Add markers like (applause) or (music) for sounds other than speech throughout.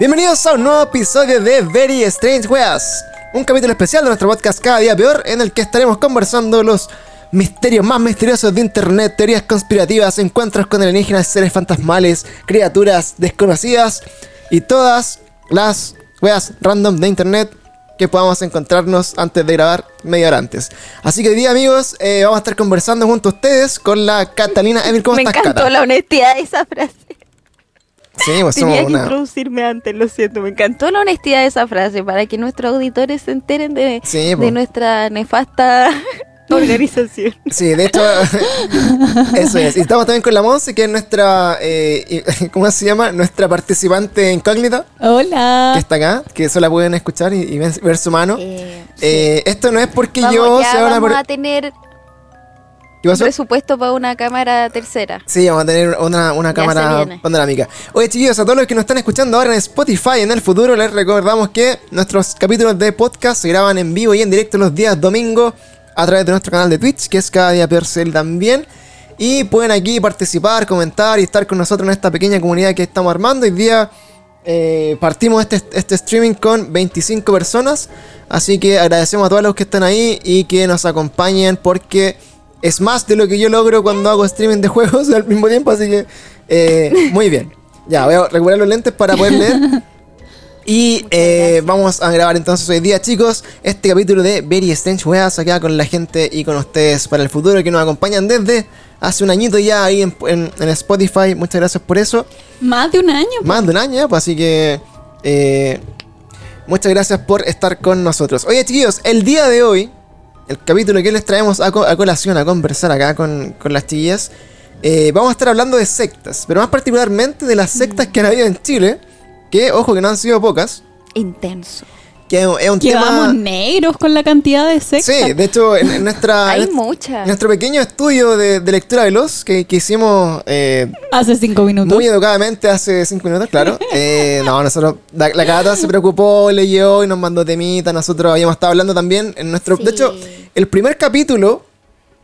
Bienvenidos a un nuevo episodio de Very Strange Weas, un capítulo especial de nuestro podcast Cada Día Peor, en el que estaremos conversando los misterios más misteriosos de internet, teorías conspirativas, encuentros con alienígenas, seres fantasmales, criaturas desconocidas y todas las weas random de internet que podamos encontrarnos antes de grabar media hora antes. Así que hoy día, amigos, eh, vamos a estar conversando junto a ustedes con la Catalina Evil. ¿Cómo Me estás, encantó Cata? la honestidad de esa frase. Sí, pues somos Tenía que una... introducirme antes, lo siento. Me encantó la honestidad de esa frase para que nuestros auditores se enteren de, Sí, de nuestra nefasta (laughs) organización. Sí, de hecho, (laughs) eso es. Y estamos también con la Monse, que es nuestra, eh, (laughs) ¿cómo se llama? Nuestra participante incógnita, que Hola. está acá, que eso la pueden escuchar y, y ver, su mano. Eh, Eh, esto no es porque vamos, yo ya sea una... vamos per- a tener ¿Qué pasó? presupuesto para una cámara tercera. Sí, vamos a tener una, una cámara panorámica. Oye, chiquillos, a todos los que nos están escuchando ahora en Spotify en el futuro, les recordamos que nuestros capítulos de podcast se graban en vivo y en directo los días domingos a través de nuestro canal de Twitch, que es cada día Percel también. Y pueden aquí participar, comentar y estar con nosotros en esta pequeña comunidad que estamos armando. Hoy día eh, partimos este, este streaming con 25 personas. Así que agradecemos a todos los que están ahí y que nos acompañen porque es más de lo que yo logro cuando hago streaming de juegos (laughs) al mismo tiempo. Así que eh, muy bien. Ya, voy a recuperar los lentes para poder leer. (laughs) Y eh, vamos a grabar entonces hoy día, chicos, este capítulo de Very Strange Weas acá con la gente y con ustedes para el futuro que nos acompañan desde hace un añito ya ahí en, en- en Spotify. Muchas gracias por eso. Más de un año. Más de un año, pues así que eh, muchas gracias por estar con nosotros. Oye, chiquillos, el día de hoy, el capítulo que les traemos a, co- a colación, a conversar acá con, con las chiquillas, eh, vamos a estar hablando de sectas, pero más particularmente de las sectas que han habido en Chile, que, ojo, que no han sido pocas, Intenso. que es un- es un Que vamos tema... negros con la cantidad de sexo. Sí, de hecho, en, en nuestra... (laughs) Hay en muchas. nuestro pequeño estudio de, de lectura veloz que, que hicimos eh, Hace cinco minutos. Muy educadamente hace cinco minutos, claro. (laughs) Eh, no, nosotros, la, la Cata se preocupó, leyó y nos mandó temita. Nosotros habíamos estado hablando también en nuestro. Sí. De hecho, el primer capítulo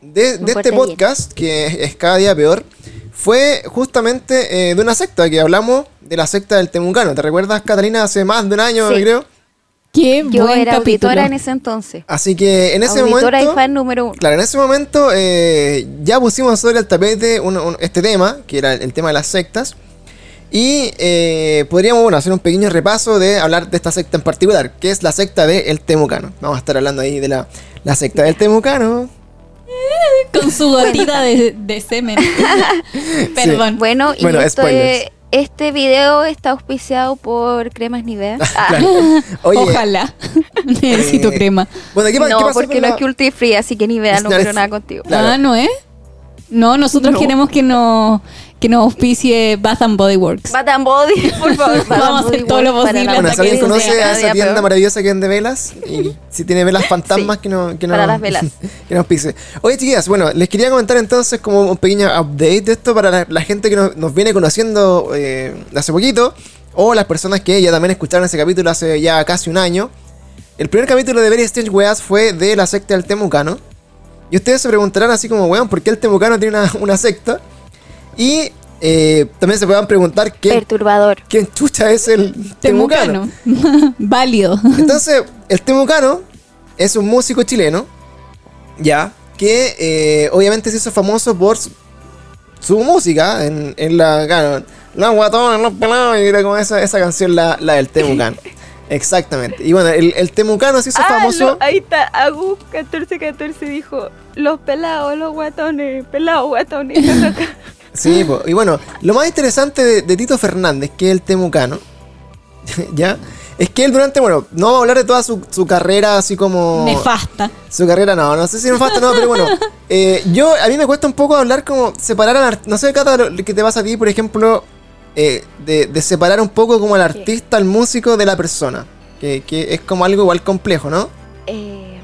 de, este podcast, que es, cada día peor, fue justamente eh, de una secta que hablamos de la secta del Temucano. ¿Te recuerdas, Catalina? Hace más de un año, Sí. creo. Qué Yo buen era capítulo. auditora en ese entonces. Así que en ese auditora momento. y fan número uno. Claro, en ese momento eh, ya pusimos sobre el tapete un- un- este tema, que era el tema de las sectas. Y eh, podríamos bueno, hacer un pequeño repaso de hablar de esta secta en particular, que es la secta del Temucano. Vamos a estar hablando ahí de la, la secta del Temucano. (laughs) Con su gotita de, de semen. (laughs) Perdón. Bueno, y Bueno, esto spoilers. es- este video está auspiciado por Cremas Nivea. (laughs) Ah. Oye, Ojalá. Necesito eh, crema. Bueno, ¿qué, no, qué porque con no la- es Culti Free, así que Nivea no quiero nada contigo. claro. Ah, ¿no es? No, nosotros No. queremos que nos que nos auspicie Bath and Body Works. Bath and Body, por favor. (laughs) Vamos a hacer todo lo posible Bueno, hasta si alguien que conoce a esa tienda peor. maravillosa que vende velas y (laughs) si tiene velas fantasmas Sí, que no que no para las velas. (laughs) que nos pise. Oye, chiquillas, bueno, les quería comentar entonces como un pequeño update de esto para la, la gente que nos, nos viene conociendo eh, hace poquito o las personas que ya también escucharon ese capítulo hace ya casi un año. El primer capítulo de Very Strange Weas fue de la secta del Temucano. Y ustedes se preguntarán así como, weón, ¿por qué el Temucano tiene una, una secta? Y eh, también se puedan preguntar quién, Perturbador. quién chucha es el Temucano. Temucano. (laughs) Válido. Entonces, el Temucano es un músico chileno, ya, que eh, obviamente se hizo famoso por su, su música en, en la. Claro, los guatones, los pelados, y era como esa, esa canción, la, la del Temucano. (laughs) Exactamente. Y bueno, el, el Temucano se hizo Ah, famoso. lo- ahí está, Agus 1414 dijo, los pelados, los guatones, pelados, guatones. jajaja". (laughs) Sí, po. y bueno, lo más interesante de, de Tito Fernández, que es el Temucano, (laughs) ¿ya? Es que él durante, bueno, no vamos a hablar de toda su, su carrera así como... Nefasta. Su carrera no, no sé si me falta no, pero bueno. (laughs) eh, yo, a mí me cuesta un poco hablar como separar al artista. No sé, Cata, lo que te pasa a ti, por ejemplo, eh, de, de separar un poco como al artista, al músico de la persona. Que, que es como algo igual complejo, ¿no? Eh,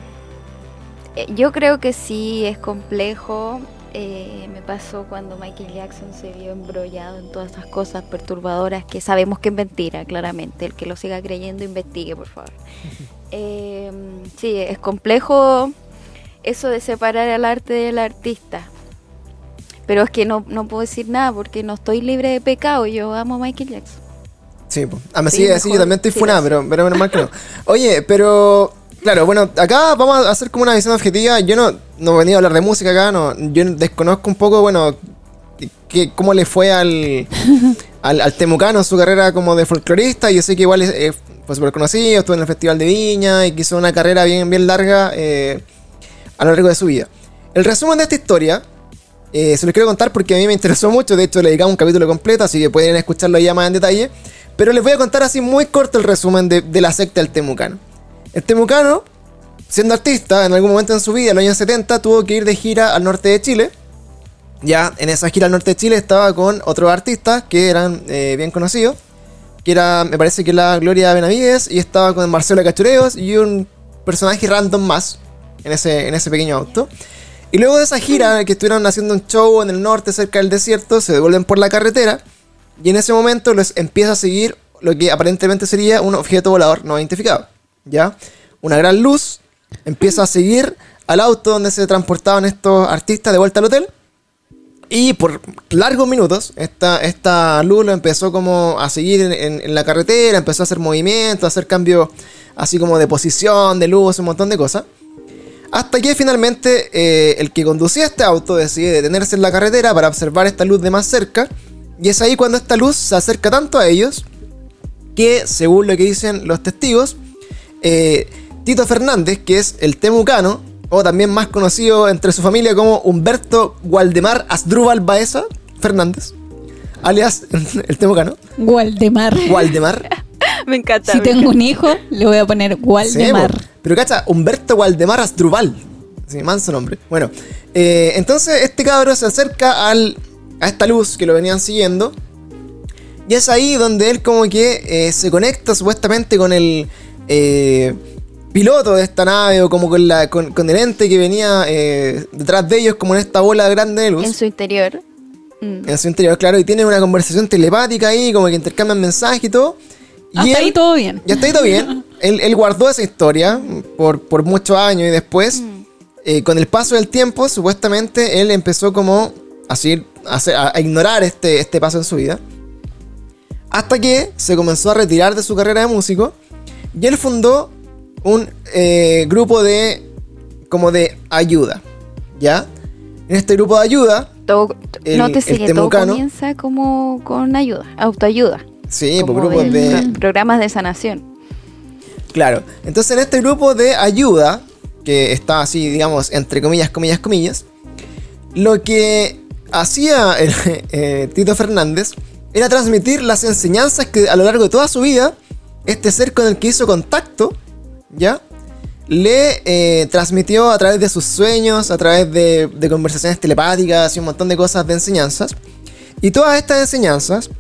eh, yo creo que sí es complejo. Eh, me pasó cuando Michael Jackson se vio embrollado en todas esas cosas perturbadoras que sabemos que es mentira, claramente. El que lo siga creyendo, investigue, por favor. (laughs) Eh, sí, es complejo eso de separar al arte del artista. Pero es que no, no puedo decir nada porque no estoy libre de pecado. Yo amo a Michael Jackson. Sí, pues. A mí Sí, sí, sí, mejor yo también estoy funada, pero, pero menos mal que no. Oye, pero. Claro, bueno, acá vamos a hacer como una visión objetiva. Yo no, no he venido a hablar de música acá, no. Yo desconozco un poco, bueno, que, cómo le fue al, (laughs) al, al Temucano su carrera como de folclorista. Yo sé que igual es, eh, fue súper conocido, estuvo en el Festival de Viña y que hizo una carrera bien, bien larga eh, a lo largo de su vida. El resumen de esta historia eh, se los quiero contar porque a mí me interesó mucho. De hecho, le dedicamos un capítulo completo, así que pueden escucharlo ya más en detalle. Pero les voy a contar así muy corto el resumen de, la secta del Temucano. El Temucano, siendo artista, en algún momento en su vida, en los años 70, tuvo que ir de gira al norte de Chile. Ya en esa gira al norte de Chile estaba con otros artistas que eran eh, bien conocidos. Que era, me parece que la Gloria Benavides. Y estaba con Marcelo Cachureos y un personaje random más en ese, en ese pequeño auto. Y luego de esa gira, que estuvieron haciendo un show en el norte, cerca del desierto, se devuelven por la carretera. Y en ese momento les empieza a seguir lo que aparentemente sería un objeto volador no identificado. ¿Ya? Una gran luz empieza a seguir al auto donde se transportaban estos artistas de vuelta al hotel. Y por largos minutos, esta, esta luz lo empezó como a seguir en, en- en la carretera, empezó a hacer movimientos, a hacer cambios así como de posición, de luz, un montón de cosas. Hasta que finalmente eh, el que conducía este auto decide detenerse en la carretera para observar esta luz de más cerca. Y es ahí cuando esta luz se acerca tanto a ellos que, según lo que dicen los testigos, eh, Tito Fernández, que es el temucano, o también más conocido entre su familia como Humberto Waldemar Asdrúbal Baeza Fernández, alias (laughs) el temucano, Waldemar. Waldemar. (laughs) (laughs) Me encanta. Si me tengo un hijo, le voy a poner Waldemar. pero cacha, Humberto Waldemar Asdrúbal. Sí, manso nombre. Bueno, eh, entonces este cabro se acerca al, a esta luz que lo venían siguiendo. Y es ahí donde él como que eh, se conecta supuestamente con el eh, piloto de esta nave o como con, la, con, con el ente que venía eh, detrás de ellos como en esta bola grande de luz. En su interior. Mm. en su interior, claro, y tienen una conversación telepática ahí, como que intercambian mensajes y todo. Y Hasta él- ahí todo bien. ya está todo bien. (laughs) él, él guardó esa historia por, por muchos años y después, eh, con el paso del tiempo, supuestamente él empezó como a, hacer- a- a ignorar este, este paso en su vida. Hasta que se comenzó a retirar de su carrera de músico y él fundó un eh, grupo de como de ayuda, ¿ya? En este grupo de ayuda, Todo, El- nótese el que todo comienza como con ayuda, autoayuda. Sí, por como grupos de, pro- programas de sanación. Claro. Entonces en este grupo de ayuda, que está así, digamos, entre comillas, comillas, comillas, lo que hacía el, (laughs) eh, Tito Fernández era transmitir las enseñanzas que a lo largo de toda su vida, este ser con el que hizo contacto, ¿ya? Le eh, transmitió a través de sus sueños, a través de, de conversaciones telepáticas y un montón de cosas de enseñanzas. Y todas estas enseñanzas,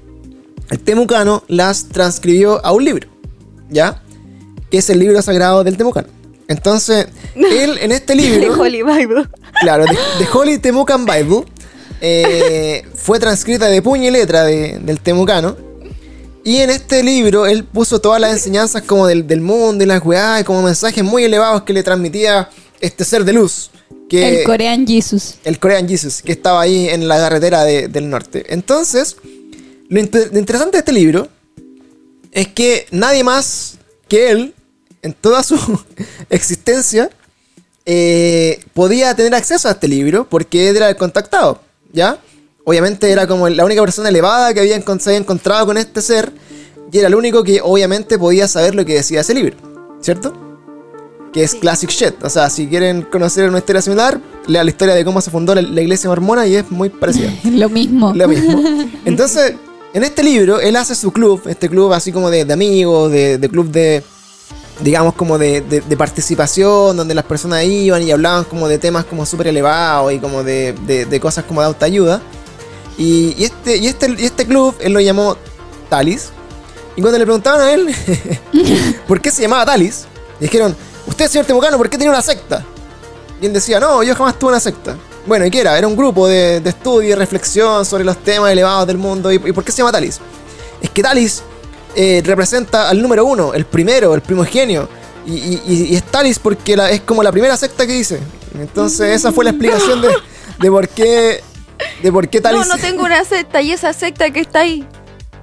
Temucano las transcribió a un libro, ¿ya? que es el libro sagrado del Temucano. Entonces, (laughs) él en este libro, Holy Bible. claro, de, de Holy Temucan Bible, eh, fue transcrita de puño y letra de- del Temucano. Y en este libro él puso todas las enseñanzas como del, del mundo y las weá, y como mensajes muy elevados que le transmitía este ser de luz. Que, El Korean Jesus. el Korean Jesus, que estaba ahí en la carretera de- del norte. Entonces, lo, inter- lo interesante de este libro es que nadie más que él, en toda su (laughs) existencia, eh, podía tener acceso a este libro porque él era el contactado, ¿ya? Obviamente era como la única persona elevada que había se había encontrado con este ser y era el único que obviamente podía saber lo que decía ese libro, ¿cierto? Que es classic shit. O sea, si quieren conocer una historia similar, lea la historia de cómo se fundó la, la iglesia mormona y es muy parecida. (laughs) Lo mismo. Lo mismo. (laughs) Entonces, en este libro, él hace su club, este club así como de, amigos, de, club de, digamos, como de, participación, donde las personas iban y hablaban como de temas como súper elevados y como de, cosas como de autoayuda. Y, y este, y, este, y este club, él lo llamó Talis. Y cuando le preguntaban a él (laughs) por qué se llamaba Talis, le dijeron, usted, señor Temucano, ¿por qué tiene una secta? Y él decía, no, yo jamás tuve una secta. Bueno, ¿y qué era? Era un grupo de, de estudio y reflexión sobre los temas elevados del mundo. ¿Y, y por qué se llama Talis? Es que Talis eh, representa al número uno, el primero, el primogenio. Y, y- es Talis porque la- es como la primera secta que hice. Entonces esa fue la explicación de, de por qué... De por qué Talis... No, no tengo una secta y esa secta que está ahí.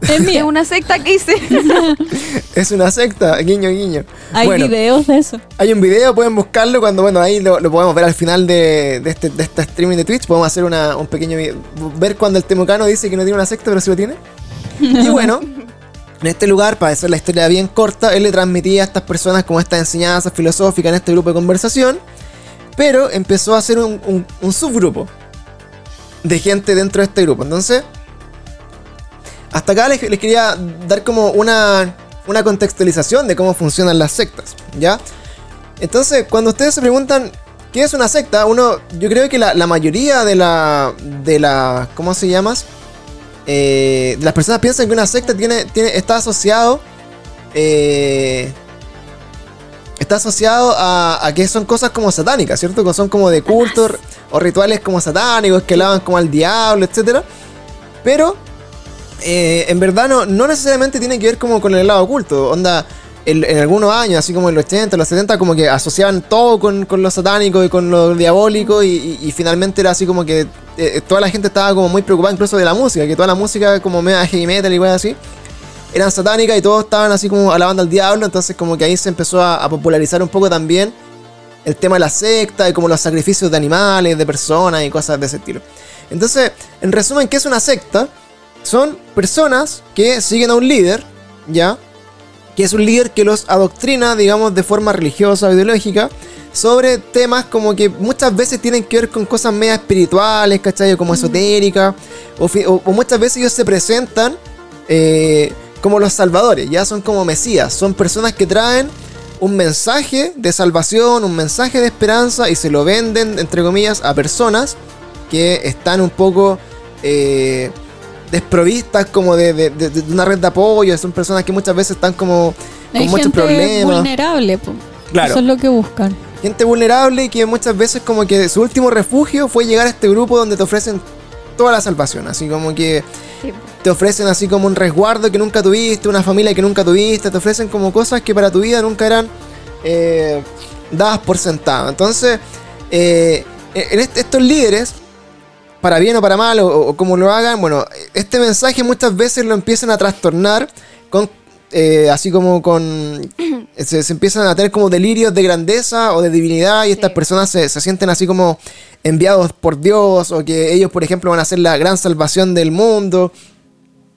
Es una secta que hice. (laughs) Es una secta, guiño, guiño. Hay bueno, videos de eso. hay un video, pueden buscarlo cuando, bueno, ahí lo, lo podemos ver al final de, de este, de este streaming de Twitch. Podemos hacer una, un pequeño video. Ver cuando el Temucano dice que no tiene una secta, pero sí lo tiene. (laughs) Y bueno, en este lugar, para hacer la historia bien corta, él le transmitía a estas personas como esta enseñanza filosófica en este grupo de conversación. Pero empezó a hacer un, un- un subgrupo de gente dentro de este grupo. Entonces, hasta acá les, les quería dar como una, una contextualización de cómo funcionan las sectas, ¿ya? Entonces, cuando ustedes se preguntan qué es una secta, uno, yo creo que la, la mayoría de la, de la, ¿cómo se llama? Eh, las personas piensan que una secta tiene, tiene, está asociado, eh, está asociado a, a que son cosas como satánicas, ¿cierto? Que son como de culto o rituales como satánicos que alaban como al diablo, etcétera. Pero eh, en verdad no, no necesariamente tiene que ver como con el lado oculto. Onda, el- en algunos años, así como en los 80, los 70, como que asociaban todo con, con lo satánico y con lo diabólico. Y finalmente era así como que eh, toda la gente estaba como muy preocupada incluso de la música, que toda la música como media heavy metal y cosas así. Eran satánicas y todos estaban así como alabando al diablo, entonces como que ahí se empezó a, a popularizar un poco también el tema de la secta y como los sacrificios de animales, de personas y cosas de ese estilo. Entonces, en resumen, ¿qué es una secta? Son personas que siguen a un líder, ¿ya? Que es un líder que los adoctrina, digamos, de forma religiosa o ideológica, sobre temas como que muchas veces tienen que ver con cosas media espirituales, ¿cachai? Como esotéricas, o, fi- o- o muchas veces ellos se presentan eh, como los salvadores, ya son como mesías, son personas que traen un mensaje de salvación, un mensaje de esperanza y se lo venden, entre comillas, a personas que están un poco eh, desprovistas como de, de- de- de una red de apoyo, son personas que muchas veces están como con Hay muchos gente problemas. vulnerable, po. Claro. Eso es lo que buscan. Gente vulnerable y que muchas veces como que su último refugio fue llegar a este grupo donde te ofrecen toda la salvación, así como que Sí. te ofrecen así como un resguardo que nunca tuviste, una familia que nunca tuviste, te ofrecen como cosas que para tu vida nunca eran eh, dadas por sentado. Entonces, eh, en est- estos líderes, para bien o para mal, o, o como lo hagan, bueno, este mensaje muchas veces lo empiezan a trastornar con, eh, así como con, (coughs) se, se empiezan a tener como delirios de grandeza o de divinidad y estas Sí. personas se, se sienten así como enviados por Dios o que ellos, por ejemplo, van a ser la gran salvación del mundo.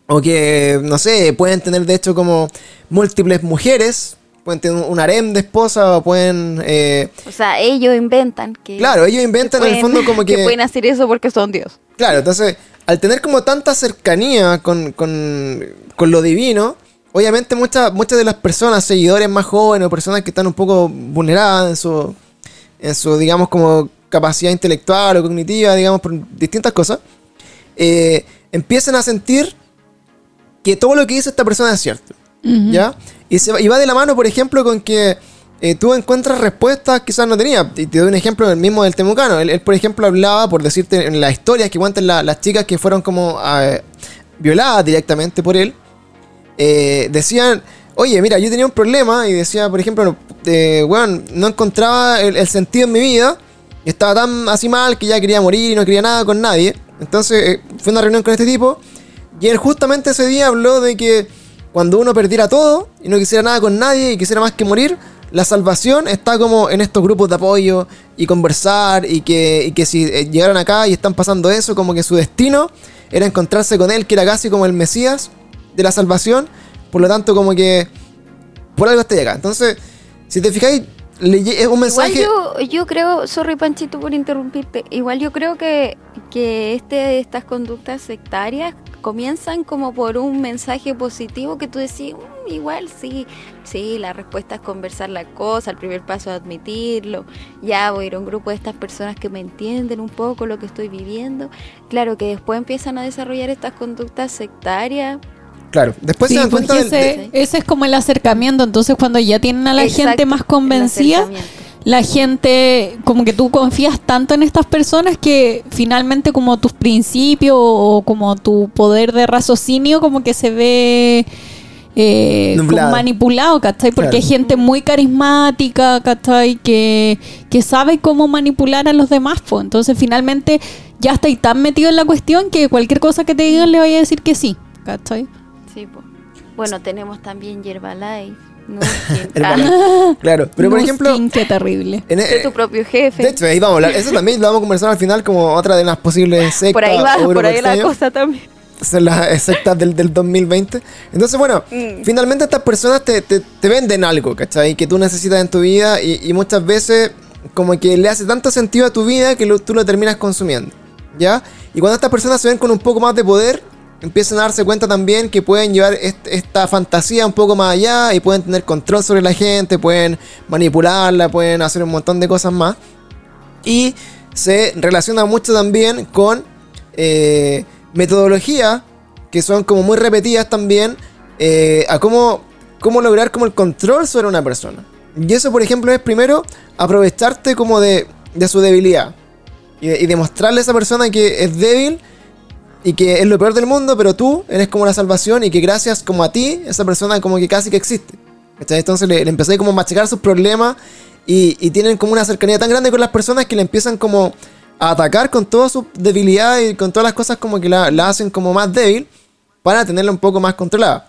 O que, no sé, pueden tener de hecho como múltiples mujeres, pueden tener un harem de esposa o pueden... eh, O sea, ellos inventan que. claro, ellos inventan en el fondo como (laughs) que... pueden hacer eso porque son Dios. Claro, entonces, al tener como tanta cercanía con, con, con lo divino, obviamente muchas muchas de las personas, seguidores más jóvenes o personas que están un poco vulneradas en su, en su digamos, como capacidad intelectual o cognitiva, digamos, por distintas cosas, eh, empiezan a sentir que todo lo que dice esta persona es cierto. ¿Ya? Y, se, y va de la mano, por ejemplo, con que eh, tú encuentras respuestas que quizás no tenía. Y te doy un ejemplo el mismo del Temucano. Él, por ejemplo, hablaba, por decirte, en las historias que cuentan la- las chicas que fueron como ah, violadas directamente por él, eh, decían, oye, mira, yo tenía un problema y decía, por ejemplo, eh, weón, no encontraba el, sentido en mi vida. Estaba tan así mal que ya quería morir y no quería nada con nadie. Entonces eh, fue una reunión con este tipo y él justamente ese día habló de que cuando uno perdiera todo y no quisiera nada con nadie y quisiera más que morir, la salvación está como en estos grupos de apoyo y conversar y que, y que si eh, llegaron acá y están pasando eso, como que su destino era encontrarse con él, que era casi como el Mesías de la salvación. Por lo tanto, como que por algo estoy acá. Entonces, si te fijáis, es un mensaje... Igual yo, yo creo, sorry Panchito por interrumpirte, igual yo creo que, que este, estas conductas sectarias comienzan como por un mensaje positivo que tú decís, "Mm, igual sí, sí, la respuesta es conversar la cosa, el primer paso es admitirlo, ya voy a ir a un grupo de estas personas que me entienden un poco lo que estoy viviendo. Claro que después empiezan a desarrollar estas conductas sectarias. Claro, después Sí, se dan del- ese, de- ese es como el acercamiento. Entonces, cuando ya tienen a la Exacto, gente más convencida. La gente, como que tú confías tanto en estas personas que finalmente como tus principios o como tu poder de raciocinio como que se ve eh, como manipulado, ¿cachai? Porque Claro. hay gente muy carismática, ¿cachai? Que, que sabe cómo manipular a los demás, pues. Entonces finalmente ya estáis tan metido en la cuestión que cualquier cosa que te digan le vaya a decir que sí, ¿cachai? Sí, po. Bueno, tenemos también Yerbalife. (laughs) Ah. Claro, pero por ejemplo, qué terrible. en- sé tu propio jefe. de hecho, ahí vamos a hablar. (laughs) Eso también lo vamos a conversar al final como otra de las posibles sectas. (laughs) por ahí va, por ahí la cosa también. Son las sectas del, del 2020. Entonces, bueno, Mm. finalmente estas personas te, te- te venden algo, ¿cachai? Que tú necesitas en tu vida y, y muchas veces como que le hace tanto sentido a tu vida que lo- tú lo terminas consumiendo, ¿ya? Y cuando estas personas se ven con un poco más de poder, empiezan a darse cuenta también que pueden llevar est- esta fantasía un poco más allá y pueden tener control sobre la gente, pueden manipularla, pueden hacer un montón de cosas más. Y se relaciona mucho también con eh, metodologías que son como muy repetidas también eh, a cómo, cómo lograr como el control sobre una persona. Y eso, por ejemplo, es primero aprovecharte como de, de su debilidad y, de- y demostrarle a esa persona que es débil y que es lo peor del mundo, pero tú eres como la salvación y que gracias como a ti, esa persona como que casi que existe. ¿Cachai? Entonces le, le empecé como a machacar sus problemas y, tienen como una cercanía tan grande con las personas que le empiezan como a atacar con todas sus debilidades y con todas las cosas como que la, la hacen como más débil para tenerla un poco más controlada.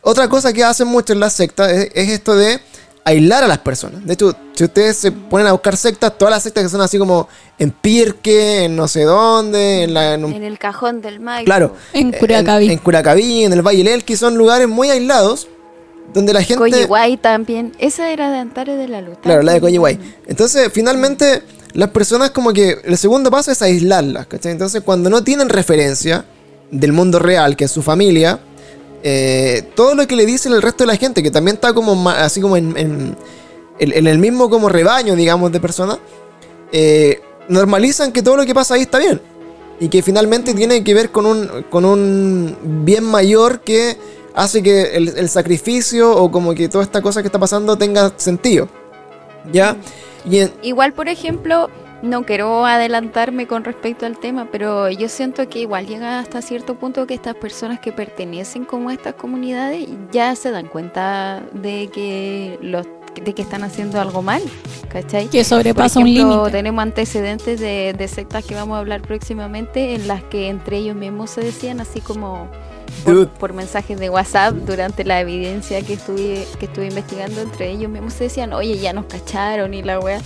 Otra cosa que hacen mucho en las sectas es, es esto de aislar a las personas. De hecho, si ustedes se ponen a buscar sectas, todas las sectas que son así como en Pirque, en no sé dónde, en, la, en un En el cajón del Maipo. Claro. En Curacaví. En, en Curacaví, en el Valle del Elqui, son lugares muy aislados donde la gente. Coyihuay también. Esa era de Antares de la Luz. Claro, la de Coyihuay. Entonces, finalmente, las personas como que el segundo paso es aislarlas, ¿cachai? Entonces, cuando no tienen referencia del mundo real, que es su familia, eh, todo lo que le dicen el resto de la gente, que también está como así como en, en- en- en el mismo como rebaño, digamos, de personas, eh, normalizan que todo lo que pasa ahí está bien. Y que finalmente tiene que ver con un, con un bien mayor que hace que el, el sacrificio o como que toda esta cosa que está pasando tenga sentido. ¿Ya? Y en- Igual, por ejemplo, no quiero adelantarme con respecto al tema, pero yo siento que igual llega hasta cierto punto que estas personas que pertenecen como a estas comunidades ya se dan cuenta de que los de que están haciendo algo mal, ¿cachai? Que sobrepasa un límite. tenemos antecedentes de, de sectas que vamos a hablar próximamente en las que entre ellos mismos se decían así como. Por, por mensajes de WhatsApp durante la evidencia que estuve que estuve investigando entre ellos mismos se decían, oye, ya nos cacharon y la wea.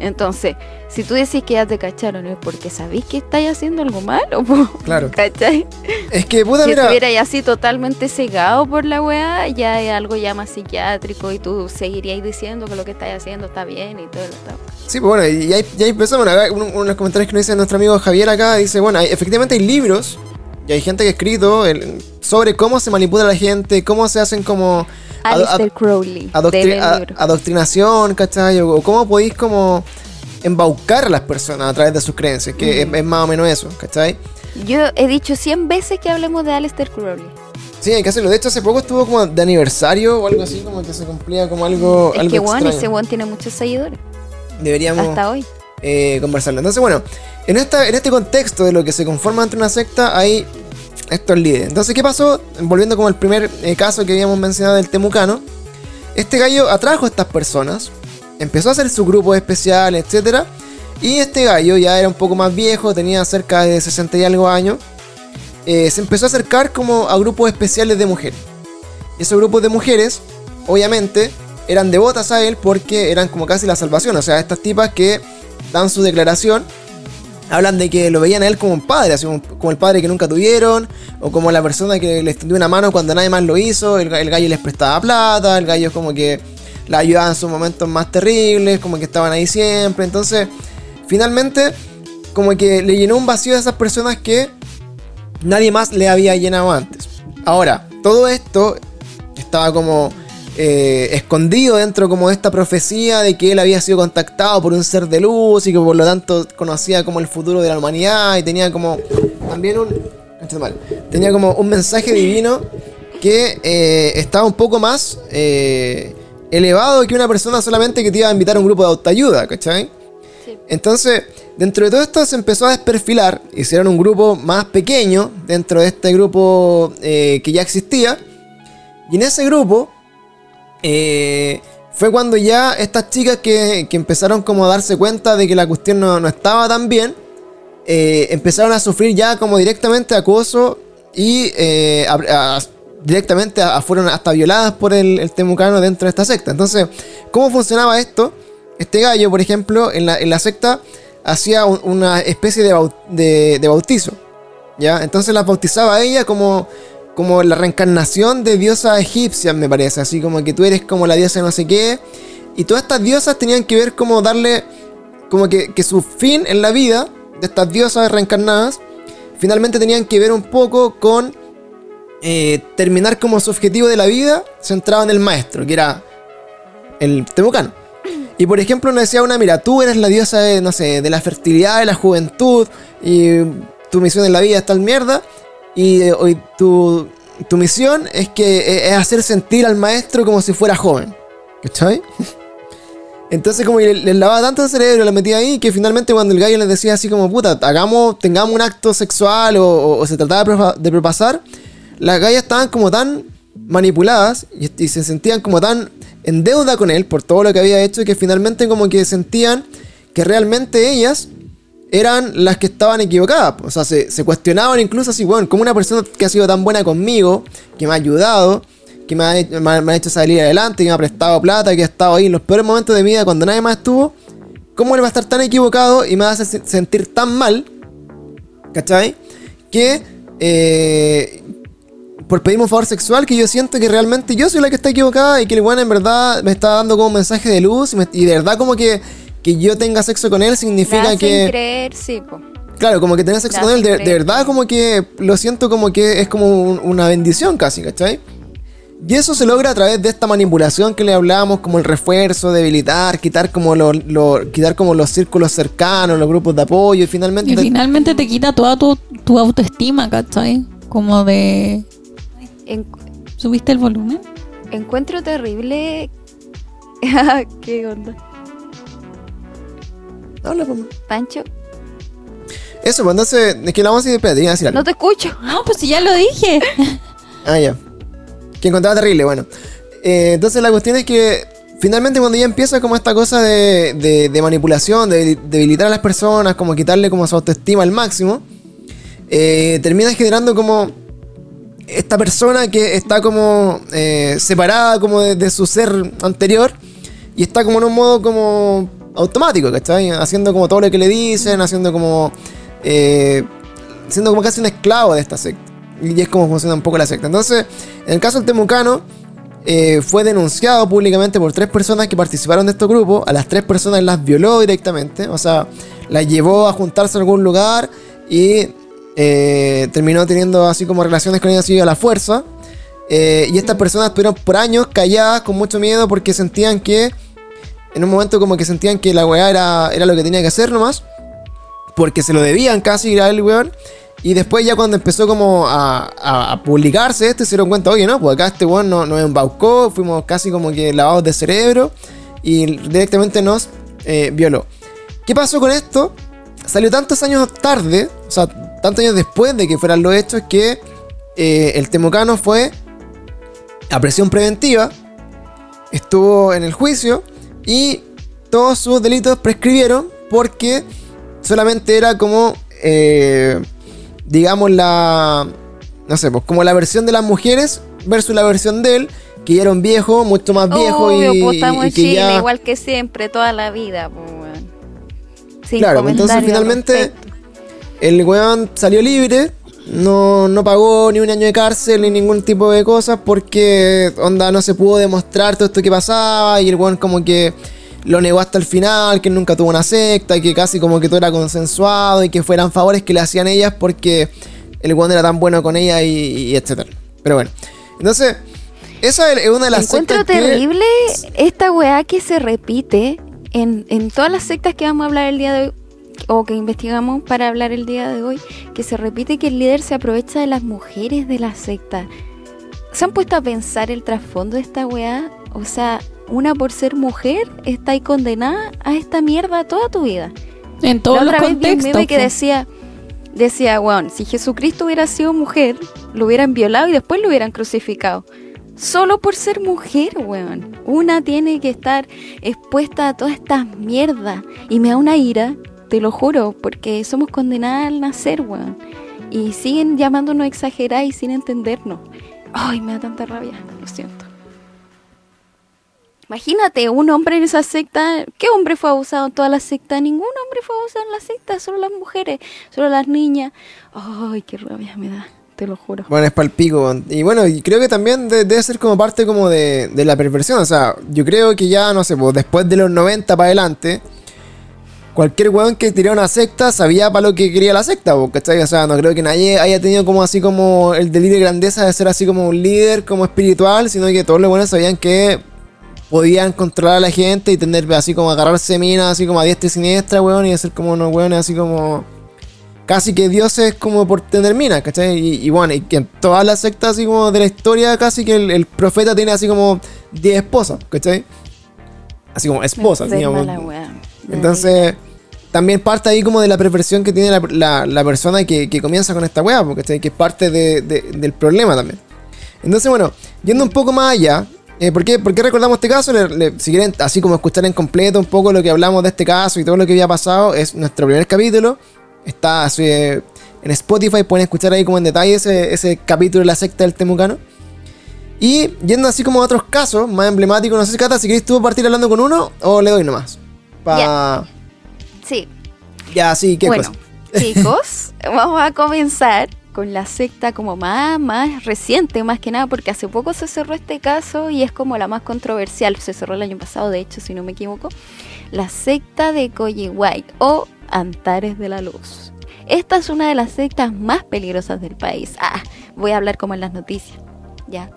Entonces, si tú decís que ya te cacharon es porque sabéis que estáis haciendo algo malo, po, Claro. (laughs) ¿cachai? es que, puta, Si estuvierais así totalmente cegado por la weá, ya es algo ya más psiquiátrico y tú seguiríais diciendo que lo que estáis haciendo está bien y todo lo está. Sí, pues bueno, y ahí, empezamos. Acá uno, uno de los comentarios que nos dice nuestro amigo Javier acá, dice, bueno, hay- efectivamente hay libros y hay gente que ha escrito el- sobre cómo se manipula a la gente, cómo se hacen como Alistair Crowley, adoctri- adoctrinación, ¿cachai? O, cómo podéis como embaucar a las personas a través de sus creencias, que es, es más o menos eso, ¿cachai? Yo he dicho 100 veces que hablemos de Alistair Crowley. Sí, hay que hacerlo. De hecho, hace poco estuvo como de aniversario o algo así, como que se cumplía como algo, es algo que extraño. ese one tiene muchos seguidores. Deberíamos... Hasta hoy. Eh, conversarlo. Entonces, bueno, en, esta, en este contexto de lo que se conforma entre una secta, hay estos líderes. Entonces, ¿qué pasó? Volviendo como el primer eh, caso que habíamos mencionado del temucano, este gallo atrajo a estas personas, empezó a hacer su grupo especial, etc. Y este gallo ya era un poco más viejo, tenía cerca de 60 y algo años. eh, se empezó a acercar como a grupos especiales de mujeres. Y esos grupos de mujeres, obviamente, eran devotas a él porque eran como casi la salvación. O sea, estas tipas que dan su declaración, hablan de que lo veían a él como un padre, así como, el padre que nunca tuvieron, o como la persona que les tendió una mano cuando nadie más lo hizo, el gallo les prestaba plata, el gallo como que la ayudaba en sus momentos más terribles, como que estaban ahí siempre. Entonces, finalmente, como que le llenó un vacío a esas personas que nadie más le había llenado antes. Ahora, todo esto estaba como eh, escondido dentro como de esta profecía de que él había sido contactado por un ser de luz y que por lo tanto conocía como el futuro de la humanidad y tenía como también un mal, tenía como un mensaje divino que eh, estaba un poco más eh, elevado que una persona solamente que te iba a invitar a un grupo de autoayuda, ¿cachai? Sí. Entonces, dentro de todo esto se empezó a desperfilar. Hicieron un grupo más pequeño dentro de este grupo eh, que ya existía. Y en ese grupo eh, fue cuando ya estas chicas que, que empezaron como a darse cuenta de que la cuestión no, no estaba tan bien, eh, empezaron a sufrir ya como directamente acoso y eh, directamente fueron hasta violadas por el, el temucano dentro de esta secta. Entonces, ¿cómo funcionaba esto? Este gallo, por ejemplo, en la, en la secta hacía un- una especie de, bau- de- bautizo. ¿Ya? Entonces las bautizaba a ella como, como la reencarnación de diosa egipcia, me parece. Así como que tú eres como la diosa no sé qué. Y todas estas diosas tenían que ver como darle. Como que, que su fin en la vida de estas diosas reencarnadas. Finalmente tenían que ver un poco con eh, terminar como su objetivo de la vida centrado en el maestro, que era el temucano. Y por ejemplo, nos decía una, mira, tú eres la diosa de, no sé, de la fertilidad, de la juventud, y tu misión en la vida es tal mierda, y eh, hoy tu, tu misión es que eh, es hacer sentir al maestro como si fuera joven. ¿Cachai? (laughs) Entonces como que le, le lavaba tanto el cerebro, le metía ahí, que finalmente cuando el gallo les decía así como, puta, hagamos, tengamos un acto sexual o, se trataba de propasar, las gallas estaban como tan manipuladas y, y se sentían como tan en deuda con él por todo lo que había hecho que finalmente como que sentían que realmente ellas eran las que estaban equivocadas. O sea, se, cuestionaban incluso así, bueno, como una persona que ha sido tan buena conmigo, que me ha ayudado, que me ha, hecho salir adelante, que me ha prestado plata, que ha estado ahí en los peores momentos de mi vida cuando nadie más estuvo, ¿cómo él va a estar tan equivocado y me va a sentir tan mal? ¿Cachai? Que eh, por pedirme un favor sexual que yo siento que realmente yo soy la que está equivocada y que el weón en verdad me está dando como un mensaje de luz y de verdad como que, que yo tenga sexo con él significa que... creer, sí, po. Claro, como que tener sexo con él, de, verdad como que lo siento como que es como un- una bendición casi, ¿cachai? Y eso se logra a través de esta manipulación que le hablábamos, como el refuerzo, debilitar, quitar como, lo, lo- quitar como los círculos cercanos, los grupos de apoyo y finalmente... Y finalmente te quita toda tu, tu autoestima, ¿cachai? Como de... En- ¿Subiste el volumen? encuentro terrible. (laughs) ¿Qué onda? Habla, pues. Pancho, Eso, pues entonces, es que la vamos a decir, espérate, iba a decir algo. no te escucho. No, pues si ya lo dije. (laughs) Ah, ya. Que encontraba terrible, bueno. Eh, entonces la cuestión es que finalmente cuando ya empieza como esta cosa de, de- de manipulación, de debilitar a las personas, como quitarle como su autoestima al máximo, eh, termina generando como esta persona que está como eh, separada como de, de su ser anterior y está como en un modo como automático, ¿cachai? Haciendo como todo lo que le dicen, haciendo como... eh, siendo como casi un esclavo de esta secta. Y es como funciona un poco la secta. Entonces, en el caso del Temucano, eh, fue denunciado públicamente por tres personas que participaron de este grupo. A las tres personas las violó directamente. O sea, las llevó a juntarse en algún lugar y eh, terminó teniendo así como relaciones con ellas así a la fuerza. Y estas personas estuvieron por años calladas con mucho miedo porque sentían que, en un momento como que sentían que la weá era, era lo que tenía que hacer nomás. Porque se lo debían casi a el weón. Y después ya cuando empezó como a, a- publicarse esto, se dieron cuenta, oye, no, pues acá este weón nos, nos embaucó, fuimos casi como que lavados de cerebro y directamente nos eh, violó. ¿Qué pasó con esto? Salió tantos años tarde, o sea, tantos años después de que fueran los hechos, que eh, el temucano fue a presión preventiva, estuvo en el juicio y todos sus delitos prescribieron porque solamente era como, eh, digamos, la, no sé, pues como la versión de las mujeres versus la versión de él, que ya era un viejo, mucho más viejo Obvio, y, pues, estamos y en que Chile, ya... igual que siempre, toda la vida, pues. Sin Claro, pues, entonces finalmente el weón salió libre, no, no pagó ni un año de cárcel ni ningún tipo de cosas porque onda no se pudo demostrar todo esto que pasaba y el weón como que lo negó hasta el final, que nunca tuvo una secta, que casi como que todo era consensuado y que fueran favores que le hacían ellas porque el weón era tan bueno con ella y, y etcétera. Pero bueno, entonces esa es una de las Encuentro sectas que- terrible esta weá que se repite en, en todas las sectas que vamos a hablar el día de hoy, o que investigamos para hablar el día de hoy, que se repite que el líder se aprovecha de las mujeres de la secta. ¿Se han puesto a pensar el trasfondo de esta weá? O sea, una por ser mujer está ahí condenada a esta mierda toda tu vida. En todos La los otra vez vi un contextos. meme que decía, decía, weón, si Jesucristo hubiera sido mujer, lo hubieran violado y después lo hubieran crucificado. Solo por ser mujer, weón. Una tiene que estar expuesta a todas estas mierdas. Y me da una ira, te lo juro, porque somos condenadas al nacer, weón. Y siguen llamándonos exageradas y sin entendernos. Ay, me da tanta rabia, lo siento. Imagínate, un hombre en esa secta, ¿qué hombre fue abusado en toda la secta? Ningún hombre fue abusado en la secta, solo las mujeres, solo las niñas. Ay, qué rabia me da, te lo juro. Bueno, es palpico. Y bueno, creo que también de- debe ser como parte como de, de la perversión. O sea, yo creo que ya, no sé, pues después de los 90 para adelante, cualquier weón que tirara una secta sabía para lo que quería la secta, ¿cachai? O sea, no creo que nadie haya tenido como así como el delirio de grandeza de ser así como un líder, como espiritual, sino que todos los buenos sabían que podían controlar a la gente y tener así como agarrarse minas así como a diestra y siniestra, weón, y hacer como unos weones así como casi que dioses como por tener minas, ¿cachai? Y, y bueno, y que en todas las sectas así como de la historia, casi que el, el profeta tiene así como 10 esposas, ¿cachai? Así como esposas, digamos. Entonces, también parte ahí como de la perversión que tiene la, la- persona que, que comienza con esta weá, porque que es parte de- de- del problema también. Entonces, bueno, yendo un poco más allá, eh, ¿por, qué, por qué recordamos este caso? Si quieren, así como escuchar en completo un poco lo que hablamos de este caso y todo lo que había pasado, es nuestro primer capítulo. Está así, eh, en Spotify, pueden escuchar ahí como en detalle ese, ese capítulo de la secta del Temucano. Y yendo así como a otros casos más emblemáticos, no sé, Cata, si querés tú partir hablando con uno o le doy nomás. Pa... Ya. Sí, Ya, sí, qué bueno, cosa. (laughs) chicos, vamos a comenzar con la secta como más, más reciente, más que nada, porque hace poco se cerró este caso y es como la más controversial. Se cerró el año pasado, de hecho, si no me equivoco. La secta de Coyihuay o Antares de la Luz. Esta es una de las sectas más peligrosas del país. Ah, voy a hablar como en las noticias. Ya.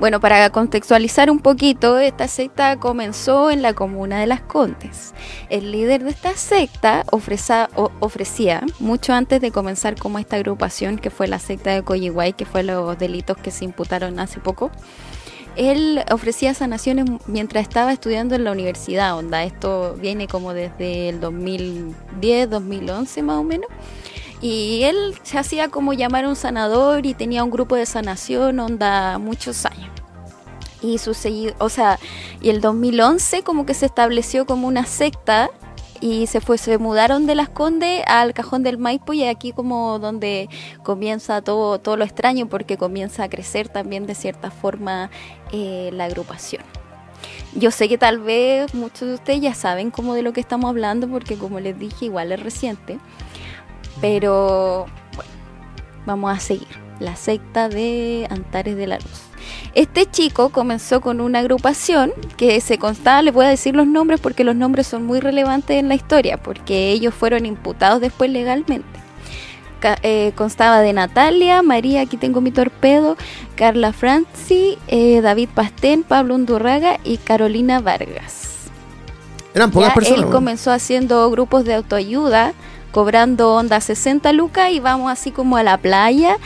Bueno, para contextualizar un poquito, esta secta comenzó en la comuna de Las Condes. El líder de esta secta ofreza- o- ofrecía, mucho antes de comenzar como esta agrupación que fue la secta de Coyihuay, que fue los delitos que se imputaron hace poco, él ofrecía sanaciones mientras estaba estudiando en la universidad, onda, esto viene como desde el 2010, 2011 más o menos. Y él se hacía como llamar a un sanador y tenía un grupo de sanación, onda, muchos años. Y su o sea, y el 2011 como que se estableció como una secta y se fue se mudaron de Las Condes al Cajón del Maipo y aquí como donde comienza todo todo lo extraño porque comienza a crecer también de cierta forma eh, la agrupación. Yo sé que tal vez muchos de ustedes ya saben como de lo que estamos hablando porque como les dije igual es reciente, pero bueno, vamos a seguir. La secta de Antares de la Luz. Este chico comenzó con una agrupación que se constaba, les voy a decir los nombres porque los nombres son muy relevantes en la historia, porque ellos fueron imputados después legalmente. Eh, constaba de Natalia, María, aquí tengo mi torpedo, Carla Franci, eh, David Pastén, Pablo Undurraga y Carolina Vargas. Eran pocas Ya personas. él comenzó haciendo grupos de autoayuda, cobrando onda 60 lucas y vamos así como a la playa,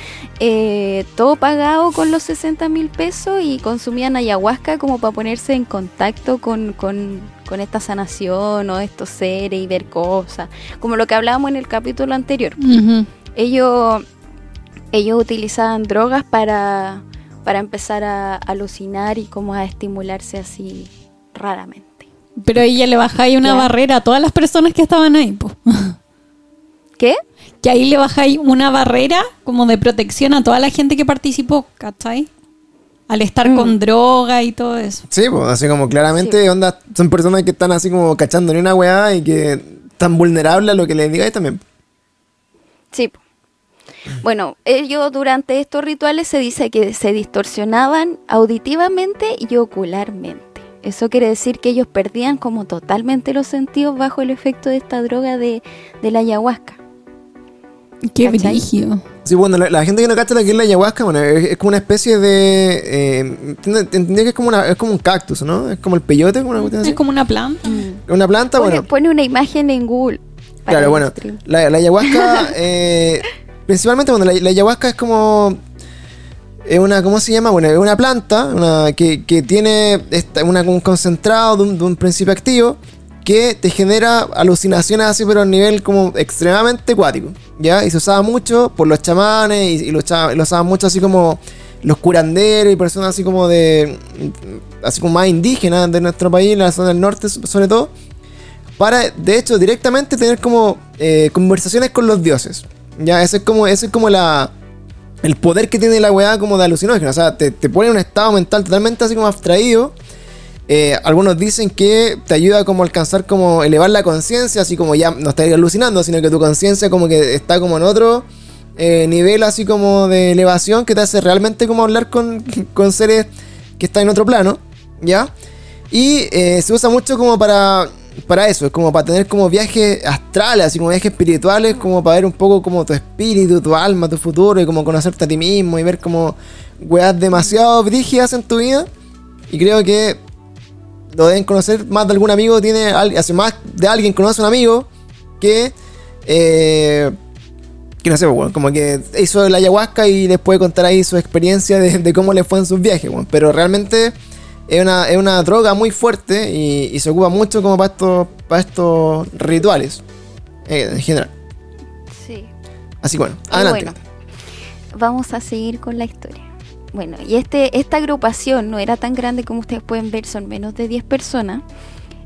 eh, todo pagado con los 60 mil pesos y consumían ayahuasca como para ponerse en contacto con, con, con esta sanación o estos seres y ver cosas, como lo que hablábamos en el capítulo anterior. Ellos, ellos utilizaban drogas para, para empezar a alucinar y como a estimularse así raramente. Pero ya le bajáis una Ya. barrera a todas las personas que estaban ahí, po. (laughs) ¿Qué? Que ahí le bajáis una barrera como de protección a toda la gente que participó, ¿cachai? Al estar Mm. con droga y todo eso. Sí, pues así como claramente Sí. onda, son personas que están así como cachando ni una weá y que están vulnerables a lo que les digáis también. Sí. Bueno, ellos durante estos rituales se dice que se distorsionaban auditivamente y ocularmente. Eso quiere decir que ellos perdían como totalmente los sentidos bajo el efecto de esta droga de, de la ayahuasca. Qué brígido. Sí, bueno, la, la gente que no cacha lo que es la ayahuasca, bueno, es, es como una especie de... Eh, entendí que es como, una, es como un cactus, ¿no? Es como el peyote, como una cuestión así. Es como una planta. Una planta, Pone, bueno. pone una imagen en Google. para Claro, bueno, la, la ayahuasca, (laughs) eh, principalmente, bueno, la, la ayahuasca es como, es una, ¿cómo se llama? Bueno, es una planta una, que, que tiene esta- una, un concentrado de un, de un principio activo que te genera alucinaciones así, pero a nivel como extremadamente acuático, ¿ya? Y se usaba mucho por los chamanes y, y lo, lo usaban mucho así como los curanderos y personas así como de, así como más indígenas de nuestro país, en la zona del norte sobre todo para de hecho directamente tener como eh, conversaciones con los dioses. Ya, esa es como, esa es como la, el poder que tiene la weá como de alucinógeno. O sea, te, te pone en un estado mental totalmente así como abstraído. Eh, algunos dicen que te ayuda como a alcanzar como elevar la conciencia, así como ya no estás alucinando, sino que tu conciencia como que está como en otro eh, nivel así como de elevación que te hace realmente como hablar con, (laughs) con seres que están en otro plano, ¿ya? Y eh, se usa mucho como para, para eso, es como para tener como viajes astrales, así como viajes espirituales, como para ver un poco como tu espíritu, tu alma, tu futuro y como conocerte a ti mismo y ver como weas demasiado brígidas en tu vida. Y creo que lo deben conocer más de algún amigo, tiene hace más de alguien conoce a un amigo que eh, que no sé, bueno, como que hizo la ayahuasca y les puede contar ahí su experiencia de, cómo le fue en sus viajes, bueno. pero realmente es una, es una droga muy fuerte y, se ocupa mucho como para estos, para estos rituales eh, en general. Sí. Así que bueno, adelante. Bueno, vamos a seguir con la historia. Bueno, y este, esta agrupación no era tan grande como ustedes pueden ver, son menos de 10 personas.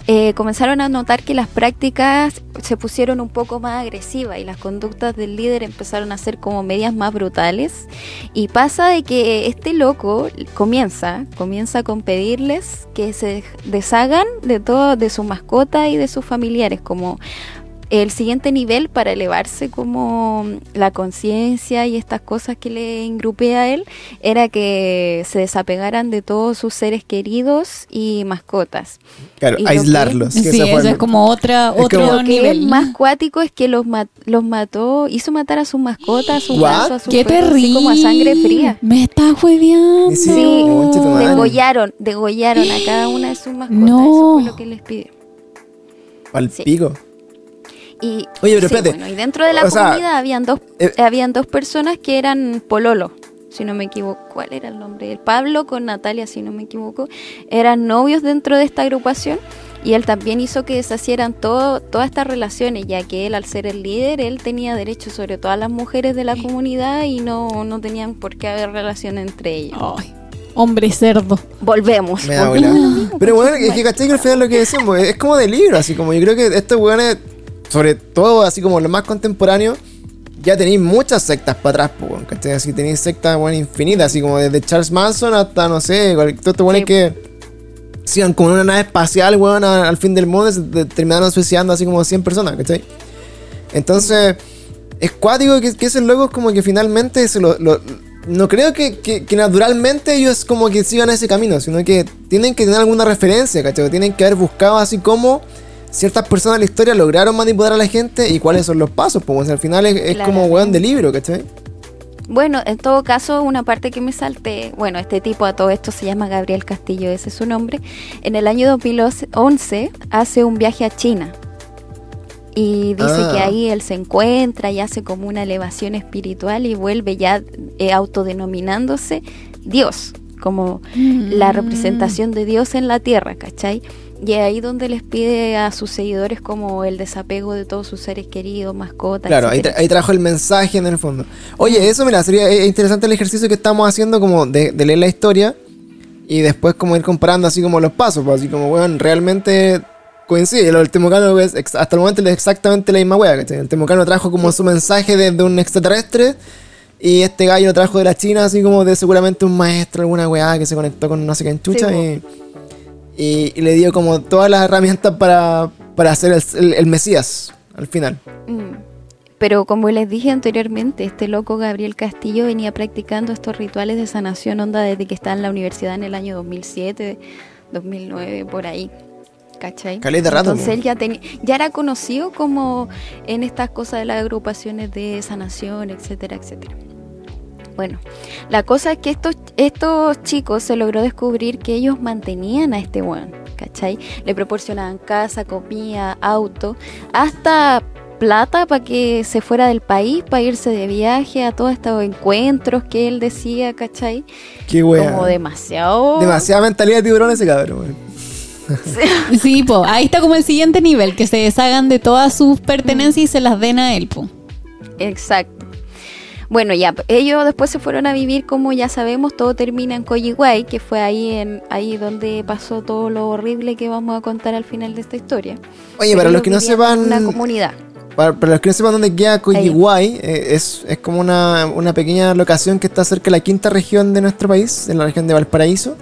Eh, comenzaron a notar que las prácticas se pusieron un poco más agresivas y las conductas del líder empezaron a ser como medias más brutales. Y pasa de que este loco comienza, comienza con pedirles que se deshagan de todo, de su mascota y de sus familiares, como el siguiente nivel para elevarse como la conciencia y estas cosas que le ingrupé a él era que se desapegaran de todos sus seres queridos y mascotas. Claro, aislarlos. sí, eso es como otra, otro nivel. más cuático es que los, los mató, hizo matar a sus mascotas, a sus gatos, a sus ¡Qué terrible! como a sangre fría. Me está juegueando. Sí, degollaron, degollaron a cada una de sus mascotas. Eso fue lo que les pidió. Al pico. Y, Oye, pero espérate. y dentro de la comunidad habían dos, eh, habían dos personas que eran pololo, si no me equivoco. ¿Cuál era el nombre? El Pablo con Natalia, si no me equivoco. Eran novios dentro de esta agrupación. Y él también hizo que deshacieran todo, todas estas relaciones, ya que él, al ser el líder, él tenía derecho sobre todas las mujeres de la comunidad y no, no tenían por qué haber relación entre ellos. Ay, hombre cerdo. Volvemos. Pero bueno, es que caché que al final lo que decimos es como de libro, así como yo creo que estos weones sobre todo así como lo más contemporáneo, ya tenéis muchas sectas para atrás, pues, ¿cachai? Así tenéis sectas, bueno, infinitas, así como desde Charles Manson hasta, no sé, todo esto, bueno, que sigan como una nave espacial, weón, al fin del mundo, se terminaron suicidando así como 100 personas, ¿cachai? Entonces, es cuático que, que ese loco es como que finalmente se lo, no creo que, que, naturalmente ellos como que sigan ese camino, sino que tienen que tener alguna referencia, ¿cachai? Tienen que haber buscado así como ciertas personas en la historia lograron manipular a la gente y cuáles son los pasos, pues al final es, como weón de libro, ¿cachai? Bueno, en todo caso, una parte que me salté, bueno, este tipo a todo esto se llama Gabriel Castillo, ese es su nombre. En el año 2011 hace un viaje a China y dice que ah. ahí él se encuentra y hace como una elevación espiritual y vuelve ya eh, autodenominándose Dios, como la mm. representación de Dios en la tierra, ¿cachai? Y ahí donde les pide a sus seguidores como el desapego de todos sus seres queridos, mascotas. Claro, ahí, trajo el mensaje en el fondo. Oye, eso mira, sería eh, interesante el ejercicio que estamos haciendo como de, leer la historia y después como ir comparando así como los pasos, pues, así como, bueno, realmente coincide. El Temucano es hasta el momento es exactamente la misma wea, El Temucano trajo como su mensaje desde un extraterrestre y este gallo lo trajo de la China, así como de seguramente un maestro, alguna weá que se conectó con no sé qué enchucha y y, le dio como todas las herramientas para, para hacer el, Mesías al final. Mm. Pero como les dije anteriormente, este loco Gabriel Castillo venía practicando estos rituales de sanación onda desde que estaba en la universidad en el año 2007, 2009, por ahí. ¿Cachai? de rato. Entonces él ya, ya era conocido como en estas cosas de las agrupaciones de sanación, etcétera, etcétera. Bueno, la cosa es que estos, estos chicos se logró descubrir que ellos mantenían a este weón, ¿cachai? Le proporcionaban casa, comida, auto, hasta plata para que se fuera del país, para irse de viaje a todos estos encuentros que él decía, ¿cachai? Qué weón. Como demasiado. Demasiada mentalidad de tiburón ese cabrón, weón. (laughs) Sí, po, ahí está como el siguiente nivel, que se deshagan de todas sus pertenencias y se las den a él, po. Exacto. Bueno, ya, ellos después se fueron a vivir, como ya sabemos, todo termina en Coyihuay, que fue ahí en ahí donde pasó todo lo horrible que vamos a contar al final de esta historia. Oye, para los que no sepan... Una comunidad. para, para los que no sepan dónde queda Coyihuay, eh, es, es como una, una pequeña locación que está cerca de la quinta región de nuestro país, en la región de Valparaíso,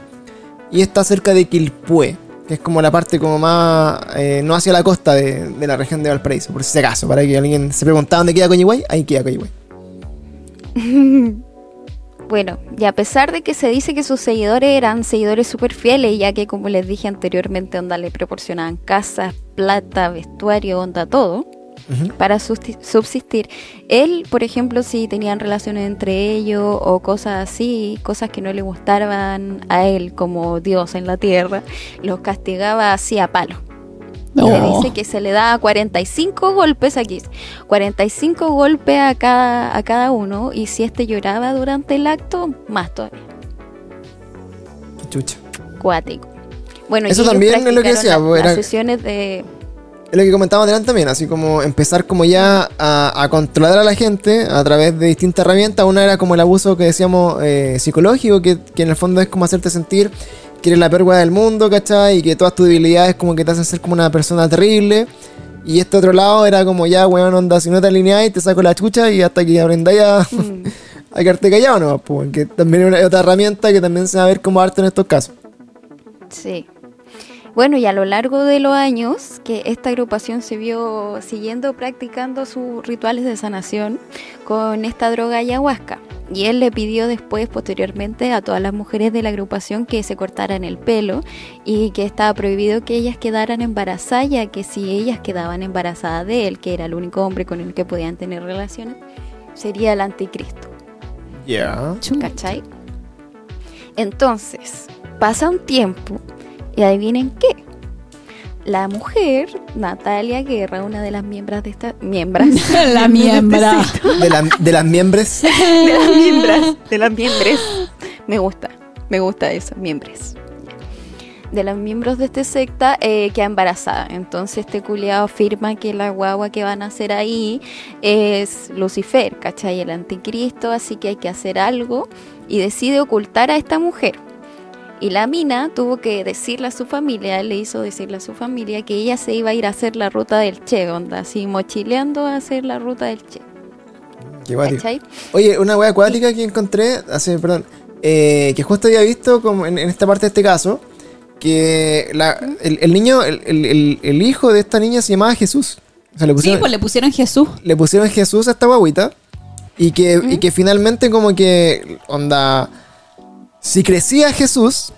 y está cerca de Quilpué, que es como la parte como más, eh, no hacia la costa de, de la región de Valparaíso, por si acaso, para que alguien se preguntara dónde queda Coyihuay, ahí queda Coyihuay. (laughs) Bueno, y a pesar de que se dice que sus seguidores eran seguidores súper fieles, ya que como les dije anteriormente, onda le proporcionaban casas, plata, vestuario, onda todo, para subsistir. Él, por ejemplo, si tenían relaciones entre ellos o cosas así, cosas que no le gustaban a él como Dios en la tierra, los castigaba así a palo. Se Oh. dice que se le da 45 golpes aquí, 45 golpes a cada, a cada uno y si este lloraba durante el acto, más todavía, Qué chucha. cuático. Bueno, Eso también es lo que decía, la- pues, las sesiones de... Es lo que comentábamos delante también, así como empezar como ya a, a controlar a la gente a través de distintas herramientas. Una era como el abuso que decíamos eh, psicológico, que, que en el fondo es como hacerte sentir eres la peor weá del mundo, ¿cachai? Y que todas tus debilidades como que te hacen ser como una persona terrible. Y este otro lado era como ya, weón, onda, si no te alineáis, te saco la chucha y hasta que aprendáis a, Mm, (laughs) a quedarte callado, ¿no? Pues, que también es otra herramienta que también se va a ver como arte en estos casos. sí. Bueno, y a lo largo de los años que esta agrupación se vio siguiendo practicando sus rituales de sanación con esta droga ayahuasca. Y él le pidió después, posteriormente, a todas las mujeres de la agrupación que se cortaran el pelo y que estaba prohibido que ellas quedaran embarazadas, ya que si ellas quedaban embarazadas de él, que era el único hombre con el que podían tener relaciones, sería el anticristo. Ya. ¿Cachai? Entonces, pasa un tiempo y adivinen qué. La mujer, Natalia Guerra, una de las miembros de esta. Miembras. (laughs) La (laughs) miembra. De, la- (laughs) de las miembros. de las miembras. De las miembros. Me gusta. Me gusta eso, miembros. De los miembros de esta secta eh, queda embarazada. Entonces este culiado afirma que la guagua que van a hacer ahí es Lucifer, ¿cachai? El anticristo, así que hay que hacer algo. Y decide ocultar a esta mujer. Y la mina tuvo que decirle a su familia, le hizo decirle a su familia que ella se iba a ir a hacer la ruta del Che, onda, así mochileando a hacer la ruta del Che. Qué. Oye, una wea acuática que encontré, hace, perdón, eh, que justo había visto como en, en esta parte de este caso, que la- el, el niño, el, el- hijo de esta niña se llamaba Jesús. O sea, le Sí, pues le pusieron Jesús. le pusieron Jesús a esta guaguita. Y que, y que finalmente como que, onda, si crecía Jesús,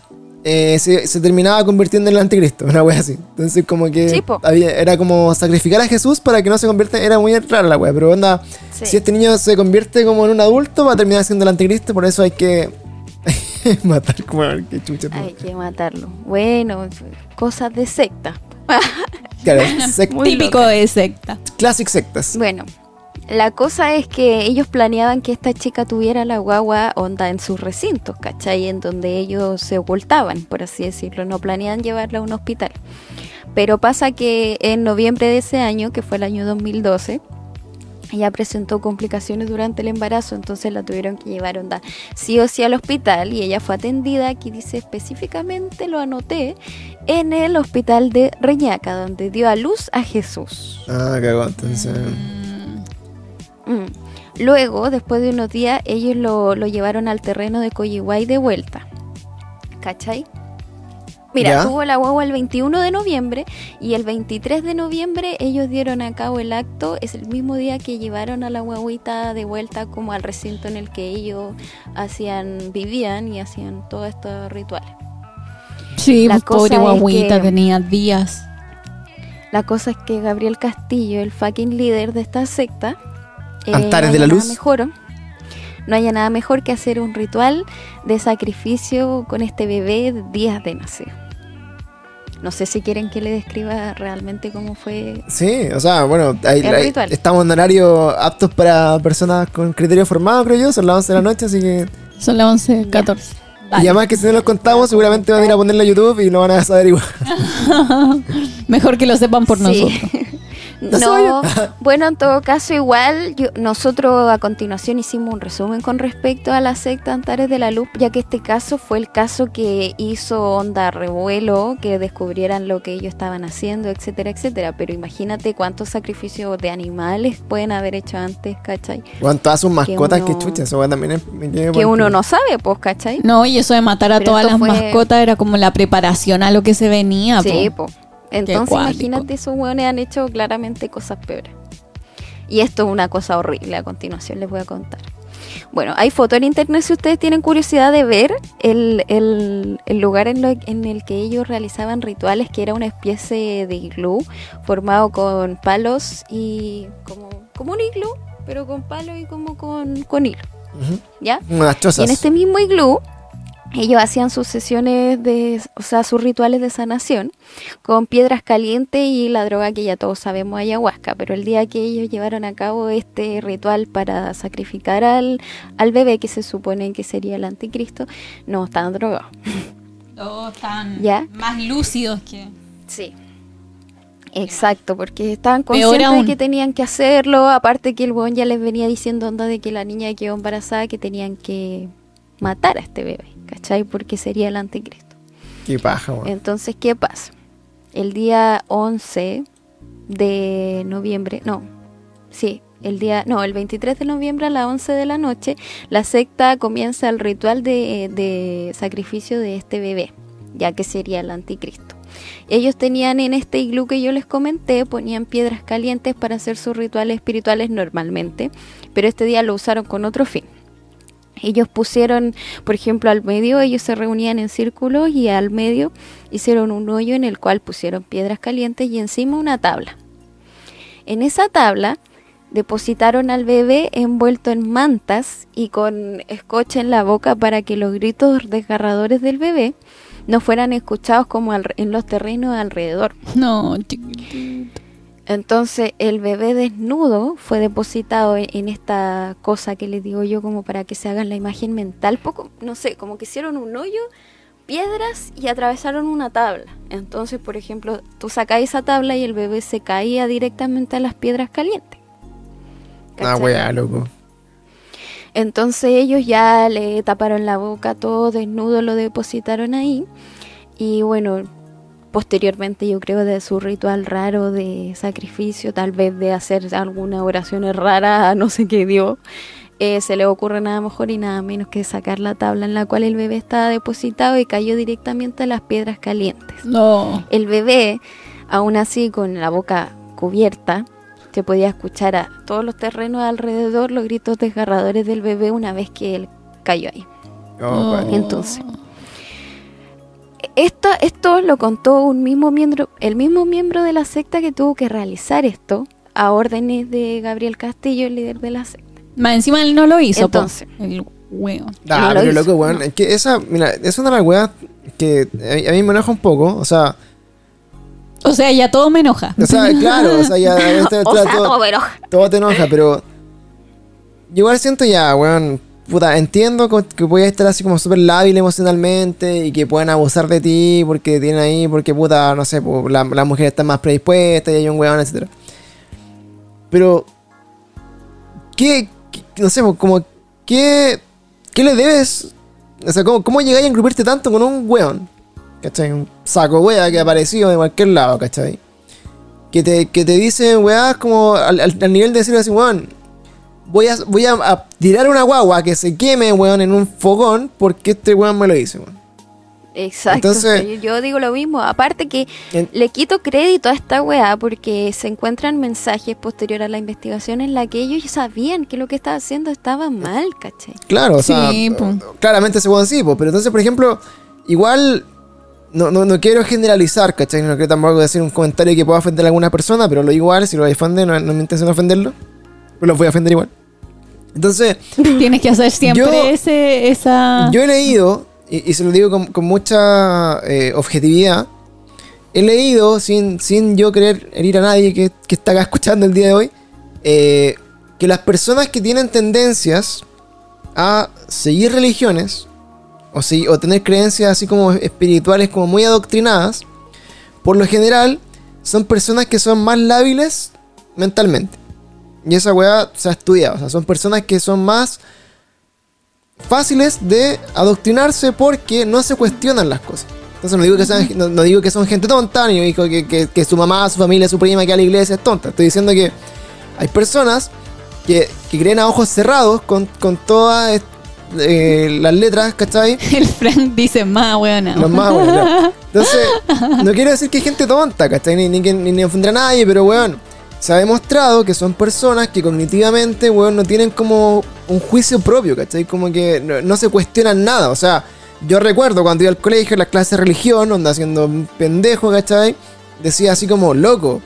eh, se, se terminaba convirtiendo en el anticristo, (laughs) una wea así. Entonces como que Sí, había- era como sacrificar a Jesús para que no se convierta, era muy rara la wea, pero onda, Sí. si este niño se convierte como en un adulto, va a terminar siendo el anticristo, por eso hay que (laughs) matar como qué chucha. Hay que matarlo. Bueno, cosas de secta. Claro, (laughs) sect- Muy Típico loca. de secta. classic sectas. Bueno, la cosa es que ellos planeaban que esta chica tuviera la guagua onda en sus recintos, ¿cachai? En donde ellos se ocultaban, por así decirlo. No planeaban llevarla a un hospital. Pero pasa que en noviembre de ese año, que fue el año 2012, ella presentó complicaciones durante el embarazo, entonces la tuvieron que llevar onda sí o sí al hospital y ella fue atendida, aquí dice específicamente, lo anoté, en el hospital de Reñaca, donde dio a luz a Jesús. Ah, cagó, entonces. Mm. Luego, después de unos días, ellos lo, lo llevaron al terreno de Coyihuay de vuelta. ¿Cachai? Mira, Ya. tuvo la guagua el 21 de noviembre y el 23 de noviembre ellos dieron a cabo el acto. Es el mismo día que llevaron a la guaguita de vuelta como al recinto en el que ellos hacían, vivían y hacían todos estos rituales. Sí, La pues pobre cosa es guaguita que- tenía días. La cosa es que Gabriel Castillo, el fucking líder de esta secta, eh, Altares no de la haya luz. Nada mejor, no haya nada mejor que hacer un ritual de sacrificio con este bebé días de nacer. No sé si quieren que le describa realmente cómo fue. Sí, o sea, bueno, ritual. estamos en horario aptos para personas con criterio formado, creo yo. Son las 11 de la noche, así que. Son las 11, 14. Y además que si no los contamos, seguramente van a ir a ponerlo a YouTube y lo van a saber igual. (laughs) Mejor que lo sepan por Sí. nosotros. No bueno, en todo caso, igual yo- nosotros a continuación hicimos un resumen con respecto a la secta Antares de la Luz, ya que este caso fue el caso que hizo onda revuelo, que descubrieran lo que ellos estaban haciendo, etcétera, etcétera. Pero imagínate cuántos sacrificios de animales pueden haber hecho antes, ¿cachai? Weón, todas sus mascotas, que uno- chucha, eso también es. me Que uno no sabe, pues, ¿cachai? No, y eso de matar a Pero todas las fue- mascotas era como la preparación a lo que se venía. Sí, po. Entonces imagínate, esos hueones han hecho claramente cosas peores. Y esto es una cosa horrible, a continuación les voy a contar. Bueno, hay fotos en internet si ustedes tienen curiosidad de ver el, el- el lugar en, lo- en el que ellos realizaban rituales, que era una especie de iglú formado con palos y como, como un iglú, pero con palos y como con, con hilo, Ujú. ¿ya? Unas Y en este mismo iglú, ellos hacían sus sesiones de, o sea, sus rituales de sanación con piedras calientes y la droga que ya todos sabemos, ayahuasca. Pero el día que ellos llevaron a cabo este ritual para sacrificar al, al bebé, que se supone que sería el anticristo, no estaban drogados. Todos están ¿Ya? más lúcidos que. Sí. Exacto, porque estaban conscientes de que tenían que hacerlo, aparte que el buen ya les venía diciendo onda de que la niña quedó embarazada, que tenían que matar a este bebé, ¿cachai? Porque sería el anticristo. Qué paja. Entonces, ¿qué pasa? El día 11 de noviembre, no, sí, el día, no, el 23 de noviembre a las 11 de la noche, la secta comienza el ritual de, de sacrificio de este bebé, ya que sería el anticristo. Ellos tenían en este iglú que yo les comenté, ponían piedras calientes para hacer sus rituales espirituales normalmente, pero este día lo usaron con otro fin. Ellos pusieron, por ejemplo, al medio, ellos se reunían en círculos y al medio hicieron un hoyo en el cual pusieron piedras calientes y encima una tabla. En esa tabla depositaron al bebé envuelto en mantas y con escocha en la boca para que los gritos desgarradores del bebé no fueran escuchados como en los terrenos alrededor. No. Entonces el bebé desnudo fue depositado en, en esta cosa que les digo yo como para que se hagan la imagen mental, poco, no sé, como que hicieron un hoyo, piedras y atravesaron una tabla. Entonces, por ejemplo, tú sacás esa tabla y el bebé se caía directamente a las piedras calientes. Ah, weá, loco. Entonces ellos ya le taparon la boca todo desnudo, lo depositaron ahí. Y bueno, posteriormente yo creo de su ritual raro de sacrificio, tal vez de hacer algunas oraciones raras a no sé qué dio, eh, se le ocurre nada mejor y nada menos que sacar la tabla en la cual el bebé estaba depositado y cayó directamente a las piedras calientes. No. El bebé, aún así con la boca cubierta, se podía escuchar a todos los terrenos alrededor los gritos desgarradores del bebé una vez que él cayó ahí. Oh, weón. Entonces. Esto, esto lo contó un mismo miembro, el mismo miembro de la secta que tuvo que realizar esto a órdenes de Gabriel Castillo, el líder de la secta. Más encima él no lo hizo, po. Entonces. El weón. Ah, No lo pero hizo, loco, weón. no. Es que esa, mira, es una de las weas que a a mí me enoja un poco. O sea, O sea, ya todo me enoja. o sea, claro, o sea, ya (laughs) (laughs) esto- O sea, todo, todo pero- todo te enoja, pero yo igual siento ya, weón. Puta, entiendo que puedes estar así como súper lábil emocionalmente y que pueden abusar de ti porque tienen ahí, porque puta, no sé, po, la, la mujer está más predispuesta y hay un weón, etc. Pero, ¿qué, no sé, como, ¿qué, qué le debes? O sea, ¿cómo, cómo llegáis a engrupirte tanto con un weón? ¿Cachai? Un saco wea que ha aparecido de cualquier lado, ¿cachai? Que te, que te dicen weás como al, al- al nivel de decir así, weón, voy a, voy a, a tirar una guagua que se queme, weón, en un fogón porque este weón me lo dice, weón. Exacto. Entonces- yo digo lo mismo. Aparte que En- le quito crédito a esta weá porque se encuentran mensajes posterior a la investigación en la que ellos sabían que lo que estaba haciendo estaba mal, ¿cachai? Claro, o sea, Sí, claramente ese weón sí, po, pero entonces, por ejemplo, igual no, no, no quiero generalizar, ¿cachai? No quiero tampoco decir un comentario que pueda ofender a alguna persona, pero lo igual, si lo ofende, no, no me intención ofenderlo, pero los voy a ofender igual. Entonces, (laughs) Tienes que hacer siempre Yo- ese, esa... Yo he leído, y, y se lo digo con, con mucha eh, objetividad, he leído, sin, sin yo querer herir a nadie que, que está acá escuchando el día de hoy, eh, que las personas que tienen tendencias a seguir religiones, o, o tener creencias así como espirituales, como muy adoctrinadas, por lo general son personas que son más lábiles mentalmente. Y esa weá se ha estudiado. O sea, son personas que son más fáciles de adoctrinarse porque no se cuestionan las cosas. Entonces no digo que, sean, no, no digo que son gente tonta, ni digo que, que- que su mamá, su familia, su prima que a la iglesia es tonta. Estoy diciendo que hay personas que, que creen a ojos cerrados con, con todas eh, las letras, ¿cachai? (laughs) El Frank dice más, weona. Los más. (laughs) Entonces, no quiero decir que hay gente tonta, ¿cachai? Ni, ni, que- ni, ni a nadie, pero weón, se ha demostrado que son personas que cognitivamente, weón, no tienen como un juicio propio, ¿cachai? Como que no, se cuestionan nada. O sea, yo recuerdo cuando iba al colegio, en las clases de religión, onda haciendo un pendejo, ¿cachai? Decía así como, loco,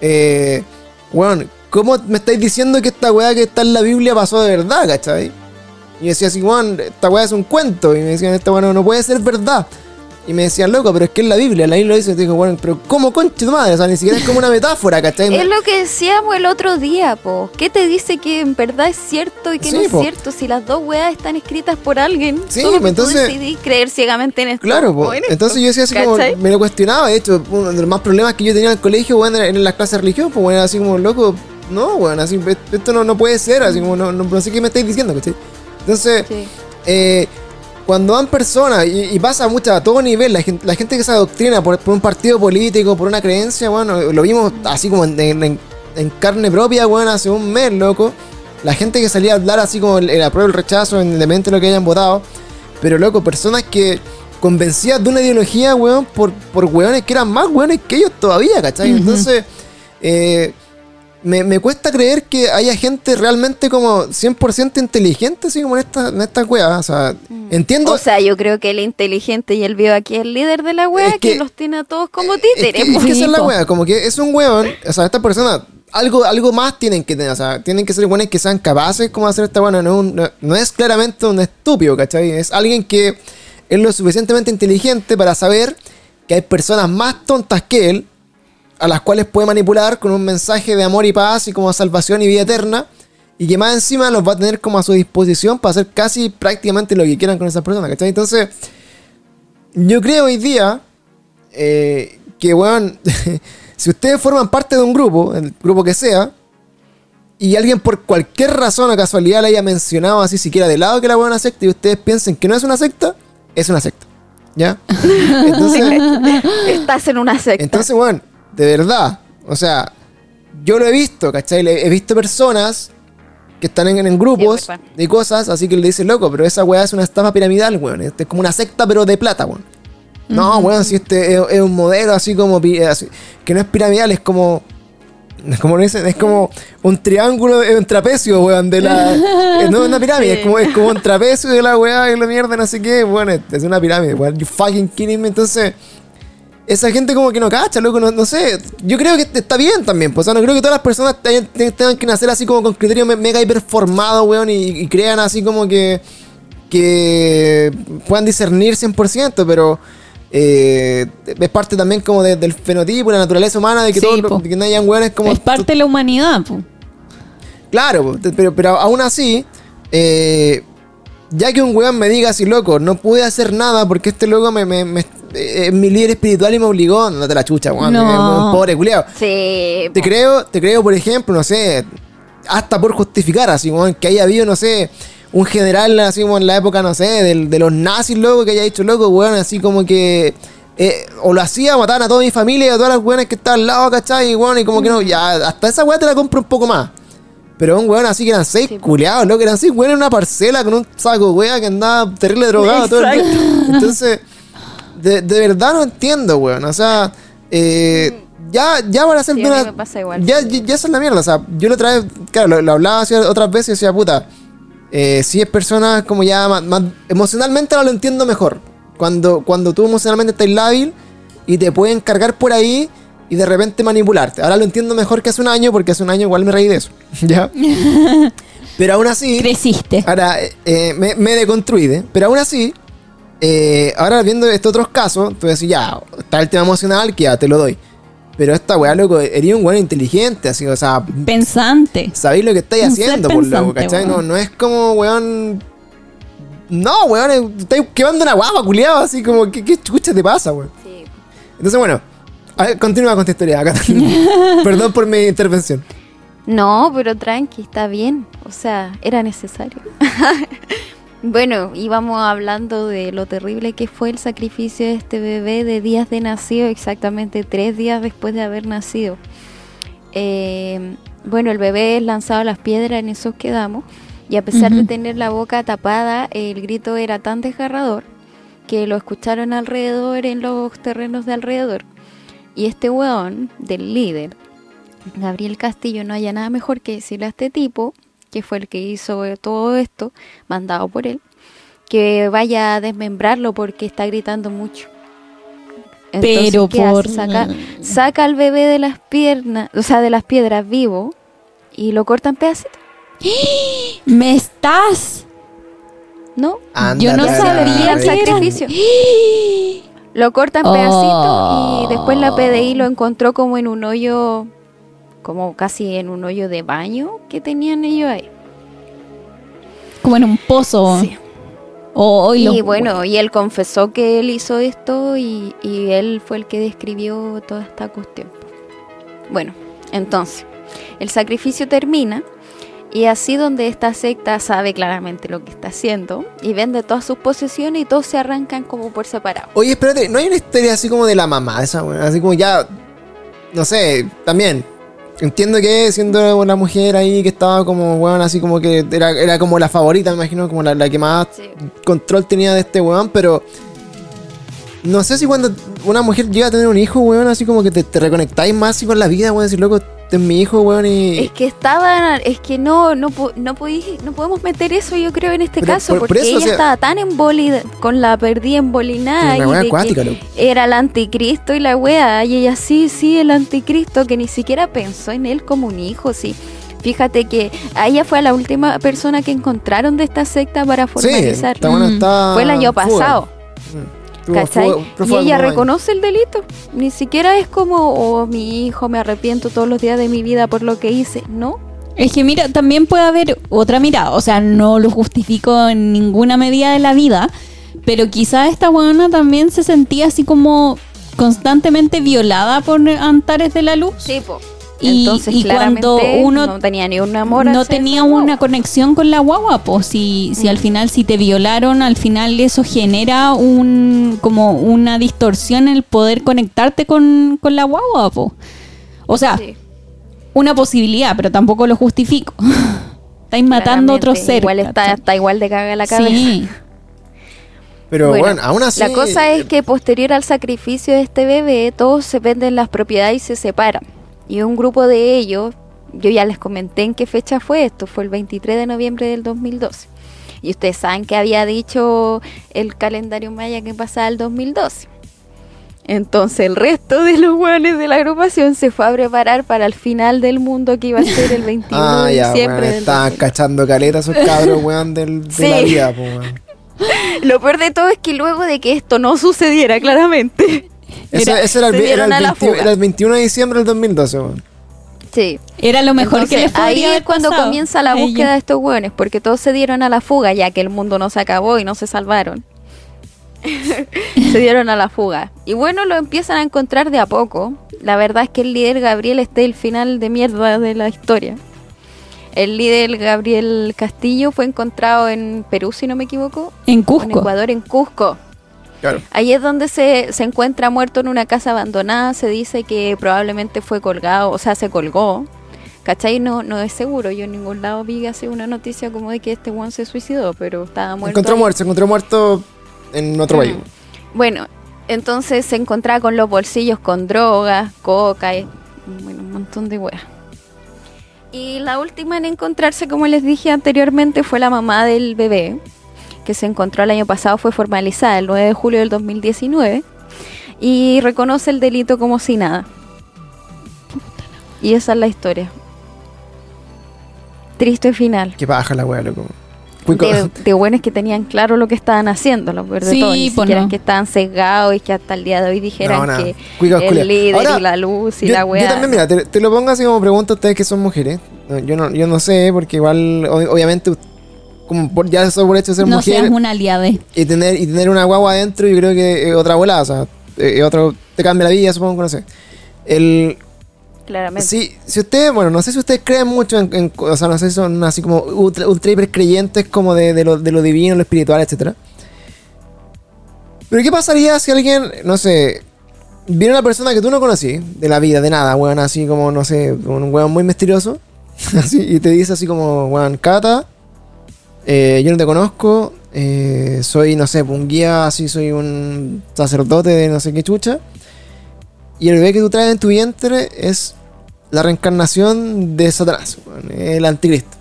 eh, weón, ¿cómo me estáis diciendo que esta weá que está en la Biblia pasó de verdad, ¿cachai? Y decía así, weón, esta weá es un cuento. Y me decían, esta weá no puede ser verdad. Y me decían, loco, pero es que es la Biblia, la Biblia lo dice. Y digo, bueno, pero ¿cómo concha tu madre? O sea, ni siquiera es como una metáfora, ¿cachai? Es lo que decíamos el otro día, po. ¿Qué te dice que en verdad es cierto y que Sí, no es po. cierto? Si las dos weas están escritas por alguien, Sí, solo pues, entonces- tú decidís creer ciegamente en esto. Claro, po. esto, entonces yo decía así como, me lo cuestionaba, de hecho, uno de los más problemas que yo tenía en el colegio, era en las clases de religión, pues bueno, era así como, loco, no, weón, así, esto no, no puede ser, así como, no, no, no sé qué me estáis diciendo, ¿cachai? Entonces, Sí. eh, cuando van personas, y, y pasa mucho a todo nivel, la gente, la gente que se adoctrina por, por un partido político, por una creencia, bueno, lo vimos así como en, en- en carne propia, bueno, hace un mes, loco. La gente que salía a hablar así como el, el apruebo, el rechazo, independientemente de lo que hayan votado. Pero, loco, personas que convencidas de una ideología, weón, por, por weones que eran más weones que ellos todavía, ¿cachai? Entonces, eh, me, me cuesta creer que haya gente realmente como 100% inteligente, así como en estas en estas weas. O sea, entiendo. Mm. O sea, yo creo que el inteligente y el vivo aquí es el líder de la wea Es que, que- los tiene a todos como Es que, títeres. es que esa es la wea, como que es un weón, o sea, esta persona, algo, algo más tienen que tener, o sea, tienen que ser weones que sean capaces como hacer esta weá, no, no, no es claramente un estúpido, ¿cachai? Es alguien que es lo suficientemente inteligente para saber que hay personas más tontas que él, a las cuales puede manipular con un mensaje de amor y paz y como salvación y vida eterna, y que más encima los va a tener como a su disposición para hacer casi prácticamente lo que quieran con esas personas, ¿cachai? Entonces, yo creo hoy día eh, que, weón, (laughs) si ustedes forman parte de un grupo, el grupo que sea, y alguien por cualquier razón o casualidad le haya mencionado así siquiera de lado que la weón secta y ustedes piensen que no es una secta, es una secta. ¿Ya? (laughs) Entonces, Estás en una secta. entonces, weón, de verdad, o sea, yo lo he visto, ¿cachai? He visto personas que están en, en grupos Sí, de cosas, así que le dicen, loco, pero esa weá es una estafa piramidal, weón. Este es como una secta, pero de plata, weón. No, weón, si este es, es un modelo así como, pi- así, que no es piramidal, es como... Es como, lo dicen, es como un triángulo, es un trapecio, weón, de la... (laughs) eh, no es una pirámide, Sí. es, como, es como un trapecio de la weá y la mierda, no sé qué, bueno, es, es una pirámide, weón. You fucking kidding me, entonces esa gente como que no cacha, loco, no, no sé. Yo creo que está bien también, pues, o sea, no creo que todas las personas te- te- tengan que nacer así como con criterio me- mega hiperformado, weón, y, y crean así como que, que puedan discernir 100%, pero eh, es parte también como de- del fenotipo, la naturaleza humana, de que, Sí, todos de que no hayan weones como... es parte de la humanidad, po. Claro, pero, pero aún así, eh, ya que un weón me diga así, loco, no pude hacer nada porque este loco me, me- me- eh, es mi líder espiritual y me obligó, no te la chucha, weón, No. eh, pobre culiao. Sí. Te po. creo, te creo, por ejemplo, no sé, hasta por justificar así, weón, que haya habido, no sé, un general así como en la época, no sé, del- de los nazis, loco, que haya dicho, loco, weón, así como que... eh, o lo hacía, mataban a toda mi familia y a todas las weones que estaban al lado, ¿cachai? Y, weón, y como que no, ya, hasta esa weá te la compro un poco más. Pero un weón así que eran seis Sí, culeados, loco, eran seis weones en una parcela con un saco, weón, que andaba terrible drogado todo el día. (laughs) Entonces, de, de verdad no entiendo, weón. O sea, eh, ya, ya para hacer Sí, de a mí una- me pasa igual. Ya, ya, ya esa es la mierda. O sea, yo lo otra vez, claro, lo, lo hablaba así otras veces y decía, puta, eh, si es persona como ya más, más- emocionalmente ahora lo entiendo mejor. Cuando, cuando tú emocionalmente estás lábil y te pueden cargar por ahí y de repente manipularte. Ahora lo entiendo mejor que hace un año porque hace un año igual me reí de eso. (laughs) ¿Ya? (laughs) Pero aún así... Creciste. Ahora, eh, eh, me, me deconstruí, pero aún así, eh, ahora viendo estos otros casos, tú decís, ya, está el tema emocional, que ya te lo doy. Pero esta weá, loco, eres un weón inteligente, así, o sea, Pensante. sabéis lo que estáis Un haciendo, por loco, ¿cachai? No, no es como, weón. No, weón, eh, estáis quemando una guapa, culiado, así como, ¿qué, qué chucha te pasa, weón? Sí. Entonces, bueno, a ver, continúa con esta historia, Catalina. (laughs) Perdón por mi intervención. No, pero tranqui, está bien. O sea, era necesario. (laughs) bueno, íbamos hablando de lo terrible que fue el sacrificio de este bebé de días de nacido, exactamente tres días después de haber nacido. Eh, bueno, el bebé es lanzado a las piedras, en eso quedamos. Y a pesar de tener la boca tapada, el grito era tan desgarrador que lo escucharon alrededor en los terrenos de alrededor. Y este weón del líder, Gabriel Castillo, no haya nada mejor que decirle a este tipo, que fue el que hizo todo esto, mandado por él, que vaya a desmembrarlo porque está gritando mucho. Entonces, Pero ¿qué hace? por- saca, saca al bebé de las piernas, o sea, de las piedras vivo y lo corta en pedacitos, (gasps) ¿Me estás? ¿no? Yo no sabía el sacrificio. (gasps) Lo corta en pedacitos y después la PDI lo encontró como en un hoyo, como casi en un hoyo de baño que tenían ellos ahí. Como en un pozo. Sí. O- o Y los- bueno, y él confesó que él hizo esto y, y él fue el que describió toda esta cuestión. Bueno, entonces, el sacrificio termina y así donde esta secta sabe claramente lo que está haciendo y vende todas sus posesiones y todos se arrancan como por separado. Oye, espérate, ¿no hay una historia así como de la mamá esa? Así como ya, no sé, también. Entiendo que siendo una mujer ahí que estaba como, weón, así como que era, era como la favorita, me imagino, como la, la que más Sí. control tenía de este weón, pero no sé si cuando una mujer llega a tener un hijo, weón, así como que te, te reconectáis más así con la vida, weón, decir, loco, este es mi hijo, weón, y... Es que estaba, es que no, no, no, podí- no podemos meter eso, yo creo, en este Pero caso, por- por porque eso, ella o sea- estaba tan embolida, con la perdida embolinada y de acuática, que loco. era el anticristo y la wea, y ella sí, sí, el anticristo, que ni siquiera pensó en él como un hijo, sí. Fíjate que ella fue la última persona que encontraron de esta secta para Sí, formalizar. bueno, Mm. fue el año pasado. Mm. ¿Cachai? y ella reconoce el delito. Ni siquiera es como, oh, mi hijo, me arrepiento todos los días de mi vida por lo que hice. No, Es que mira, también puede haber otra mirada. O sea, no lo justifico en ninguna medida de la vida. Pero quizá esta buena también se sentía así como constantemente violada por Antares de la Luz. Sí, po. Y- Entonces, y cuando uno no tenía ni un amor. no tenía una conexión con la guagua, pues si, si al Mm. final si te violaron, al final eso genera un como una distorsión en el poder conectarte con, con la guagua, po. O sea, Sí, una posibilidad, pero tampoco lo justifico. (laughs) Estáis matando a otro ser. Igual está, está igual de caga la cabeza. Sí. (laughs) Pero Bueno, bueno, aún así... La cosa es que posterior al sacrificio de este bebé, todos se venden las propiedades y se separan. Y un grupo de ellos, yo ya les comenté en qué fecha fue esto, fue el 23 de noviembre del 2012. Y ustedes saben que había dicho el calendario maya que pasaba el 2012. Entonces el resto de los hueones de la agrupación se fue a preparar para el final del mundo que iba a ser el (laughs) 21 Ah, de ya, diciembre del estaban 2012. cachando caleta esos cabros, weón, del, de Sí. la vida, po. (laughs) Lo peor de todo es que luego de que esto no sucediera claramente, Eso, Era- eso era, el, era dieron el a la 20 fuga. era el 21 de diciembre del 2012, weón. sí, Era lo mejor que les podría ahí haber es cuando pasado comienza la búsqueda de estos hueones, porque todos se dieron a la fuga, ya que el mundo no se acabó y no se salvaron. (laughs) se dieron a la fuga. Y bueno, lo empiezan a encontrar de a poco. La verdad es que el líder Gabriel está el final de mierda de la historia. El líder Gabriel Castillo fue encontrado en Perú, si no me equivoco. En En Cusco. Ecuador, en Cusco. Claro. Ahí es donde se, se encuentra muerto en una casa abandonada. Se dice que probablemente fue colgado, o sea, se colgó. ¿Cachai? No, no es seguro. Yo en ningún lado vi hace una noticia como de que este one se suicidó, pero estaba Se muerto. encontró ahí. muerto, se encontró muerto en otro Mm. país. Bueno, entonces se encontraba con los bolsillos con drogas, coca, y, bueno, un montón de weas. Y la última en encontrarse, como les dije anteriormente, fue la mamá del bebé, que se encontró el año pasado, fue formalizada el 9 de julio del 2019 y reconoce el delito como si nada. Y esa es la historia. Triste final. Qué paja la weá, loco. De, de buenos que tenían claro lo que estaban haciendo, lo peor de Sí, todo. Ni pues siquiera no. que estaban sesgados y que hasta el día de hoy dijeran No, que Cuicos el líder Ahora, y la luz y yo, la yo weá. también, mira, te, te lo pongo así como pregunta a ustedes que son mujeres. No, Yo no, yo no sé, porque igual, ob- obviamente, como por, ya eso por hecho de ser No mujer seas una aliada. y tener y tener una guagua adentro, yo creo que es otra volada, o sea, es otro, te cambia la vida, supongo, no sé. El, claramente. Si, si ustedes, bueno, no sé si ustedes creen mucho en, en- o sea, no sé si son así como ultra, ultra hiper creyentes como de, de lo, de lo divino, lo espiritual, etcétera. Pero ¿qué pasaría si alguien, no sé, viene una persona que tú no conocí, de la vida, de nada, weón, así como, no sé, un weón muy misterioso, (laughs) así, y te dice así como, weón, Cata, eh, yo no te conozco, eh, soy, no sé, un guía, así, soy un sacerdote de no sé qué chucha, y el bebé que tú traes en tu vientre es la reencarnación de Satanás, el anticristo.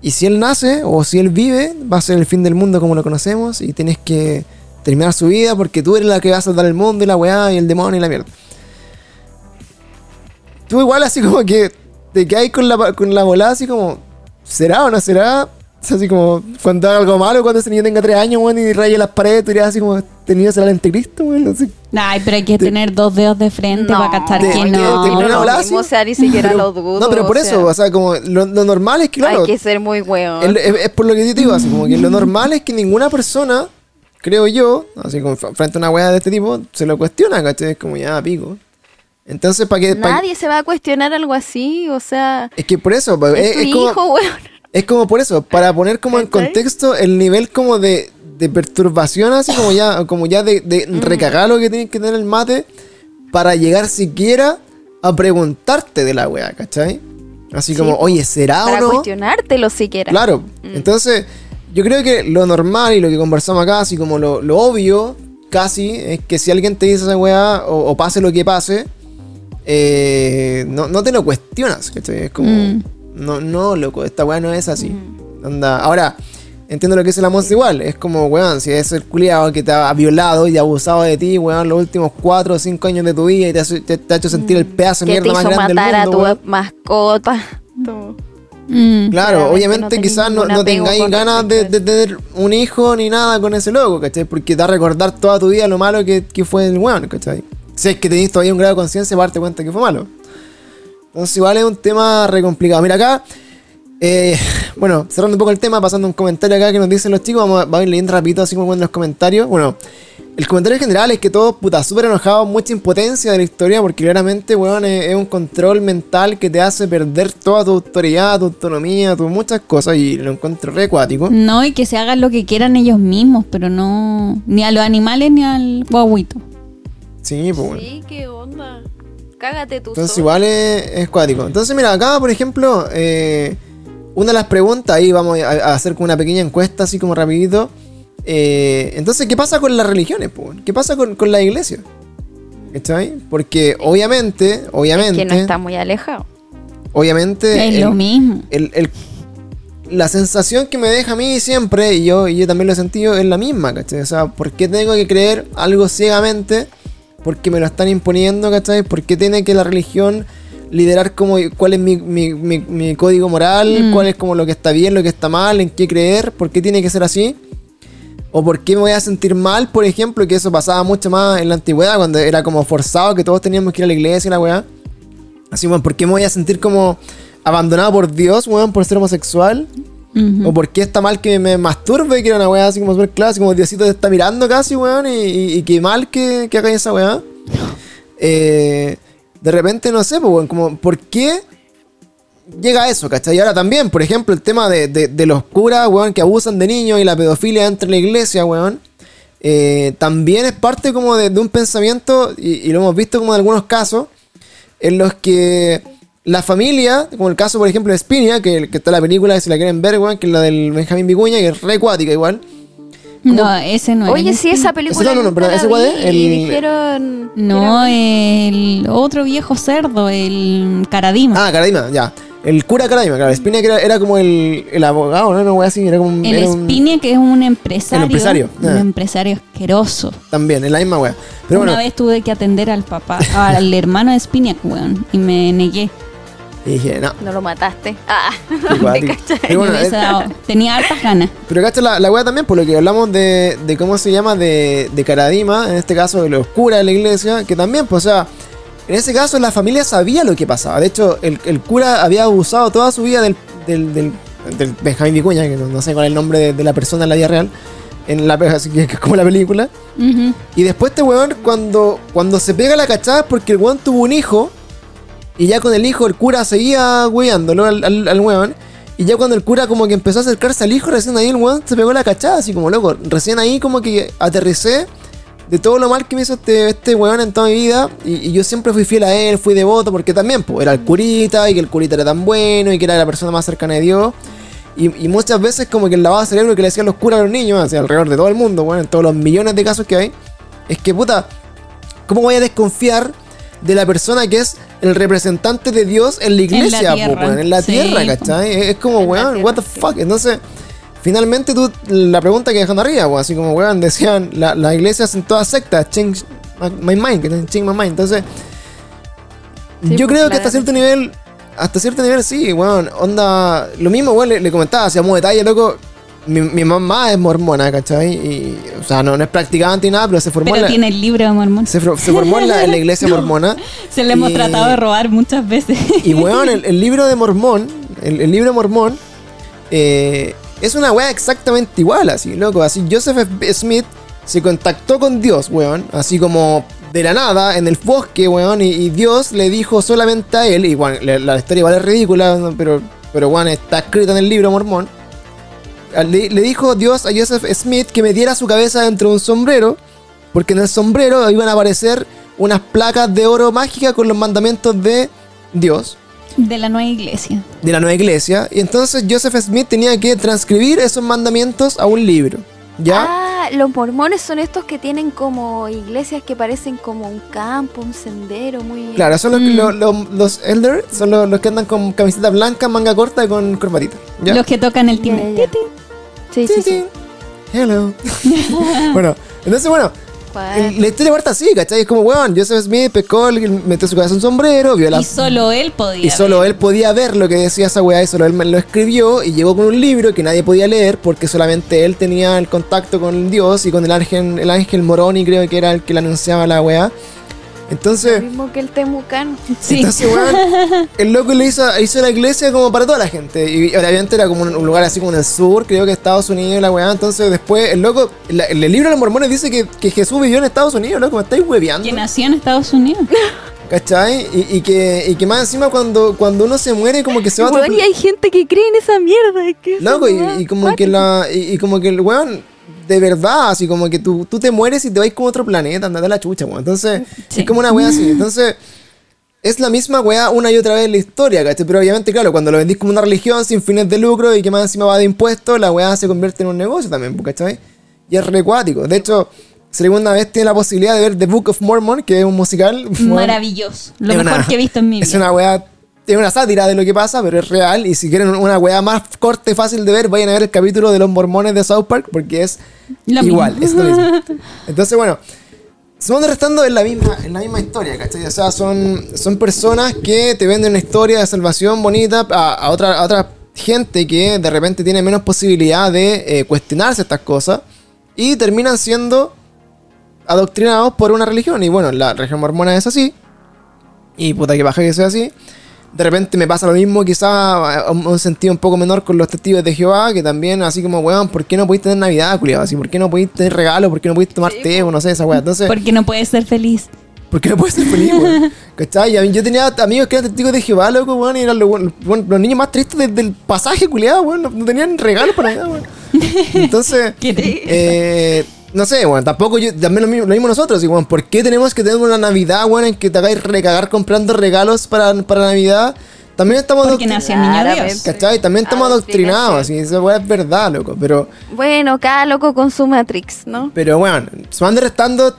Y si él nace o si él vive, va a ser el fin del mundo como lo conocemos y tienes que terminar su vida porque tú eres la que va a salvar el mundo y la weá y el demonio y la mierda. Tú igual así como que te quedas con la, con la volada así como, ¿será o no será? O sea, así como, cuando haga algo malo, cuando ese niño tenga tres años, weón, y raye las paredes, tú irías así como, tenido será el anticristo, weón, no sé. Ay, pero hay que tener dos dedos de frente para cachar de- que no. de- no, bola mismo, o sea, ni siquiera Pero- lo dudo. No, pero por o eso, sea, o sea, como lo, lo normal es que, claro, Hay que ser muy weón. el- es, es por lo que yo te digo, así como que lo normal es que ninguna persona, creo yo, así como frente a una weá de este tipo, se lo cuestiona, ¿cachai? Es como ya pico. Entonces, ¿para qué? pa- Nadie se va a cuestionar algo así, o sea, es que por eso, pa- es, es, tu es como, hijo, weón. Es como por eso, para poner como en contexto el nivel como de, de perturbación, así como ya, como ya de, de Mm. recagar lo que tiene que tener el mate para llegar siquiera a preguntarte de la weá, ¿cachai? Así Sí, como, oye, ¿será Para o no? cuestionártelo siquiera. Claro. Mm. Entonces, yo creo que lo normal y lo que conversamos acá, así como lo, lo obvio, casi, es que si alguien te dice esa weá, o, o pase lo que pase, eh, no, no te lo cuestionas, ¿cachai? Es como, Mm. No, no, loco, esta weá no es así. Mm. Anda. Ahora, entiendo lo que dice la Monza igual, es como, weón, si es el culiado que te ha violado y ha abusado de ti, weón, los últimos 4 o 5 años de tu vida y te ha, te- te ha hecho sentir el pedazo de que te mierda más hizo grande matar del a mundo, tu weón. mascota. Mm. Claro, obviamente no quizás no, no tengáis ganas de, a de tener un hijo ni nada con ese loco, ¿cachai? Porque te va a recordar toda tu vida lo malo que, que fue el weón, ¿cachai? Si es que tenéis todavía un grado de conciencia, darte cuenta que fue malo. Entonces igual es un tema re complicado. Mira acá, eh, bueno, cerrando un poco el tema, pasando un comentario acá que nos dicen los chicos, vamos a, vamos a ir leyendo rapidito así como en los comentarios. Bueno, el comentario general es que todos, puta, súper enojados, mucha impotencia de la historia, porque claramente, weón, es, es un control mental que te hace perder toda tu autoridad, tu autonomía, tu muchas cosas, y lo encuentro re acuático. No, y que se hagan lo que quieran ellos mismos, pero no. Ni a los animales ni al guaguito. Sí, pues bueno. Sí, qué onda. Cágate tú Entonces igual es, es cuático. Entonces mira, acá por ejemplo, eh, una de las preguntas, ahí vamos a, a hacer como una pequeña encuesta así como rapidito. Eh, entonces, ¿qué pasa con las religiones? po? ¿Qué pasa con, con la iglesia? ¿Cachai? Porque obviamente, obviamente, Que no está muy alejado. obviamente... es el- lo mismo. el- el- la sensación que me deja a mí siempre, y yo, y yo también lo he sentido, es la misma, ¿cachai? O sea, ¿por qué tengo que creer algo ciegamente? Porque me lo están imponiendo, ¿cachai? ¿Por qué tiene que la religión liderar como cuál es mi, mi- mi- mi código moral? Mm. ¿Cuál es como lo que está bien, lo que está mal? ¿En qué creer? ¿Por qué tiene que ser así? ¿O por qué me voy a sentir mal, por ejemplo? Que eso pasaba mucho más en la antigüedad, cuando era como forzado que todos teníamos que ir a la iglesia y la weá. Así, weón, ¿por qué me voy a sentir como abandonado por Dios, weón, por ser homosexual? ¿O por qué está mal que me masturbe? Que era una weá así como súper clásica, como Diosito te está mirando casi, weón, y, y, y qué mal que, que haga esa weá. (laughs) Eh, de repente, no sé, pues, weón, como, ¿por qué llega a eso, cachai? Y ahora también, por ejemplo, el tema de, de- de los curas, weón, que abusan de niños y la pedofilia dentro de la iglesia, weón. eh, también es parte como de, de un pensamiento, y, y lo hemos visto como en algunos casos, en los que la familia, como el caso por ejemplo de Spinia, que, que está en la película, que si la quieren ver, weón, que es la del Benjamín Vicuña, que es re acuática igual. No, ese no Oye, es. sí, esa película. no, no, nunca pero ese cuál es, el- dijeron. No, el otro viejo cerdo, el Caradima. Ah, Caradima, ya. El cura Caradima, claro. Spinia que era, era como el, el abogado, ¿no? Una wea así, era como un- el era un- Spinia, que es un empresario. El empresario, Un ah. empresario asqueroso. También, en la misma wea. Pero Una bueno, vez tuve que atender al papá, al (laughs) hermano de Spiniak, weón, y me negué. Y dije, no. No lo mataste. Ah, (laughs) bueno, hubiese eh, tenía hartas ganas. Pero cacha la, la wea también, por lo que hablamos de, de cómo se llama, de, de Caradima, en este caso de los curas de la iglesia, que también, pues, o sea, en ese caso la familia sabía lo que pasaba. De hecho, el, el cura había abusado toda su vida del, del, del, del Benjamín Vicuña, que no, no sé cuál es el nombre de, de la persona en la vida real, en la, así (laughs) que es como la película. Y después este weón, cuando, cuando se pega la cachada es porque el weón tuvo un hijo Y ya con el hijo, el cura seguía weándolo al, al, weón. Y ya cuando el cura como que empezó a acercarse al hijo, recién ahí el weón se pegó la cachada, así como loco. Recién ahí como que aterricé de todo lo mal que me hizo este, este weón en toda mi vida. Y, y yo siempre fui fiel a él, fui devoto, porque también pues, era el curita, y que el curita era tan bueno, y que era la persona más cercana de Dios. Y, y muchas veces como que el lavado de cerebro que le decían los curas a los niños, alrededor de todo el mundo, bueno, en todos los millones de casos que hay, es que puta, ¿cómo voy a desconfiar de la persona que es el representante de Dios en la iglesia, tierra. en la Sí, tierra. ¿cachai? Es, es como, la weón, what the fuck. Entonces, finalmente tú, la pregunta que dejan arriba, weón, así como, weón, decían, la- las iglesias en todas sectas, change my mind, que change my mind. Entonces, Sí, yo pues, creo que hasta cierto nivel, hasta cierto nivel sí, weón, onda, lo mismo, weón, le, le comentaba, hacíamos detalle, loco. Mi, mi mamá es mormona, ¿cachai? Y, o sea, no, no es practicante ni nada, pero se formó, Pero en, la, tiene el libro de Mormón. se, formó en, la, en la (laughs) iglesia mormona. Se le hemos y- tratado de robar muchas veces. Y weón, el, el libro de Mormón, el, el libro de Mormón, eh, es una weá exactamente igual, así, loco. Así, Joseph F. Smith se contactó con Dios, weón. Así como de la nada, en el bosque, weón. Y, y Dios le dijo solamente a él, y bueno, la, la historia igual es ridícula, pero, pero weón, está escrita en el libro Mormón. Le, le dijo Dios a Joseph Smith que metiera su cabeza dentro de un sombrero, porque en el sombrero iban a aparecer unas placas de oro mágicas con los mandamientos de Dios De la nueva iglesia. de la nueva iglesia. Y entonces Joseph Smith tenía que transcribir esos mandamientos a un libro. ¿Ya? Ah, los mormones son estos que tienen como iglesias que parecen como un campo, un sendero muy... Claro, son los, Mm. los, los, los elders, son los, los que andan con camiseta blanca, manga corta y con corbatita. ¿Ya? Los que tocan el timbre. Sí, sí, sí. Hello. (laughs) bueno, entonces, bueno, la historia parte así, ¿cachai? Es como, weón, Joseph Smith pescó, metió su cabeza en un sombrero, vio la, Y solo él podía. Y solo ver. él podía ver lo que decía esa weá y solo él me lo escribió y llegó con un libro que nadie podía leer porque solamente él tenía el contacto con Dios y con el ángel, el ángel Moroni creo que era el que le anunciaba la weá. Lo Entonces, mismo que el temucano. (laughs) Sí. entonces weón, el loco le hizo, hizo la iglesia como para toda la gente. Y obviamente era como un, un lugar así como en el sur, creo que Estados Unidos y la weá. Entonces después el loco, la- el, libro de los mormones dice que, que Jesús vivió en Estados Unidos, loco, me estáis hueveando. Que nació en Estados Unidos. (laughs) ¿Cachai? Y, y que, y que más encima cuando, cuando uno se muere como que se va a y hay gente que cree en esa mierda. que Loco, y, como que la. Y, y como que el weón, de verdad, así como que tú, tú te mueres y te vas como a otro planeta, andate a la chucha, weón. Entonces, Sí. es como una wea así. Entonces, es la misma wea una y otra vez en la historia, ¿cachai? Pero obviamente, claro, cuando lo vendís como una religión sin fines de lucro y que más encima va de impuestos, la wea se convierte en un negocio también, ¿cachai? Y es recuático. De hecho, si alguna vez tiene la posibilidad de ver The Book of Mormon, que es un musical. (laughs) Maravilloso. Lo es mejor una- que he visto en mi (laughs) vida. Es una weá. Es una sátira de lo que pasa, pero es real. Y si quieren una weá más corta y fácil de ver, vayan a ver el capítulo de los mormones de South Park, porque es Lo igual, mismo. es lo mismo. (laughs) Entonces, bueno, Segundo y restando es la misma, es la misma historia, ¿cachai? O sea, son, son personas que te venden una historia de salvación bonita a, a otra, a otra gente que de repente tiene menos posibilidad de eh, cuestionarse estas cosas y terminan siendo adoctrinados por una religión. Y bueno, la religión mormona es así. Y puta que baja que sea así. De repente me pasa lo mismo, quizá a un, sentido un poco menor con los testigos de Jehová, que también así como, weón, ¿por qué no podéis tener Navidad, culiado? Así, ¿por qué no podéis tener regalo? ¿Por qué no podéis tomar té? O no sé, esa weá. Entonces, Porque no puedes ser feliz. ¿por qué no puedes ser feliz, weón? (laughs) ¿Cachai? Mí- Yo tenía amigos que eran testigos de Jehová, loco, weón, y eran los, weón, los niños más tristes del, del pasaje, culiado, weón. No, no tenían regalo para Navidad, weón. (laughs) Entonces, Qué eh, no sé, weón, tampoco yo, también lo mismo, lo mismo nosotros, y, weón, ¿por qué tenemos que tener una Navidad, weón, en que te hagáis recagar comprando regalos para, para Navidad? También estamos Porque adoctrin- nació el niño Dios. Claramente. ¿Cachai? También estamos adoctrinados, esa weá es verdad, loco, pero... Bueno, cada loco con su Matrix, ¿no? Pero bueno, se van restando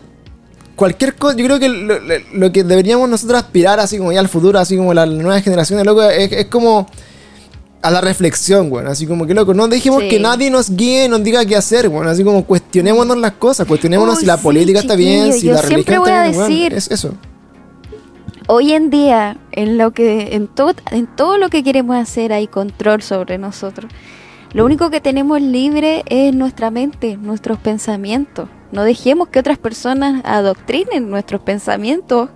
cualquier cosa. Yo creo que lo, lo- lo que deberíamos nosotros aspirar, así como ya al futuro, así como la nueva generación, loco, es, es como a la reflexión, bueno, así como que loco, no dejemos Sí. que nadie nos guíe, nos diga qué hacer, bueno, así como cuestionémonos las cosas, cuestionémonos si la sí, política está bien, si la religión voy está a bien, weón, decir- es eso. Hoy en día, en lo que, en todo, en todo lo que queremos hacer hay control sobre nosotros. Lo único que tenemos libre es nuestra mente, nuestros pensamientos. No dejemos que otras personas adoctrinen nuestros pensamientos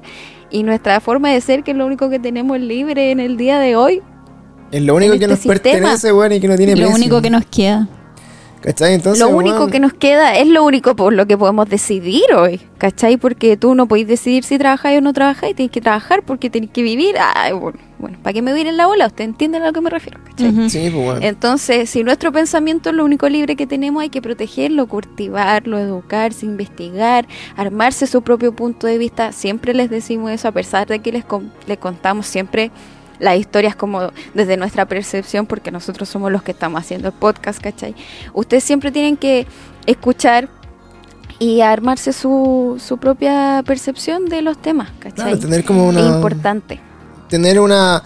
y nuestra forma de ser, que es lo único que tenemos libre en el día de hoy. Es lo único que este nos sistema. pertenece, weón, y que no tiene Lo precio. único que nos queda. ¿Cachai? Entonces, lo único que nos queda es lo único por lo que podemos decidir hoy, ¿cachai? Porque tú no podés decidir si trabajáis o no trabajáis, tienes que trabajar porque tenés que vivir. Ay, bueno, bueno, ¿para qué me voy a ir en la bola? ¿Usted entiende a lo que me refiero? ¿cachai? Sí, pues bueno. Entonces, si nuestro pensamiento es lo único libre que tenemos, hay que protegerlo, cultivarlo, educarse, investigar, armarse su propio punto de vista. Siempre les decimos eso, a pesar de que les, con- les contamos siempre las historias como desde nuestra percepción, porque nosotros somos los que estamos haciendo el podcast, ¿cachai? Ustedes siempre tienen que escuchar y armarse su, su propia percepción de los temas, ¿cachai? Claro, tener como una- Es importante. tener una,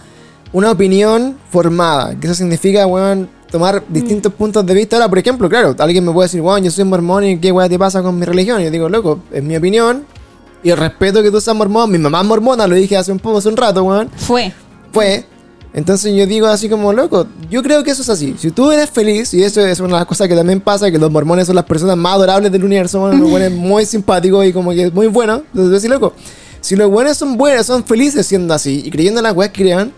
una opinión formada. Que eso significa, weón, tomar distintos puntos de vista. Ahora, por ejemplo, claro, alguien me puede decir, weón, yo soy mormón y qué weón te pasa con mi religión. Y yo digo, loco, es mi opinión. Y el respeto que tú seas mormón. Mi mamá es mormona, lo dije hace un poco, hace un rato, weón. Fue. Fue. Entonces yo digo así como, loco, yo creo que eso es así. Si tú eres feliz, y eso es una de las cosas que también pasa, que los mormones son las personas más adorables del universo, bueno, los buenos (laughs) muy simpáticos y como que muy buenos. Entonces, decir, loco, si los buenos son buenos, son felices siendo así y creyendo en las weas que crean,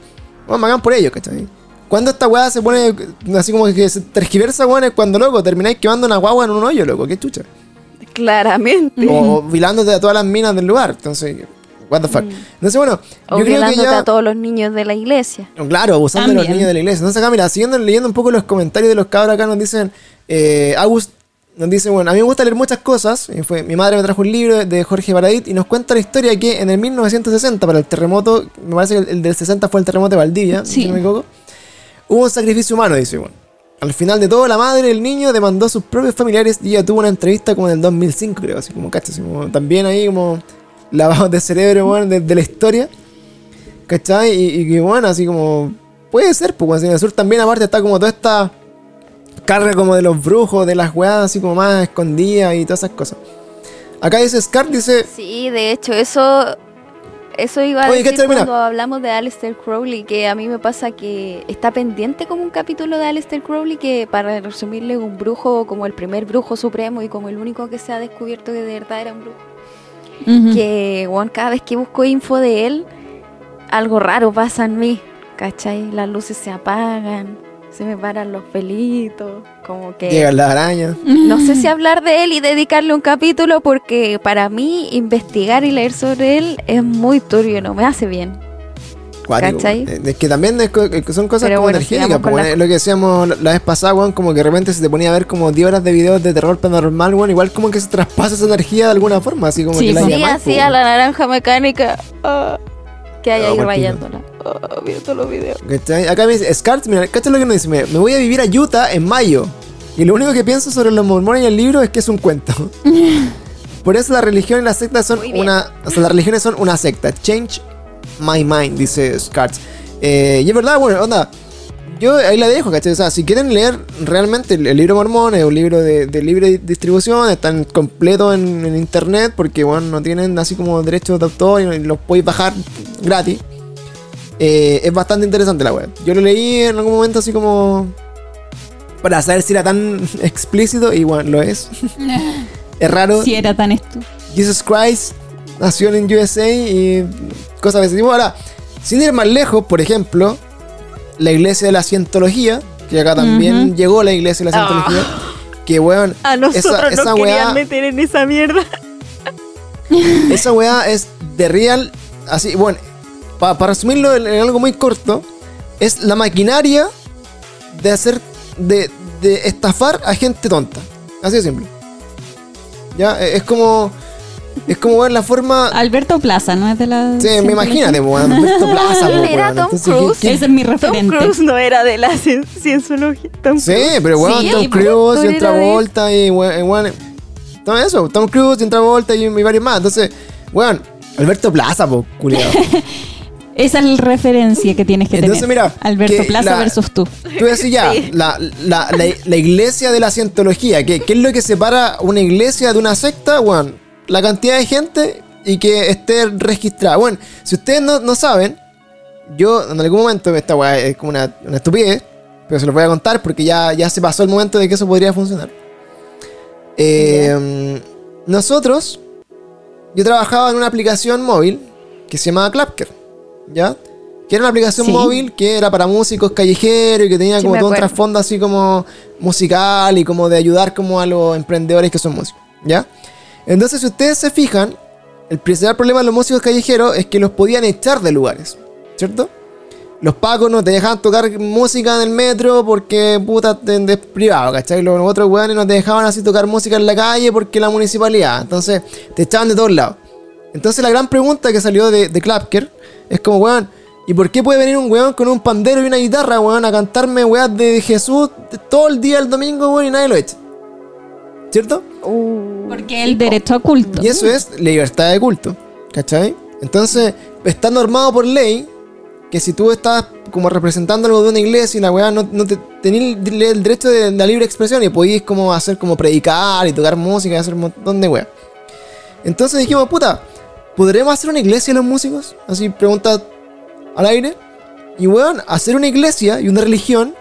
bueno, hagan por ellos, ¿cachai? Cuando esta weá se pone así como que se tergiversa, weón, es cuando, loco, termináis quemando una guagua en un hoyo, loco, qué chucha. Claramente. O vilándote a todas las minas del lugar. Entonces, what the fuck. Entonces, bueno, O yo creo que ya... a todos los niños de la iglesia. Claro, abusando de los También. niños de la iglesia. Entonces acá, mira, siguiendo leyendo un poco los comentarios de los cabros acá, nos dicen, eh, August nos dice, bueno, a mí me gusta leer muchas cosas. Y fue, mi madre me trajo un libro de Jorge Baradit y nos cuenta la historia que en el 1960, para el terremoto, me parece que el, el del 60 fue el terremoto de Valdivia, Sí. si no me equivoco, hubo un sacrificio humano, dice, bueno. Al final de todo, la madre del niño demandó a sus propios familiares y ella tuvo una entrevista como en el 2005, creo, así como, ¿cachai? Así como, también ahí como lavado de cerebro, bueno, de, de la historia. ¿Cachai? Y, y que bueno, así como. Puede ser, pues en el sur también, aparte, está como toda esta carga como de los brujos, de las weas así como más escondidas y todas esas cosas. Acá dice Scar, dice. Sí, de hecho, eso eso iba a Oye, decir cuando hablamos de Aleister Crowley, que a mí me pasa que está pendiente como un capítulo de Aleister Crowley que, para resumirle, un brujo como el primer brujo supremo y como el único que se ha descubierto que de verdad era un brujo. Que, bueno, cada vez que busco info de él, algo raro pasa en mí, ¿cachai? Las luces se apagan, se me paran los pelitos, como que... Llegan las arañas. No sé si hablar de él y dedicarle un capítulo porque para mí investigar y leer sobre él es muy turbio, no me hace bien. Cuático. Es que también es son cosas Pero como bueno, energéticas. las- es lo que decíamos la- la vez pasada, weón, como que de repente se te ponía a ver como 10 horas de videos de terror paranormal, weón, igual como que se traspasa esa energía de alguna forma, así como Sí, que la sí. Así a la naranja mecánica ah, que hay Ah, ahí rayándola. Ah, viendo los videos. ¿Cachai? Acá me dice, Scar, mira, ¿cachai lo que nos dice? Me, me voy a vivir a Utah en mayo. Y lo único que pienso sobre los mormones y el libro es que es un cuento. (laughs) Por eso la religión y la secta son una. O sea, las religiones son una secta. Change my mind, dice Scars. Eh, y es verdad, bueno, onda. Yo ahí la dejo, ¿cachai? O sea, si quieren leer realmente el, el libro mormón, es un libro de, de libre distribución, están completo en, en internet, porque bueno, no tienen así como derechos de autor y los podéis bajar gratis. Eh, es bastante interesante la web. Yo lo leí en algún momento así como para saber si era tan (laughs) explícito y bueno, lo es. (laughs) es raro. Si era tan esto. Jesus Christ nació en USA y cosas de ese tipo. Ahora, sin ir más lejos, por ejemplo, la iglesia de la cientología, que acá también llegó la iglesia de la cientología, que weón, (laughs) A nosotros esa, esa nos querían weá, meter en esa mierda. (laughs) esa weá es de real, así, bueno, pa- para resumirlo en, en algo muy corto, es la maquinaria de hacer, de, de estafar a gente tonta. Así de simple. Ya, e- es como, es como ver la forma... Alberto Plaza, ¿no es de la. Sí, me imagínate, weón. Alberto Plaza, Él po, era weón. Tom Cruise. ¿qué- qué- Ese es mi Tom referente. Cruise no era de la cien- cienciología. Tom Sí, pero weón, Sí, Tom Cruise y otra de- Volta y weón, weón, Todo eso, Tom Cruise y otra Volta y, y varios más. Entonces, weón, Alberto Plaza, po, culiado. (laughs) Esa es la referencia que tienes que Entonces, tener. mira, Alberto que Plaza la- versus tú. Tú decís ya, Sí. la, la, la, la iglesia de la cientología, ¿qué, ¿qué es lo que separa una iglesia de una secta? Weón, la cantidad de gente y que esté registrada. Bueno, si ustedes no, no saben, yo en algún momento, esta weá es como una, una estupidez, pero se los voy a contar porque ya, ya se pasó el momento de que eso podría funcionar. Eh, nosotros, yo trabajaba en una aplicación móvil que se llamaba Clapker, ¿ya? Que era una aplicación Sí. móvil que era para músicos callejeros y que tenía Sí, como todo un trasfondo así como musical y como de ayudar como a los emprendedores que son músicos, ¿ya? Entonces, si ustedes se fijan, el principal problema de los músicos callejeros es que los podían echar de lugares, ¿cierto? Los pacos no te dejaban tocar música en el metro porque puta es privado, ¿cachai? Los otros weones no te dejaban así tocar música en la calle porque la municipalidad. Entonces te echaban de todos lados. Entonces la gran pregunta que salió de, de Klapker es como, weón, ¿y por qué puede venir un weón con un pandero y una guitarra, weón, a cantarme weas de Jesús todo el día el domingo, weón, y nadie lo echa? ¿Cierto? Uh, Porque el derecho a culto. Y eso es libertad de culto, ¿cachai? Entonces, está normado por ley que si tú estás como representando algo de una iglesia y la weá no, no te tenés el, el derecho de la libre expresión y podís como hacer como predicar y tocar música y hacer un montón de weá. Entonces dijimos, puta, ¿podremos hacer una iglesia los músicos? Así pregunta al aire. Y weón, hacer una iglesia y una religión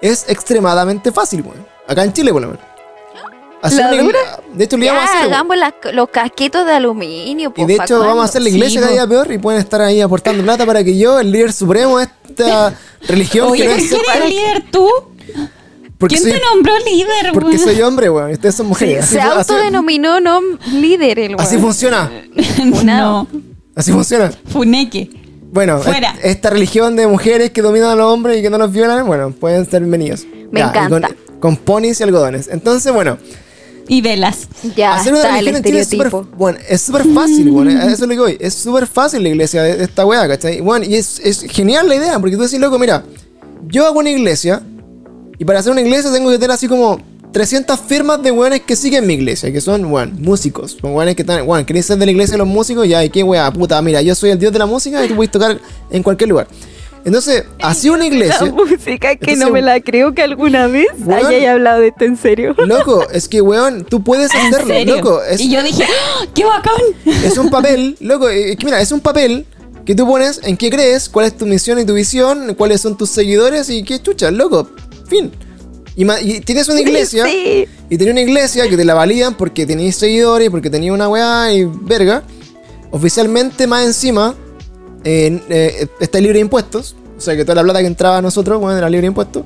es extremadamente fácil, weón. Acá en Chile, por lo menos. Hacer ¿La una igle- dura? De hecho, le íbamos a ya, hacer. hagamos los casquitos de aluminio. Y po, de ¿pa' hecho vamos a hacer la Sí, iglesia cada po. día peor y pueden estar ahí aportando plata para que yo, el líder supremo de esta (laughs) religión, Oye, que no ¿por es- qué eres líder tú? porque, ¿Quién soy, te nombró líder, porque soy hombre, weón. Ustedes son mujeres. así, Se así- autodenominó no líder el así weón. funciona. (laughs) No, Así funciona. funeque. Bueno, Fuera. est- esta religión de mujeres que dominan a los hombres y que no los violan, bueno, pueden ser bienvenidos. Me encanta. Con, con ponis y algodones. Entonces, bueno, Y velas. Ya hacer una está el religión en Chile es súper bueno, es súper fácil, bueno, a eso es lo que voy. Es súper fácil la iglesia de, de esta weá, ¿cachai? Bueno, y es, es genial la idea, porque tú decís, loco, mira, yo hago una iglesia, y para hacer una iglesia tengo que tener así como 300 firmas de weones que siguen mi iglesia, que son, bueno, músicos. Son weones que están, bueno, queréis ser de la iglesia de los músicos, ya, y qué weá, puta, mira, yo soy el dios de la música y tú puedes tocar en cualquier lugar. Entonces, así una iglesia. La música que Entonces, no me la creo que alguna vez Weón. haya hablado de esto en serio. Loco, es que, weón, tú puedes (laughs) ¿En hacerlo, loco. Es, Y yo dije, ¡Ah, ¡qué bacán! Es un papel, (laughs) loco, es que mira, es un papel que tú pones en qué crees, cuál es tu misión y tu visión, cuáles son tus seguidores y qué chucha, loco. Fin. Y, y tienes una (laughs) iglesia, Sí. y tenés una iglesia que te la validan porque tenéis seguidores, porque tenéis una weá y verga. Oficialmente, más encima, eh, eh, está libre de impuestos. O sea que toda la plata que entraba a nosotros, bueno, era libre de impuestos.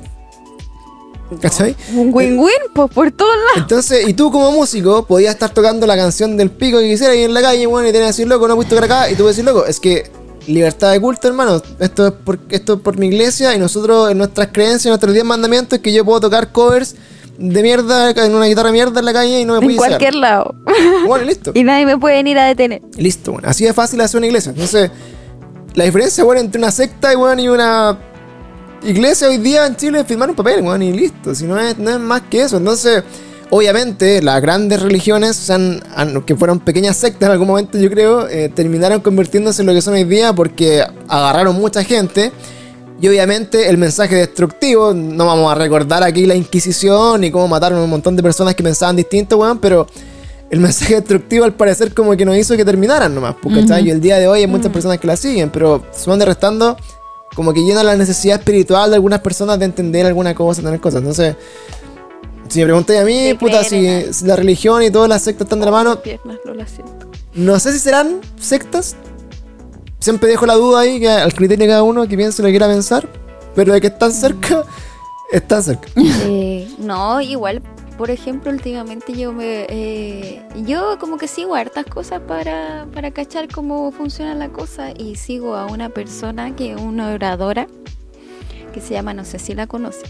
¿Cachai? Un win-win, pues por todos lados. Entonces, y tú como músico podías estar tocando la canción del pico que quisieras ahí en la calle, bueno, y tenías que decir, loco, no puedes tocar acá, y tú puedes decir, loco, es que libertad de culto, hermano, esto es por, esto es por mi iglesia, y nosotros, en nuestras creencias, en nuestros 10 mandamientos, es que yo puedo tocar covers de mierda, en una guitarra de mierda en la calle y no me En puedes cualquier lado. Bueno, listo. (laughs) Y nadie me puede venir a detener. Listo, bueno. Así de fácil hacer una iglesia. Entonces, la diferencia, entre una secta y, bueno, y una iglesia hoy día en Chile es firmar un papel, bueno, y listo. Si no es, no es más que eso. Entonces, obviamente, las grandes religiones, se han- han- que fueron pequeñas sectas en algún momento, yo creo, eh, terminaron convirtiéndose en lo que son hoy día porque agarraron mucha gente. Y obviamente el mensaje destructivo, no vamos a recordar aquí la Inquisición y cómo mataron a un montón de personas que pensaban distinto, weón, pero el mensaje destructivo al parecer como que nos hizo que terminaran nomás, pues, ¿cachai? Y el día de hoy hay muchas personas que la siguen, pero sumando y restando, como que llena la necesidad espiritual de algunas personas de entender alguna cosa, tener cosas. Entonces, si me preguntáis a mí, puta, si, si la religión y todas las sectas están de la mano, Piernas, no la siento. no sé si serán sectas. Siempre dejo la duda ahí, que al criterio de cada uno, que piense lo que quiera pensar. Pero de que están cerca, están cerca. Eh, no, igual, por ejemplo, últimamente yo me. eh, yo como que sigo hartas cosas para, para cachar cómo funciona la cosa y sigo a una persona que es una oradora que se llama, no sé si la conoce.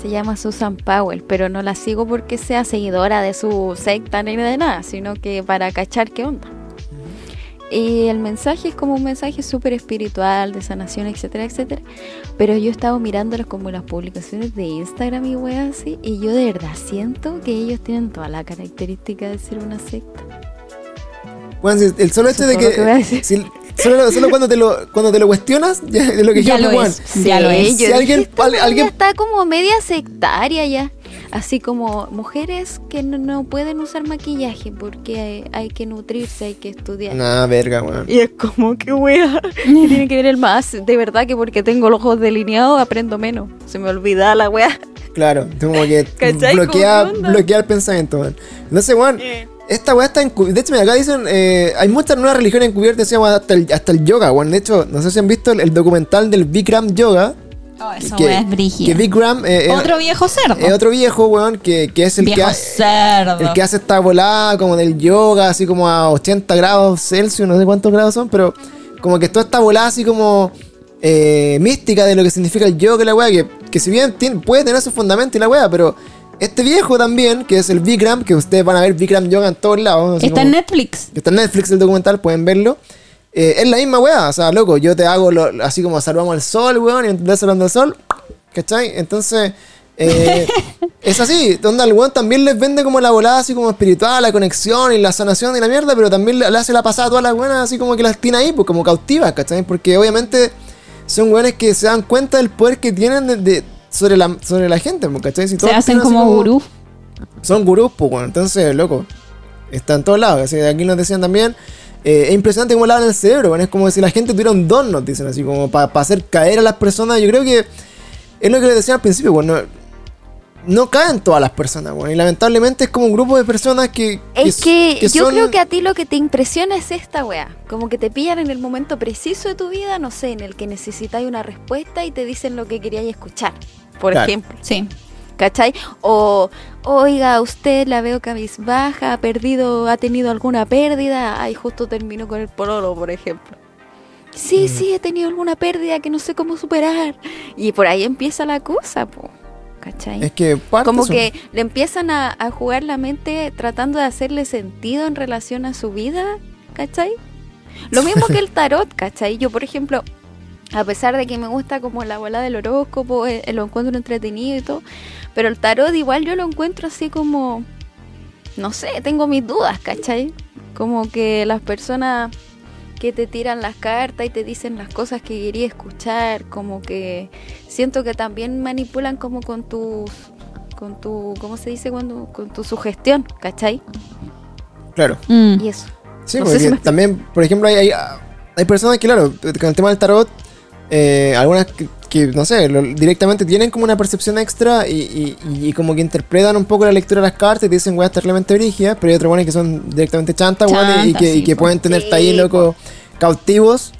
Se llama Susan Powell, pero no la sigo porque sea seguidora de su secta ni de nada, sino que para cachar qué onda. Y el mensaje es como un mensaje súper espiritual, de sanación, etcétera, etcétera. Pero yo he estado mirándolas como las publicaciones de Instagram y weas así, y yo de verdad siento que ellos tienen toda la característica de ser una secta. Bueno, el solo hecho de que si- solo, solo cuando, te lo, cuando te lo cuestionas, ya es lo que Ya dijimos, lo Juan. es. Ya lo es. Si yo alguien- al- alguien- ya está como media sectaria ya. Así como mujeres que no, no pueden usar maquillaje porque hay, hay que nutrirse, hay que estudiar. Nah, verga, weón. Y es como que wea, (laughs) que tiene que ver el más. De verdad que porque tengo los ojos delineados aprendo menos. Se me olvida la wea. Claro, como que (laughs) bloquea, bloquea el pensamiento, weón. Entonces, weón, Esta weá está encubierta. De hecho, mira, acá dicen, eh, hay muchas nuevas religiones encubiertas, se llama hasta el, hasta el yoga, weón. De hecho, no sé si han visto el, el documental del Bikram Yoga. Oh, esa que, es que brígida. Bikram eh, eh, Otro viejo cerdo. es otro viejo, weón, que, que es el que, viejo ha- cerdo. el que hace esta volada como del yoga, así como a 80 grados Celsius, no sé cuántos grados son, pero como que toda esta volada así como eh, mística de lo que significa el yoga y la weá, que, que si bien tiene- puede tener su fundamento y la weá, pero este viejo también, que es el Bikram, que ustedes van a ver Bikram Yoga en todos lados. Está como- en Netflix. que está en Netflix el documental, pueden verlo. Eh, es la misma weá, o sea, loco, yo te hago lo- así como salvamos al sol, weón, y entendés salvando al sol, ¿cachai? Entonces, eh, (laughs) es así, donde al weón también les vende como la volada así como espiritual, la conexión y la sanación y la mierda, pero también le, le hace la pasada a todas las buenas así como que las tiene ahí, pues como cautivas, ¿cachai? Porque obviamente son weones que se dan cuenta del poder que tienen de, de- sobre, la, sobre la gente, pues, ¿cachai? Si Se hacen como gurú. son gurús, pues, bueno, entonces, loco, está en todos lados. Así, aquí nos decían también, eh, es impresionante cómo lavan el cerebro, bueno, es como si la gente tuviera un don, nos dicen así, como para hacer caer a las personas. Yo creo que es lo que les decía al principio, bueno, no caen todas las personas, bueno, y lamentablemente es como un grupo de personas que... Es que, yo son- creo que a ti lo que te impresiona es esta weá. Como que te pillan en el momento preciso de tu vida, no sé, en el que necesitáis una respuesta y te dicen lo que queríais escuchar. Por Claro. ejemplo. Sí. ¿Cachai? O, oiga, usted la veo cabizbaja, ha perdido, ha tenido alguna pérdida. Ay, justo terminó con el pololo, por ejemplo. Sí, sí, he tenido alguna pérdida que no sé cómo superar. Y por ahí empieza la cosa, po. ¿Cachai? Es que Como son- que le empiezan a, a jugar la mente tratando de hacerle sentido en relación a su vida, ¿cachai? Lo mismo que el (laughs) tarot, ¿cachai? Yo, por ejemplo, a pesar de que me gusta como la bola del horóscopo, eh, lo encuentro entretenido y todo, pero el tarot igual yo lo encuentro así como, no sé, tengo mis dudas, ¿cachai? Como que las personas que te tiran las cartas y te dicen las cosas que quería escuchar, como que siento que también manipulan como con tus con tu ¿cómo se dice cuando con tu sugestión, ¿cachai? Claro. Mm. Y eso. Sí, No porque si me- también, por ejemplo, hay, hay, hay personas que, claro, con el tema del tarot, eh, algunas que, que, no sé, lo- directamente tienen como una percepción extra y, y- y como que interpretan un poco la lectura de las cartas y te dicen weas terriblemente brígidas, pero hay otros buenos que son directamente chantas, weón, y que, y sí, que po. pueden tenerte ahí, loco, cautivos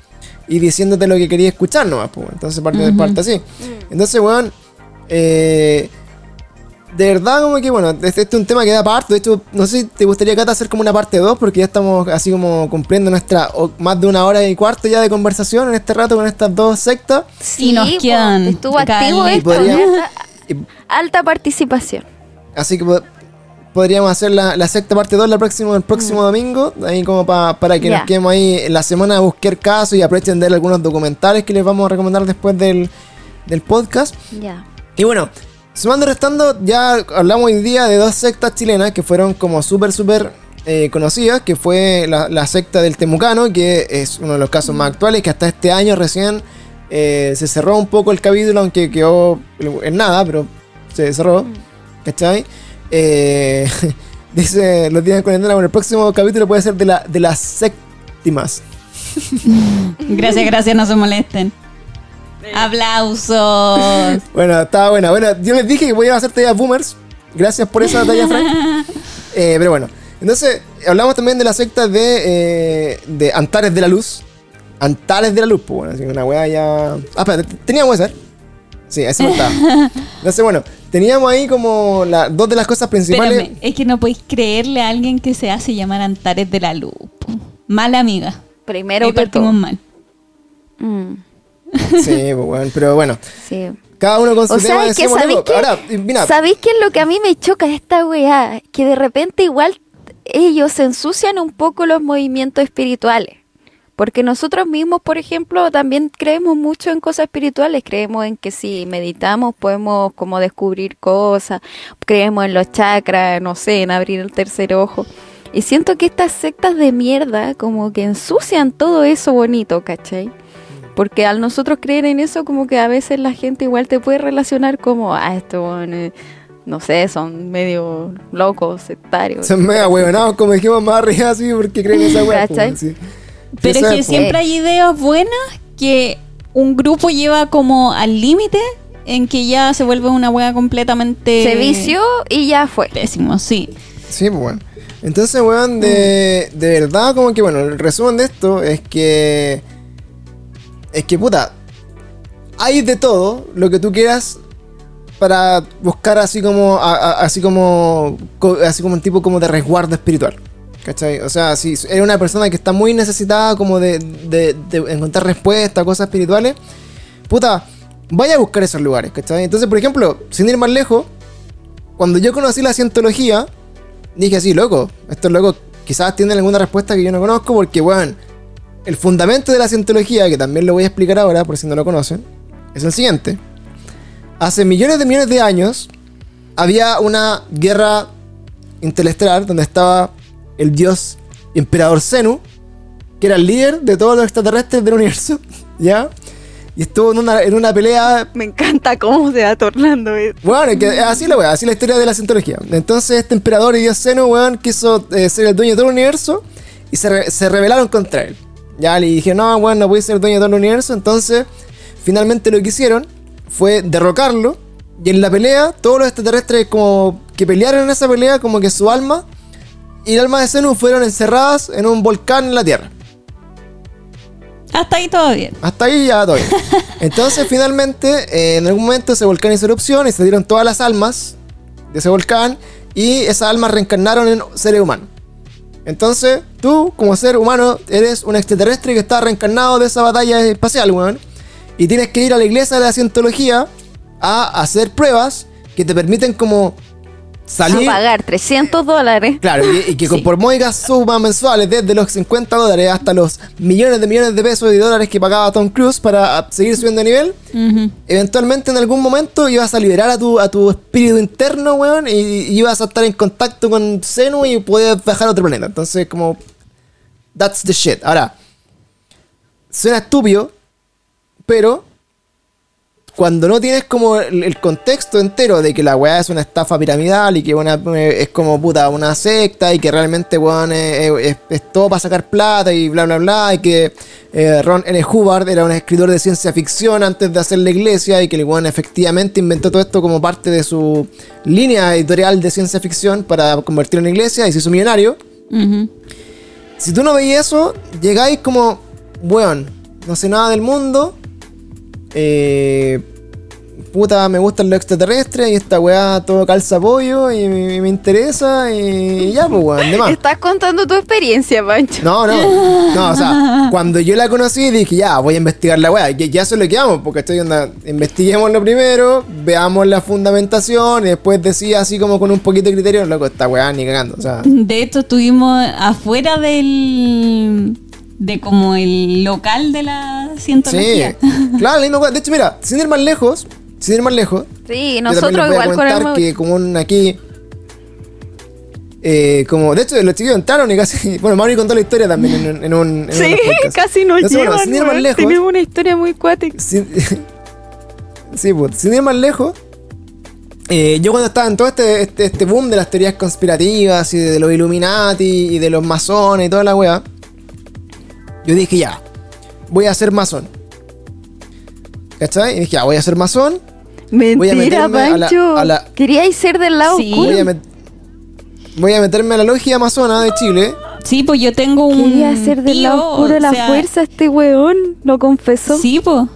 y diciéndote lo que querías escuchar nomás, pues. Entonces parte, Ujú. parte así. Entonces, weón, eh, de verdad, como que bueno, este, este es un tema que da parte. De hecho, no sé si te gustaría, Cata, hacer como una parte 2, porque ya estamos así como cumpliendo nuestra o- más de una hora y cuarto ya de conversación en este rato con estas dos sectas. Sí, nos po, quedan estuvo activo esto, Podría- Y- alta participación. así que po- podríamos hacer la, la secta parte 2 la próximo, el próximo domingo, ahí como pa- para que nos quedemos ahí en la semana a buscar casos y aprovechen de ver algunos documentales que les vamos a recomendar después del, del podcast. Ya. Y bueno, sumando y restando, ya hablamos hoy día de dos sectas chilenas que fueron como súper, súper eh, conocidas, que fue la, la secta del Temucano, que es uno de los casos más actuales, que hasta este año recién eh, se cerró un poco el capítulo, aunque quedó en nada, pero se cerró, ¿cachai? Eh, (laughs) dice los días de cuarentena, bueno, el próximo capítulo puede ser de, la, de las séptimas. (laughs) Gracias, gracias, no se molesten. Aplausos. (laughs) Bueno, estaba buena. Bueno, yo les dije que voy a hacer tallas boomers. Gracias por esa talla, Frank. (laughs) Eh, pero bueno, entonces hablamos también de la secta de, eh, de Antares de la Luz. Antares de la Luz, pues bueno, así que una weá ya. Ah, espera, teníamos esa. Sí, esa no estaba. (laughs) Entonces, bueno, teníamos ahí como la, dos de las cosas principales. Espérame, es que no podéis creerle a alguien que se hace llamar Antares de la Luz. po. Mala amiga. Primero Ahí que partimos todo. mal. Mm, (laughs) Sí, pues bueno, pero bueno, sí. cada uno con su O tema. sea, que ¿sabéis? Ahora, mira, ¿Sabéis qué es lo que a mí me choca esta weá? Que de repente igual ellos ensucian un poco los movimientos espirituales. Porque nosotros mismos, por ejemplo, también creemos mucho en cosas espirituales. Creemos en que si meditamos podemos como descubrir cosas. Creemos en los chakras, no sé, en abrir el tercer ojo. Y siento que estas sectas de mierda como que ensucian todo eso bonito, ¿cachai? Porque al nosotros creer en eso, como que a veces la gente igual te puede relacionar como, ah, esto, bueno, no sé, son medio locos, sectarios. son mega huevonados, como dijimos más arriba, así, porque creen esa weá. pues. Pero es que pues. siempre hay ideas buenas que un grupo lleva como al límite en que ya se vuelve una wea completamente Se vició y ya fue. pésimo, sí. Sí, pues bueno. Entonces, weón, de, de verdad, como que, bueno, el resumen de esto es que. Es que, puta, hay de todo lo que tú quieras para buscar así como. así como. co- así como un tipo como de resguardo espiritual. ¿Cachai? O sea, si eres una persona que está muy necesitada como de, de- de encontrar respuestas, cosas espirituales, puta, vaya a buscar esos lugares, ¿cachai? Entonces, por ejemplo, sin ir más lejos, cuando yo conocí la cientología, dije así, loco, estos locos quizás tienen alguna respuesta que yo no conozco porque, bueno, el fundamento de la cientología, que también lo voy a explicar ahora por si no lo conocen, es el siguiente. Hace millones de millones de años había una guerra interestelar donde estaba el dios emperador Zenu, que era el líder de todos los extraterrestres del universo, (laughs) ¿ya? Y estuvo en una, en una pelea Me encanta cómo se va tornando esto. bueno, que así la weá, así la historia de la cientología. Entonces este emperador y dios Zeno, weón, quiso eh, ser el dueño de todo el universo y se, re- se rebelaron contra él. Ya le dije, no, weón, no puede ser dueño de todo el universo. Entonces, finalmente lo que hicieron fue derrocarlo. Y en la pelea, todos los extraterrestres como que pelearon en esa pelea, como que su alma y el alma de Zenu fueron encerradas en un volcán en la Tierra. Hasta ahí todo bien. Hasta ahí ya todo bien. (laughs) Entonces, finalmente, eh, en algún momento ese volcán hizo erupción y se dieron todas las almas de ese volcán y esas almas reencarnaron en seres humanos. Entonces, tú, como ser humano, eres un extraterrestre que está reencarnado de esa batalla espacial, weón. Y tienes que ir a la iglesia de la cientología a hacer pruebas que te permiten como A salir... pagar 300 dólares. Claro, y, y que Sí. por módicas sumas mensuales, desde los 50 dólares hasta los millones de millones de pesos y dólares que pagaba Tom Cruise para ah, seguir subiendo de nivel, eventualmente en algún momento ibas a liberar a tu, a tu espíritu interno, weón, y, y ibas a estar en contacto con Zenu y podías viajar a otro planeta. Entonces, como. That's the shit. Ahora, suena estúpido, pero. Cuando no tienes como el, el contexto entero de que la weá es una estafa piramidal y que una, es como puta una secta y que realmente weón es, es- es todo para sacar plata y bla bla bla y que eh, Ron L. Hubbard era un escritor de ciencia ficción antes de hacer la iglesia y que el weón efectivamente inventó todo esto como parte de su línea editorial de ciencia ficción para convertirlo en iglesia y se hizo millonario. Si tú no veis eso, llegáis como, weón, no sé nada del mundo. Eh, puta, me gustan los extraterrestres y esta weá todo calza pollo y me, me interesa y, ya, pues weón, de más. Estás contando tu experiencia, Pancho. No, no, (laughs) no, o sea, cuando yo la conocí dije, ya, voy a investigar la weá, que ya eso es lo que vamos, porque estoy onda, investiguémoslo primero, veamos la fundamentación y después decía así como con un poquito de criterio, loco, esta weá ni cagando, o sea, De hecho, estuvimos afuera del. de como el local de la sí, cientología. (laughs) claro, la misma weá. de hecho, mira, sin ir más lejos, sin ir más lejos, Sí, nosotros les voy a igual con el comentar que como un aquí... eh, como, de hecho, los chicos entraron y casi. (laughs) Bueno, Mauri contó la historia también en, un- en un. en Sí, (laughs) casi nos Entonces, bueno, llevan, sin ir más lejos, Tenemos una historia muy cuática. Sin, sí, pues, sin ir más lejos. eh, yo cuando estaba en todo este, este, este boom de las teorías conspirativas y de los Illuminati y de los masones y toda la weá, yo dije ya, voy a ser masón. ¿Cachai? Y dije ya, voy a ser masón, Voy a Mentira, meterme a la- Pancho. a la- Queríais ser del lado Sí. oscuro. voy a, met- voy a meterme a la logia amazona de Chile. Sí, pues yo tengo un. Quería ser del tío, lado oscuro de la sea, fuerza este weón. Lo confesó. Sí, pues.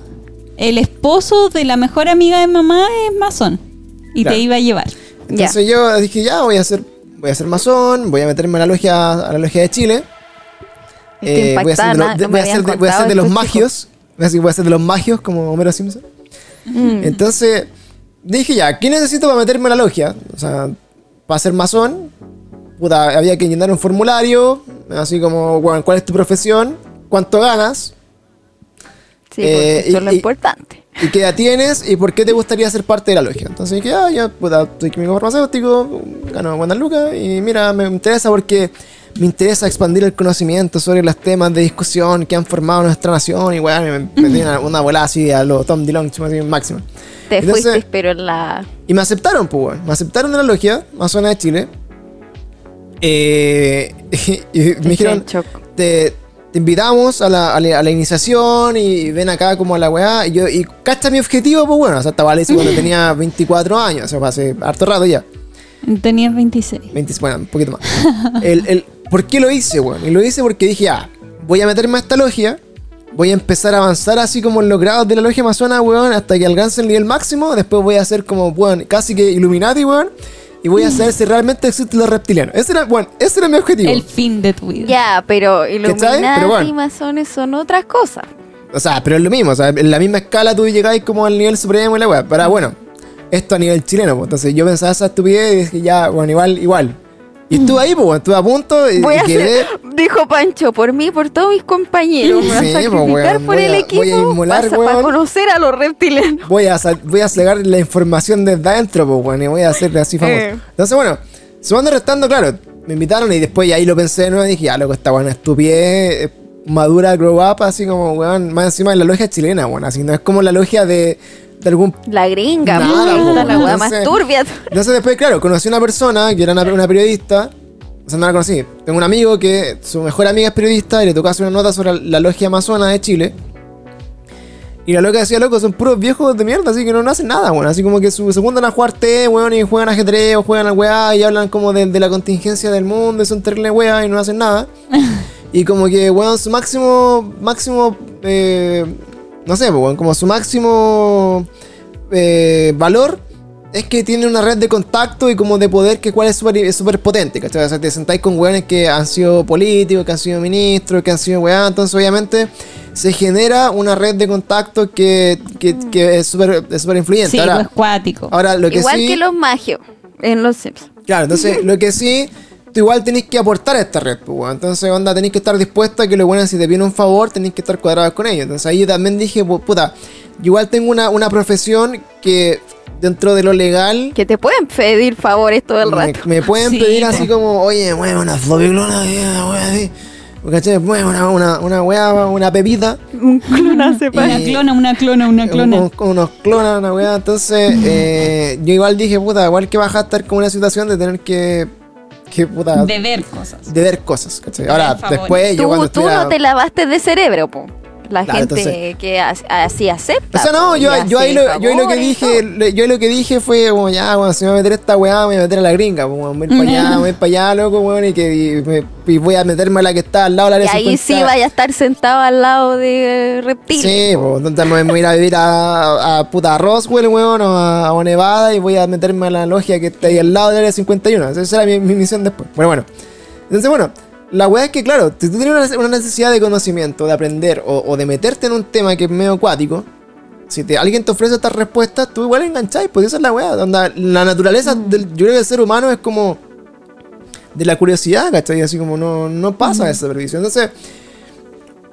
El esposo de la mejor amiga de mamá es masón. Y Claro. te iba a llevar. Entonces yo dije ya, voy a ser, voy a ser masón, voy a meterme a la logia, a la logia de Chile. Eh, voy a ser de, los- de- no me voy a habían ser de- voy a ser contado de los estos magios. Voy a ser- de los magios como Homero Simpson. Mm. Entonces dije ya, ¿qué necesito para meterme a la logia? O sea, para ser masón, puta, había que llenar un formulario, así como, bueno, ¿cuál es tu profesión? ¿Cuánto ganas? Sí, Eh, eso y- es lo y- importante. ¿Y qué edad tienes? ¿Y por qué te gustaría ser parte de la logia? Entonces dije, ah, ya, puta, soy químico farmacéutico, gano buenas lucas y mira, me interesa porque me interesa expandir el conocimiento sobre los temas de discusión que han formado nuestra nación y weá, me, me, me una, una así a lo Tom DeLonge, así, máximo. Te Entonces- fuiste, pero en la. Y me aceptaron, pues, weón. Me aceptaron de la logia, Amazona de Chile. Eh, (laughs) y, me Te dijeron, te, te invitamos a la, a, la, a la iniciación y ven acá como a la weá. Y yo, y cacha mi objetivo, pues bueno, o sea, estaba Alice cuando tenía 24 años, o sea, hace harto rato ya. Tenías 26. 20, bueno, un poquito más. El, el- ¿Por qué lo hice, weón? Y lo hice porque dije, ah, voy a meterme a esta logia, voy a empezar a avanzar así como en los grados de la logia amazona, weón, hasta que alcance el nivel máximo, después voy a ser como, weón, casi que Illuminati, weón, y voy a saber si realmente existen los reptilianos. Ese era, bueno, ese era mi objetivo. El fin de tu vida. Ya, pero Illuminati Pero bueno. y masones son otras cosas. O sea, pero es lo mismo, o sea, en la misma escala tú llegáis como al nivel supremo y la weá. Pero bueno, esto a nivel chileno, pues. Entonces yo pensaba esa estupidez y dije, ya, bueno, igual, igual. Y estuve ahí, pues, weón, estuve a punto y, Voy y a quedé. hacer, dijo Pancho, por mí, por todos mis compañeros. Me voy a pues, sacrificar weón, por voy el a- equipo voy a inmolar, para, weón. conocer a los reptilianos. Voy a, voy a sacar la información desde adentro, pues, bueno, y voy a hacer así famoso. Eh. Entonces, bueno, sumando y restando, claro, me invitaron y después ahí lo pensé de nuevo y dije, ya, loco, esta buena estupidez, eh, madura, grow up, así como, weón, más encima de la logia chilena, bueno, así no es como la logia de, de algún La gringa, Nada, po, la weá más entonces- turbia. Entonces después, claro, conocí a una persona que era una, una periodista. O sea, no la conocí. Tengo un amigo que su mejor amiga es periodista y le tocó hacer una nota sobre la logia amazona de Chile. Y la loca decía, loco, son puros viejos de mierda, así que no, no hacen nada, bueno. Así como que su, se juntan a jugar té, weón, y juegan ajedrez o juegan al weá y hablan como de, de la contingencia del mundo y son terribles weá y no hacen nada. (laughs) y como que, weón, su máximo, máximo, eh, no sé, pues, weón, como su máximo eh, valor es que tiene una red de contacto y como de poder que cual es súper es súper potente, ¿cachai? O sea, te sentáis con weones que han sido políticos, que han sido ministros, que han sido weá, entonces obviamente se genera una red de contacto que, que, que es súper es súper influyente. Sí, ahora, pues cuático. ahora, lo que Igual sí... que los magios en los Sims. Claro, entonces lo que sí, tú igual tenés que aportar a esta red, pues, weón. Entonces, onda, tenés que estar dispuesta a que lo bueno, si te viene un favor, tenés que estar cuadrados con ellos. Entonces ahí también dije, pu- puta, yo igual tengo una, una profesión que dentro de lo legal Que te pueden pedir favores todo el me, rato. me pueden Sí, pedir así como, oye, mueve una wea así. ¿Cachai? Mueve una, una, una wea, una pepita. Un clon (laughs) hace pa- Una clona, una clona, una clona. Unos clonas, una weá. Entonces, (laughs) eh, yo igual dije, puta, igual que vas a estar con una situación de tener que, que puta, De ver cosas. de ver cosas, ¿cachai? Ahora, después, yo cuando tú estuviera- no te lavaste de cerebro, po. La Claro, gente entonces- que as- así acepta. O sea, no, yo, y yo, ahí lo, yo ahí lo que y dije, yo ahí lo que dije fue como ya, bueno, si me voy a meter esta weá, me voy a meter a la gringa, voy a ir para allá, voy a ir para allá, loco, weón, y que y me- y voy a meterme a la que está al lado de la Y área ahí 50. sí vaya a estar sentado al lado de reptiles. Sí, pues, entonces me voy a ir a vivir a, a puta Roswell, weón, o a, a Nevada y voy a meterme a la logia que está ahí al lado del área 51. Esa era mi, mi misión después. Bueno, bueno. Entonces, bueno, la weá es que, claro, si tú tienes una, una necesidad de conocimiento, de aprender o, o de meterte en un tema que es medio acuático, si te, alguien te ofrece estas respuestas, tú igual engancháis, pues esa es la weá. Onda, la naturaleza del, yo creo que el ser humano es como de la curiosidad, ¿cachai? Así como no, no pasa esa supervisión. Entonces,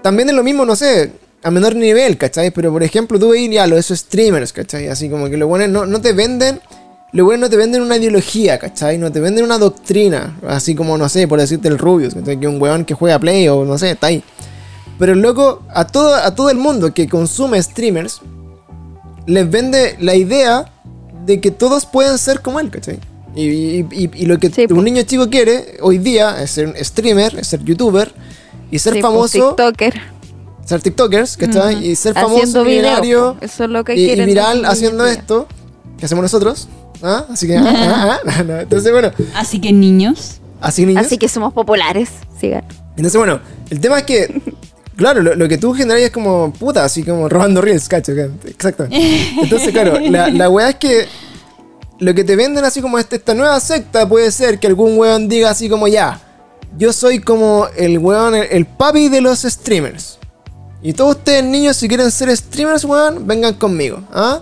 también es lo mismo, no sé, a menor nivel, ¿cachai? Pero por ejemplo, tú veis ya los esos streamers, ¿cachai? Así como que los buenos no, no te venden, los buenos no te venden una ideología, ¿cachai? No te venden una doctrina, así como, no sé, por decirte el Rubius. Que un weón que juega Play o no sé, está ahí. Pero el loco, a todo, a todo el mundo que consume streamers, les vende la idea de que todos pueden ser como él, ¿cachai? Y, y- y- y lo que Sí, un niño chico quiere hoy día es ser un streamer, es ser youtuber y ser Sí, famoso TikToker. ser TikTokers, ¿cachai? Y ser famoso, videos, millonario. Eso es lo que y, quieren. viral haciendo esto que hacemos nosotros. ¿Ah? Así que, ah, ah, ah, no, entonces bueno, Así que niños. así niños. Así que somos populares. Sigan. Entonces bueno, el tema es que, claro, lo, lo que tú generas es como puta, así como robando reels, cacho, exacto. Entonces claro, la, la weá es que lo que te venden así como este- esta nueva secta puede ser que algún weón diga así como ya, yo soy como el weón, el, el papi de los streamers. Y todos ustedes niños si quieren ser streamers, weón, vengan conmigo, ¿ah?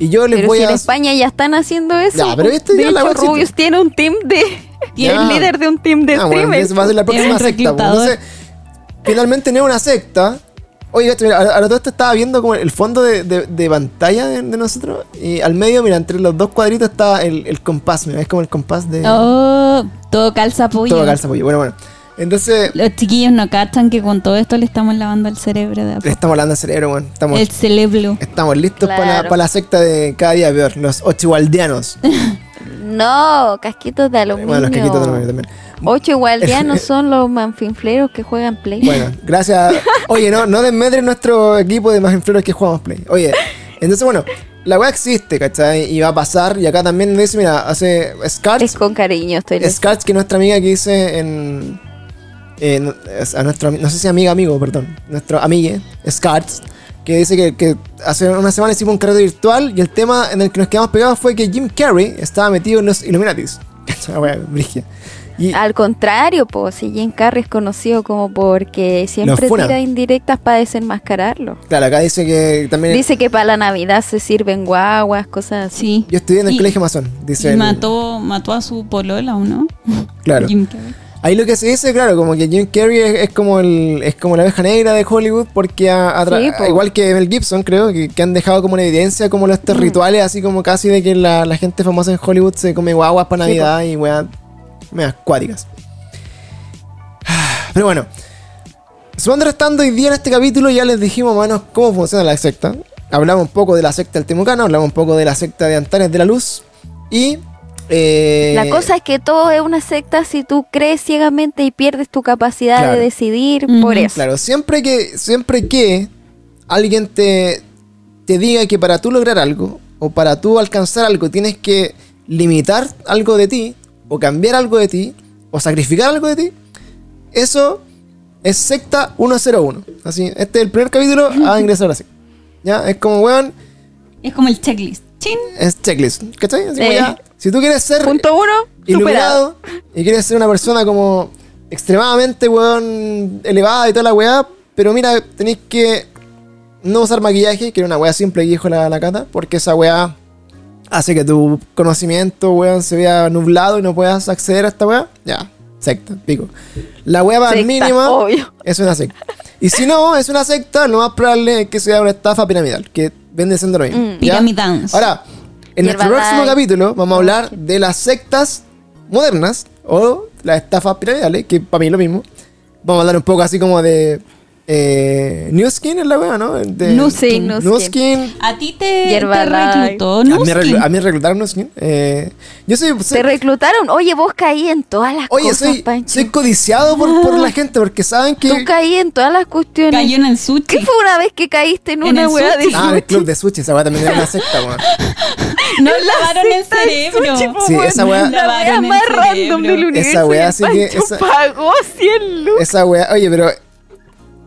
Y yo les Pero voy si a... en España ya están haciendo eso. Ya, pero po. esto de ya la hecho. Rubius tiene un team de. Tiene Ya. el líder de un team de Ah, bueno, streamers. esa va a ser la Tiene próxima secta. pues. Entonces, finalmente no es una secta. Oiga, mira, ahora todo esto estaba viendo como el fondo de, de- de pantalla de, de nosotros. Y al medio, mira, entre los dos cuadritos está el, el compás. Mira, es como el compás de Oh, todo calza pollo. todo calza pollo. Bueno, bueno. Entonces, Los chiquillos no cachan que con todo esto le estamos lavando el cerebro de le estamos hablando al cerebro, bueno. Estamos, El cerebro. estamos listos para, Claro. para la secta de cada día peor. Los ochiwaldianos. (laughs) No, casquitos de aluminio. bueno, los caquitos de aluminio también. Ocho igualdianos (laughs) son los manfinfleros que juegan Play. Bueno, gracias. Oye, no, no desmedren nuestro equipo de influencers que jugamos Play. Oye, Entonces, bueno, la weá existe, ¿cachai? Y va a pasar. Y acá también dice, mira, hace Es Scarts. con cariño, estoy Scarts, que es nuestra amiga que dice en. En- a nuestra, no sé si amiga, amigo, perdón. Nuestro amigue, Scarts. Que dice que, que hace una semana hicimos un carrete virtual. Y el tema en el que nos quedamos pegados fue que Jim Carrey estaba metido en los Illuminatis. (laughs) Y Al contrario, pues si Jim Carrey es conocido como porque siempre tira indirectas para desenmascararlo. claro, acá dice que también. Dice que para la Navidad se sirven guaguas, cosas así. Sí. yo estudié en el Y- colegio masón. Dice Y el- mató, mató a su polola, ¿o no? Claro. (laughs) Jim Carrey. Ahí lo que se dice, claro, como que Jim Carrey es, es como el es como la abeja negra de Hollywood porque Sí, po. igual que Mel Gibson creo que, que han dejado como en evidencia como Mm. estos rituales así como casi de que la, la gente famosa en Hollywood se come guaguas para Sí, Navidad y weas medias cuáticas. (sighs) Pero bueno, restando hoy día en este capítulo ya les dijimos más o menos cómo funciona la secta. Hablamos un poco de la secta del Temucano, hablamos un poco de la secta de Antares de la Luz y eh, La cosa es que todo es una secta si tú crees ciegamente y pierdes tu capacidad Claro. de decidir por eso. Claro, siempre que, siempre que alguien te, te diga que para tú lograr algo o para tú alcanzar algo tienes que limitar algo de ti o cambiar algo de ti o sacrificar algo de ti, eso es secta 101. Así, este es el primer capítulo a ingresar así. ¿Ya? Es como, weón, Es como el checklist. Chin. es checklist. ¿Cachai? Así como Eh. ya, si tú quieres ser Punto uno, superado. iluminado y quieres ser una persona como extremadamente, weón, elevada y toda la weá, pero mira, tenéis que no usar maquillaje, que era una weá simple que dijo la, la cata, porque esa weá hace que tu conocimiento, weón, se vea nublado y no puedas acceder a esta weá. Ya, secta, pico. La weá más Secta, mínima obvio. es una secta. Y si no es una secta, lo más probable es que sea una estafa piramidal, que vende siendo lo mismo. Mm. ¿ya? Piramidance. Ahora, en nuestro próximo capítulo vamos a hablar de las sectas modernas o las estafas piramidales, que para mí es lo mismo. Vamos a hablar un poco así como de eh, New Skin es la wea, ¿no? De, Nu Skin, Nu New Skin. Skin. A ti te, te reclutó A mí, Nuskin. reclu- a mí reclutaron New Skin. Eh, yo soy, soy- Te reclutaron. Oye, vos caí en todas las oye, cosas, soy, Pancho. soy codiciado por, por la (laughs) gente porque saben que... Tú caí en todas las cuestiones. Cayó en el sushi. ¿Qué fue una vez que caíste en En una el weá de sushi. Ah, el sushi? club de sushi, esa wea también era una secta, weón. (laughs) No lavaron el cerebro. sushi, Sí, esa weá- La el más random del universo. Esa weá y el sí que- esa- pagó 100 lucas. Esa wea, oye, pero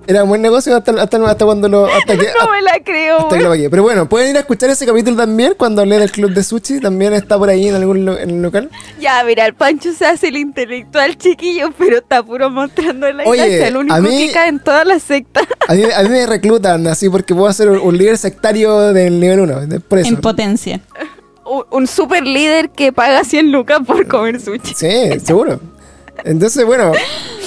era un buen negocio hasta, hasta, hasta cuando lo... Hasta que, (laughs) No me la creo, Hasta que weón. lo pagué. Pero bueno, pueden ir a escuchar ese capítulo también cuando hablé del club de sushi. También está por ahí en algún lo- en el local. Ya, mira, el Pancho se hace el intelectual chiquillo, pero está puro mostrando la Oye, el único a mí- que cae en todas las sectas. A mí, a mí me reclutan así porque puedo ser un, un líder sectario del nivel 1. Por eso. En potencia. Un, un super líder que paga 100 lucas por comer sushi. Sí, seguro. Entonces, bueno. (laughs)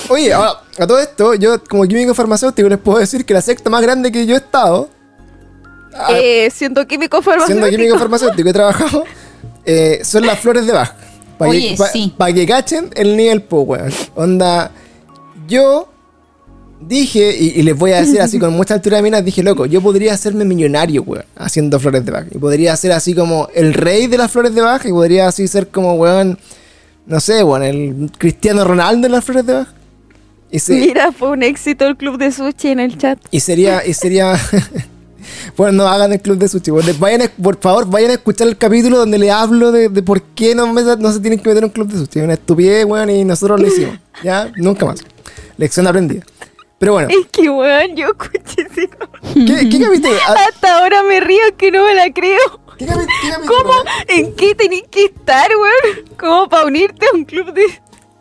Oye, ahora, a todo esto, yo como químico farmacéutico les puedo decir que la secta más grande que yo he estado, Eh, siendo químico farmacéutico. siendo químico farmacéutico, he trabajado, eh, son las flores de Bach. Para Oye, que, pa- sí. pa' que cachen el nivel po, weón. Onda, yo dije, y, y les voy a decir así con mucha altura de miras, dije, loco, yo podría hacerme millonario, weón, haciendo flores de Bach. Y podría ser así como el rey de las flores de Bach, y podría así ser como, weón, no sé, weón, el Cristiano Ronaldo en las flores de Bach. Y, se- Mira, fue un éxito el club de sushi en el chat. y sería, y sería. (laughs) Bueno, no hagan el club de sushi. Vayan a- por favor, vayan a escuchar el capítulo donde le hablo de, de por qué no, me- no se tienen que meter en un club de sushi. Es una estupidez, weón, y nosotros lo hicimos. Ya, nunca más. Lección aprendida. Pero bueno, Es que, weón, yo escuché ese ¿qué, qué capítulo? (laughs) Hasta ahora me río que no me la creo. ¿Cómo? ¿En qué tenés que estar, weón? ¿Cómo para unirte a un club de...?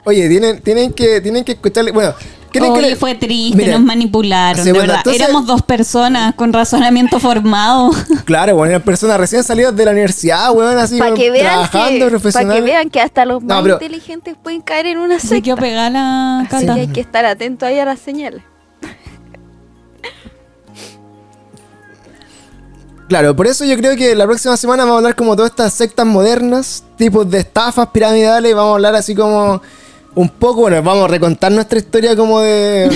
Oye, tienen, tienen que, tienen que escucharle. Bueno, ¿quieren que Oye, le- fue triste, Mira, nos manipularon, de verdad. entonces- Éramos dos personas con razonamiento formado. (laughs) Claro, bueno, eran personas recién salidas de la universidad, weón, así, Para weón, que, vean trabajando, que, pa' profesionales. que vean que hasta los No, más pero- inteligentes pueden caer en una Se secta. quedó pegada la Así que hay que estar atento ahí a las señales. Claro, por eso yo creo que la próxima semana vamos a hablar como todas estas sectas modernas, tipos de estafas piramidales, vamos a hablar así como un poco, bueno, vamos a recontar nuestra historia como de...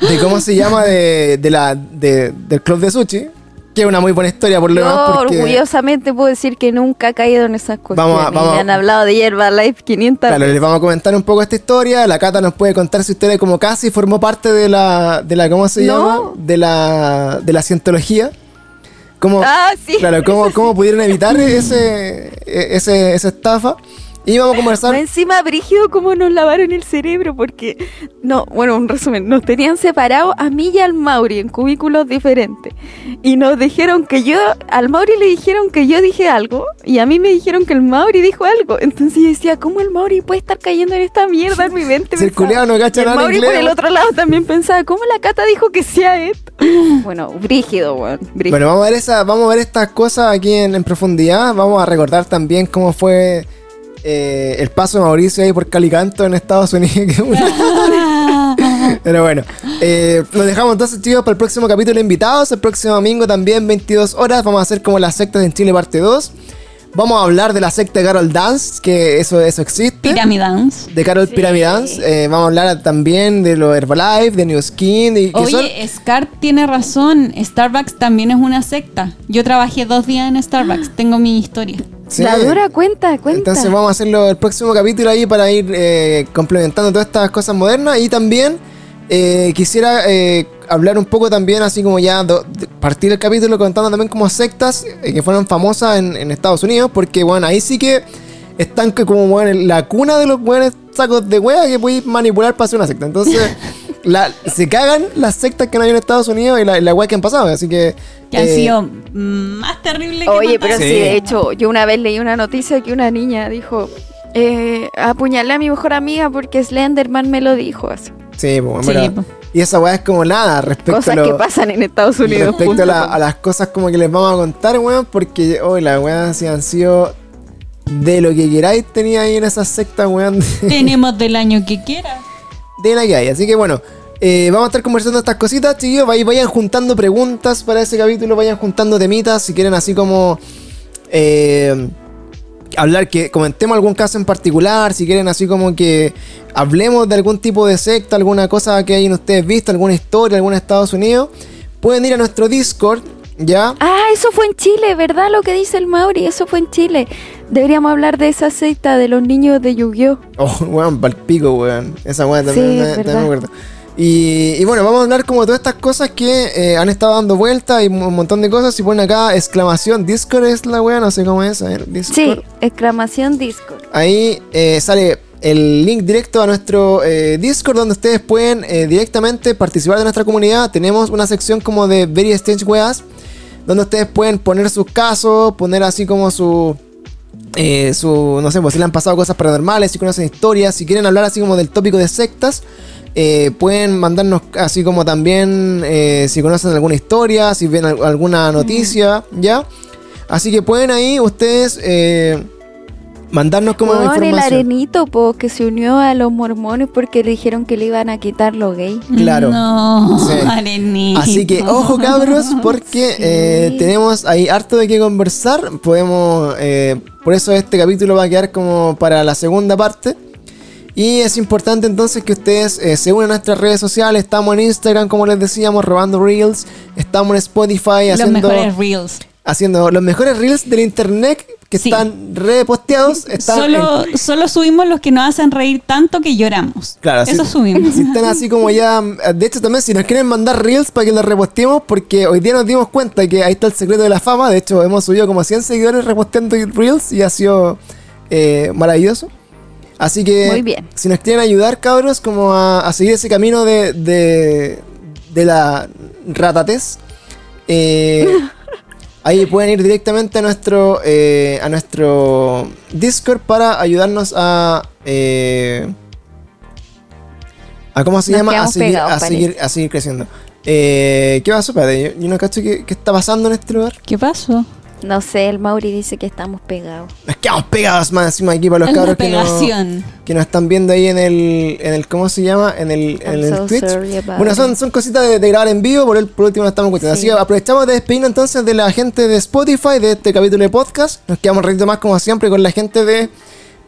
de cómo se llama de, de la, de- del club de sushi, que es una muy buena historia por lo Yo demás porque... orgullosamente puedo decir que nunca he caído en esas cuestiones. Vamos a- vamos Me han hablado de Herbalife 500 Claro, veces. les vamos a comentar un poco esta historia. La Cata nos puede contar su historia como casi formó parte de la, de la ¿cómo se No. llama? De la, de la cientología. cómo, Ah, sí. claro, cómo, cómo pudieron evitar ese, e- ese, esa estafa. Y vamos a conversar. Encima, Brígido, cómo nos lavaron el cerebro, porque, no, bueno, un resumen, nos tenían separados a mí y al Mauri en cubículos diferentes. Y nos dijeron que yo, al Mauri le dijeron que yo dije algo, y a mí me dijeron que el Mauri dijo algo. Entonces yo decía, ¿cómo el Mauri puede estar cayendo en esta mierda en mi mente? (laughs) Si el no cacha Y el nada Mauri por el otro lado también pensaba, ¿cómo la Cata dijo que sea esto? (laughs) bueno, Brígido, weón. Brígido. Bueno, vamos a ver esa, vamos a ver estas cosas aquí en, en profundidad. Vamos a recordar también cómo fue eh, el paso de Mauricio ahí por Calicanto en Estados Unidos. (laughs) (laughs) Pero bueno, eh, lo dejamos entonces, chicos, para el próximo capítulo invitados. El próximo domingo también, 22 horas. Vamos a hacer como las sectas en Chile, parte 2. Vamos a hablar de la secta de Carol Dance, que eso, eso existe. Pyramidance. de Carol Pyramid Dance. Eh, vamos a hablar también de lo Herbalife, de New Skin. Que son- Oye, Scar tiene razón. Starbucks también es una secta. Yo trabajé dos días en Starbucks. Tengo mi historia. Sí. La dura cuenta, cuenta. Entonces vamos a hacerlo el próximo capítulo ahí para ir eh, complementando todas estas cosas modernas. Y también eh, quisiera eh, hablar un poco también, así como ya do- partir el capítulo contando también como sectas que fueron famosas en, en Estados Unidos. Porque bueno, ahí sí que están como bueno, en la cuna de los buenos sacos de hueá que podéis manipular para hacer una secta. Entonces... (laughs) La, se cagan las sectas que no hay en Estados Unidos y la, la weá que han pasado. Así que. Que han eh, sido más terribles que Oye, matar. pero Sí. sí. de hecho, yo una vez leí una noticia que una niña dijo, eh, apuñalé a mi mejor amiga porque Slenderman me lo dijo. Así. Sí, pues, Sí. Y esa weá es como nada respecto Cosas a lo- que pasan en Estados Unidos. Respecto a, la- a las cosas como que les vamos a contar, weón, porque hoy la weá sí han sido de lo que queráis tenía ahí en esa secta, weón, Tenemos (laughs) del año que quiera. de la que hay. Así que bueno, eh, vamos a estar conversando estas cositas, chiquillos. Vayan, vayan juntando preguntas para ese capítulo, vayan juntando temitas, si quieren así como... eh, hablar que comentemos algún caso en particular, si quieren así como que hablemos de algún tipo de secta, alguna cosa que hayan ustedes visto, alguna historia, alguna Estados Unidos, pueden ir a nuestro Discord, ¿ya? Ah, eso fue en Chile, ¿verdad? Lo que dice el Mauri, eso fue en Chile. Deberíamos hablar de esa secta de los niños de Yu-Gi-Oh! Oh, weón, palpico, weón. Esa weón también, Sí, me- es también verdad. me acuerdo. Y, y bueno, vamos a hablar como de todas estas cosas que eh, han estado dando vueltas y un montón de cosas. Si ponen acá exclamación Discord es la weá, no sé cómo es. A ver, Discord. Sí, exclamación Discord. Ahí eh, sale el link directo a nuestro eh, Discord donde ustedes pueden directamente participar de nuestra comunidad. Tenemos una sección como de Very Strange Weas donde ustedes pueden poner sus casos, poner así como su... su, no sé, pues si le han pasado cosas paranormales, si conocen historias, si quieren hablar así como del tópico de sectas, eh, pueden mandarnos así como también eh, si conocen alguna historia, si ven al- alguna noticia, ¿ya? Así que pueden ahí ustedes eh, mandarnos como el información. arenito, po, que se unió a los mormones porque le dijeron que le iban a quitar lo gay. Claro. No, Sí. arenito. Así que ojo cabros, porque eh, tenemos ahí harto de qué conversar. Podemos, eh, por eso este capítulo va a quedar como para la segunda parte. Y es importante entonces que ustedes eh, se unan a nuestras redes sociales. Estamos en Instagram, como les decíamos, robando reels. Estamos en Spotify Los haciendo, mejores reels. haciendo los mejores reels del internet que Sí. están reposteados. Están Solo, en- solo subimos los que nos hacen reír tanto que lloramos. Claro, Eso subimos. (laughs) Si están así como ya. De hecho, también si nos quieren mandar reels para que los reposteemos, porque hoy día nos dimos cuenta que ahí está el secreto de la fama. De hecho, hemos subido como 100 seguidores reposteando reels y ha sido eh, maravilloso. Así que, Muy bien. si nos quieren ayudar, cabros, como a, a seguir ese camino de, de, de la ratatez, eh, (laughs) ahí pueden ir directamente a nuestro, eh, a nuestro Discord para ayudarnos a. eh, ¿A cómo se Nos llama? A seguir, pegados, a, seguir, a seguir creciendo. Eh, ¿Qué pasó? Espérate, yo, yo no cacho qué, qué está pasando en este lugar. ¿Qué pasó? No sé, el Mauri dice que estamos pegados. Nos quedamos pegados más encima aquí para los cabros que no, pegación. que nos están viendo ahí en el, en el ¿cómo se llama? En el, en el so Twitch. Bueno, son, son cositas de, de grabar en vivo, por, el, por último nos estamos escuchando. Así Sí. que aprovechamos de despedirnos entonces de la gente de Spotify, de este capítulo de podcast. Nos quedamos un ratito más como siempre con la gente de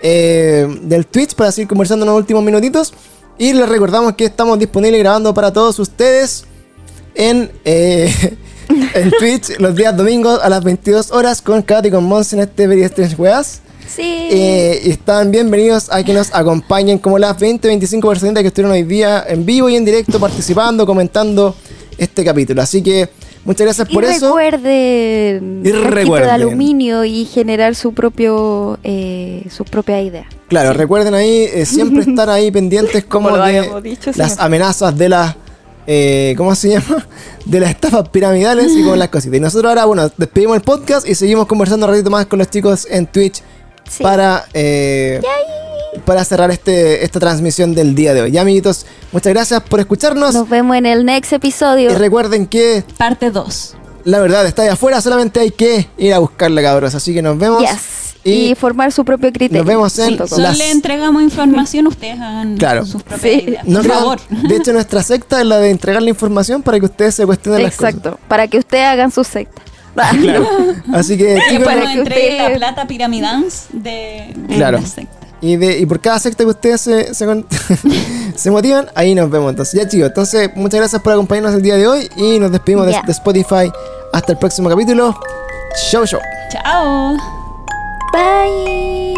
eh, del Twitch para seguir conversando en los últimos minutitos. Y les recordamos que estamos disponibles grabando para todos ustedes en, eh, (laughs) en Twitch los días domingos a las 22 horas con Katy y con Mons en este Very Strange Weas. Sí. Eh, y están bienvenidos a que nos acompañen como las 20, 25 personas que estuvieron hoy día en vivo y en directo participando, comentando este capítulo. Así que Muchas gracias por y eso. recuerden Y recuerden. de aluminio y generar su propio eh, su propia idea. Claro, recuerden ahí eh, siempre (laughs) estar ahí pendientes como, Como lo de habíamos dicho las amenazas de las eh, ¿cómo se llama? (laughs) De las estafas piramidales y con las cositas. Y nosotros ahora, bueno, despedimos el podcast y seguimos conversando un ratito más con los chicos en Twitch Sí. para eh, para cerrar este esta transmisión del día de hoy. Ya amiguitos, muchas gracias por escucharnos Nos vemos en el next episodio. y recuerden que Parte 2. La verdad está ahí afuera, solamente hay que ir a buscarla, cabros. Así que nos vemos. Yes. Y, Y, formar su propio criterio. nos vemos en Sí, Las- le entregamos información, ustedes hagan Claro. sus propias Sí. ideas. no Por favor. de hecho, nuestra secta es la de entregar la información para que ustedes se cuestionen las cosas. Exacto. Para que ustedes hagan su secta. (laughs) Claro. Así que, Y (laughs) para para que entreguen la ustedes- plata piramidans de, de Claro. la secta. Y, de, y por cada secta que ustedes se, se, con- (laughs) se motivan, ahí nos vemos. Entonces, ya chicos, entonces, muchas gracias por acompañarnos el día de hoy y nos despedimos de- Spotify. Hasta el próximo capítulo. Show, show. Chao. Bye.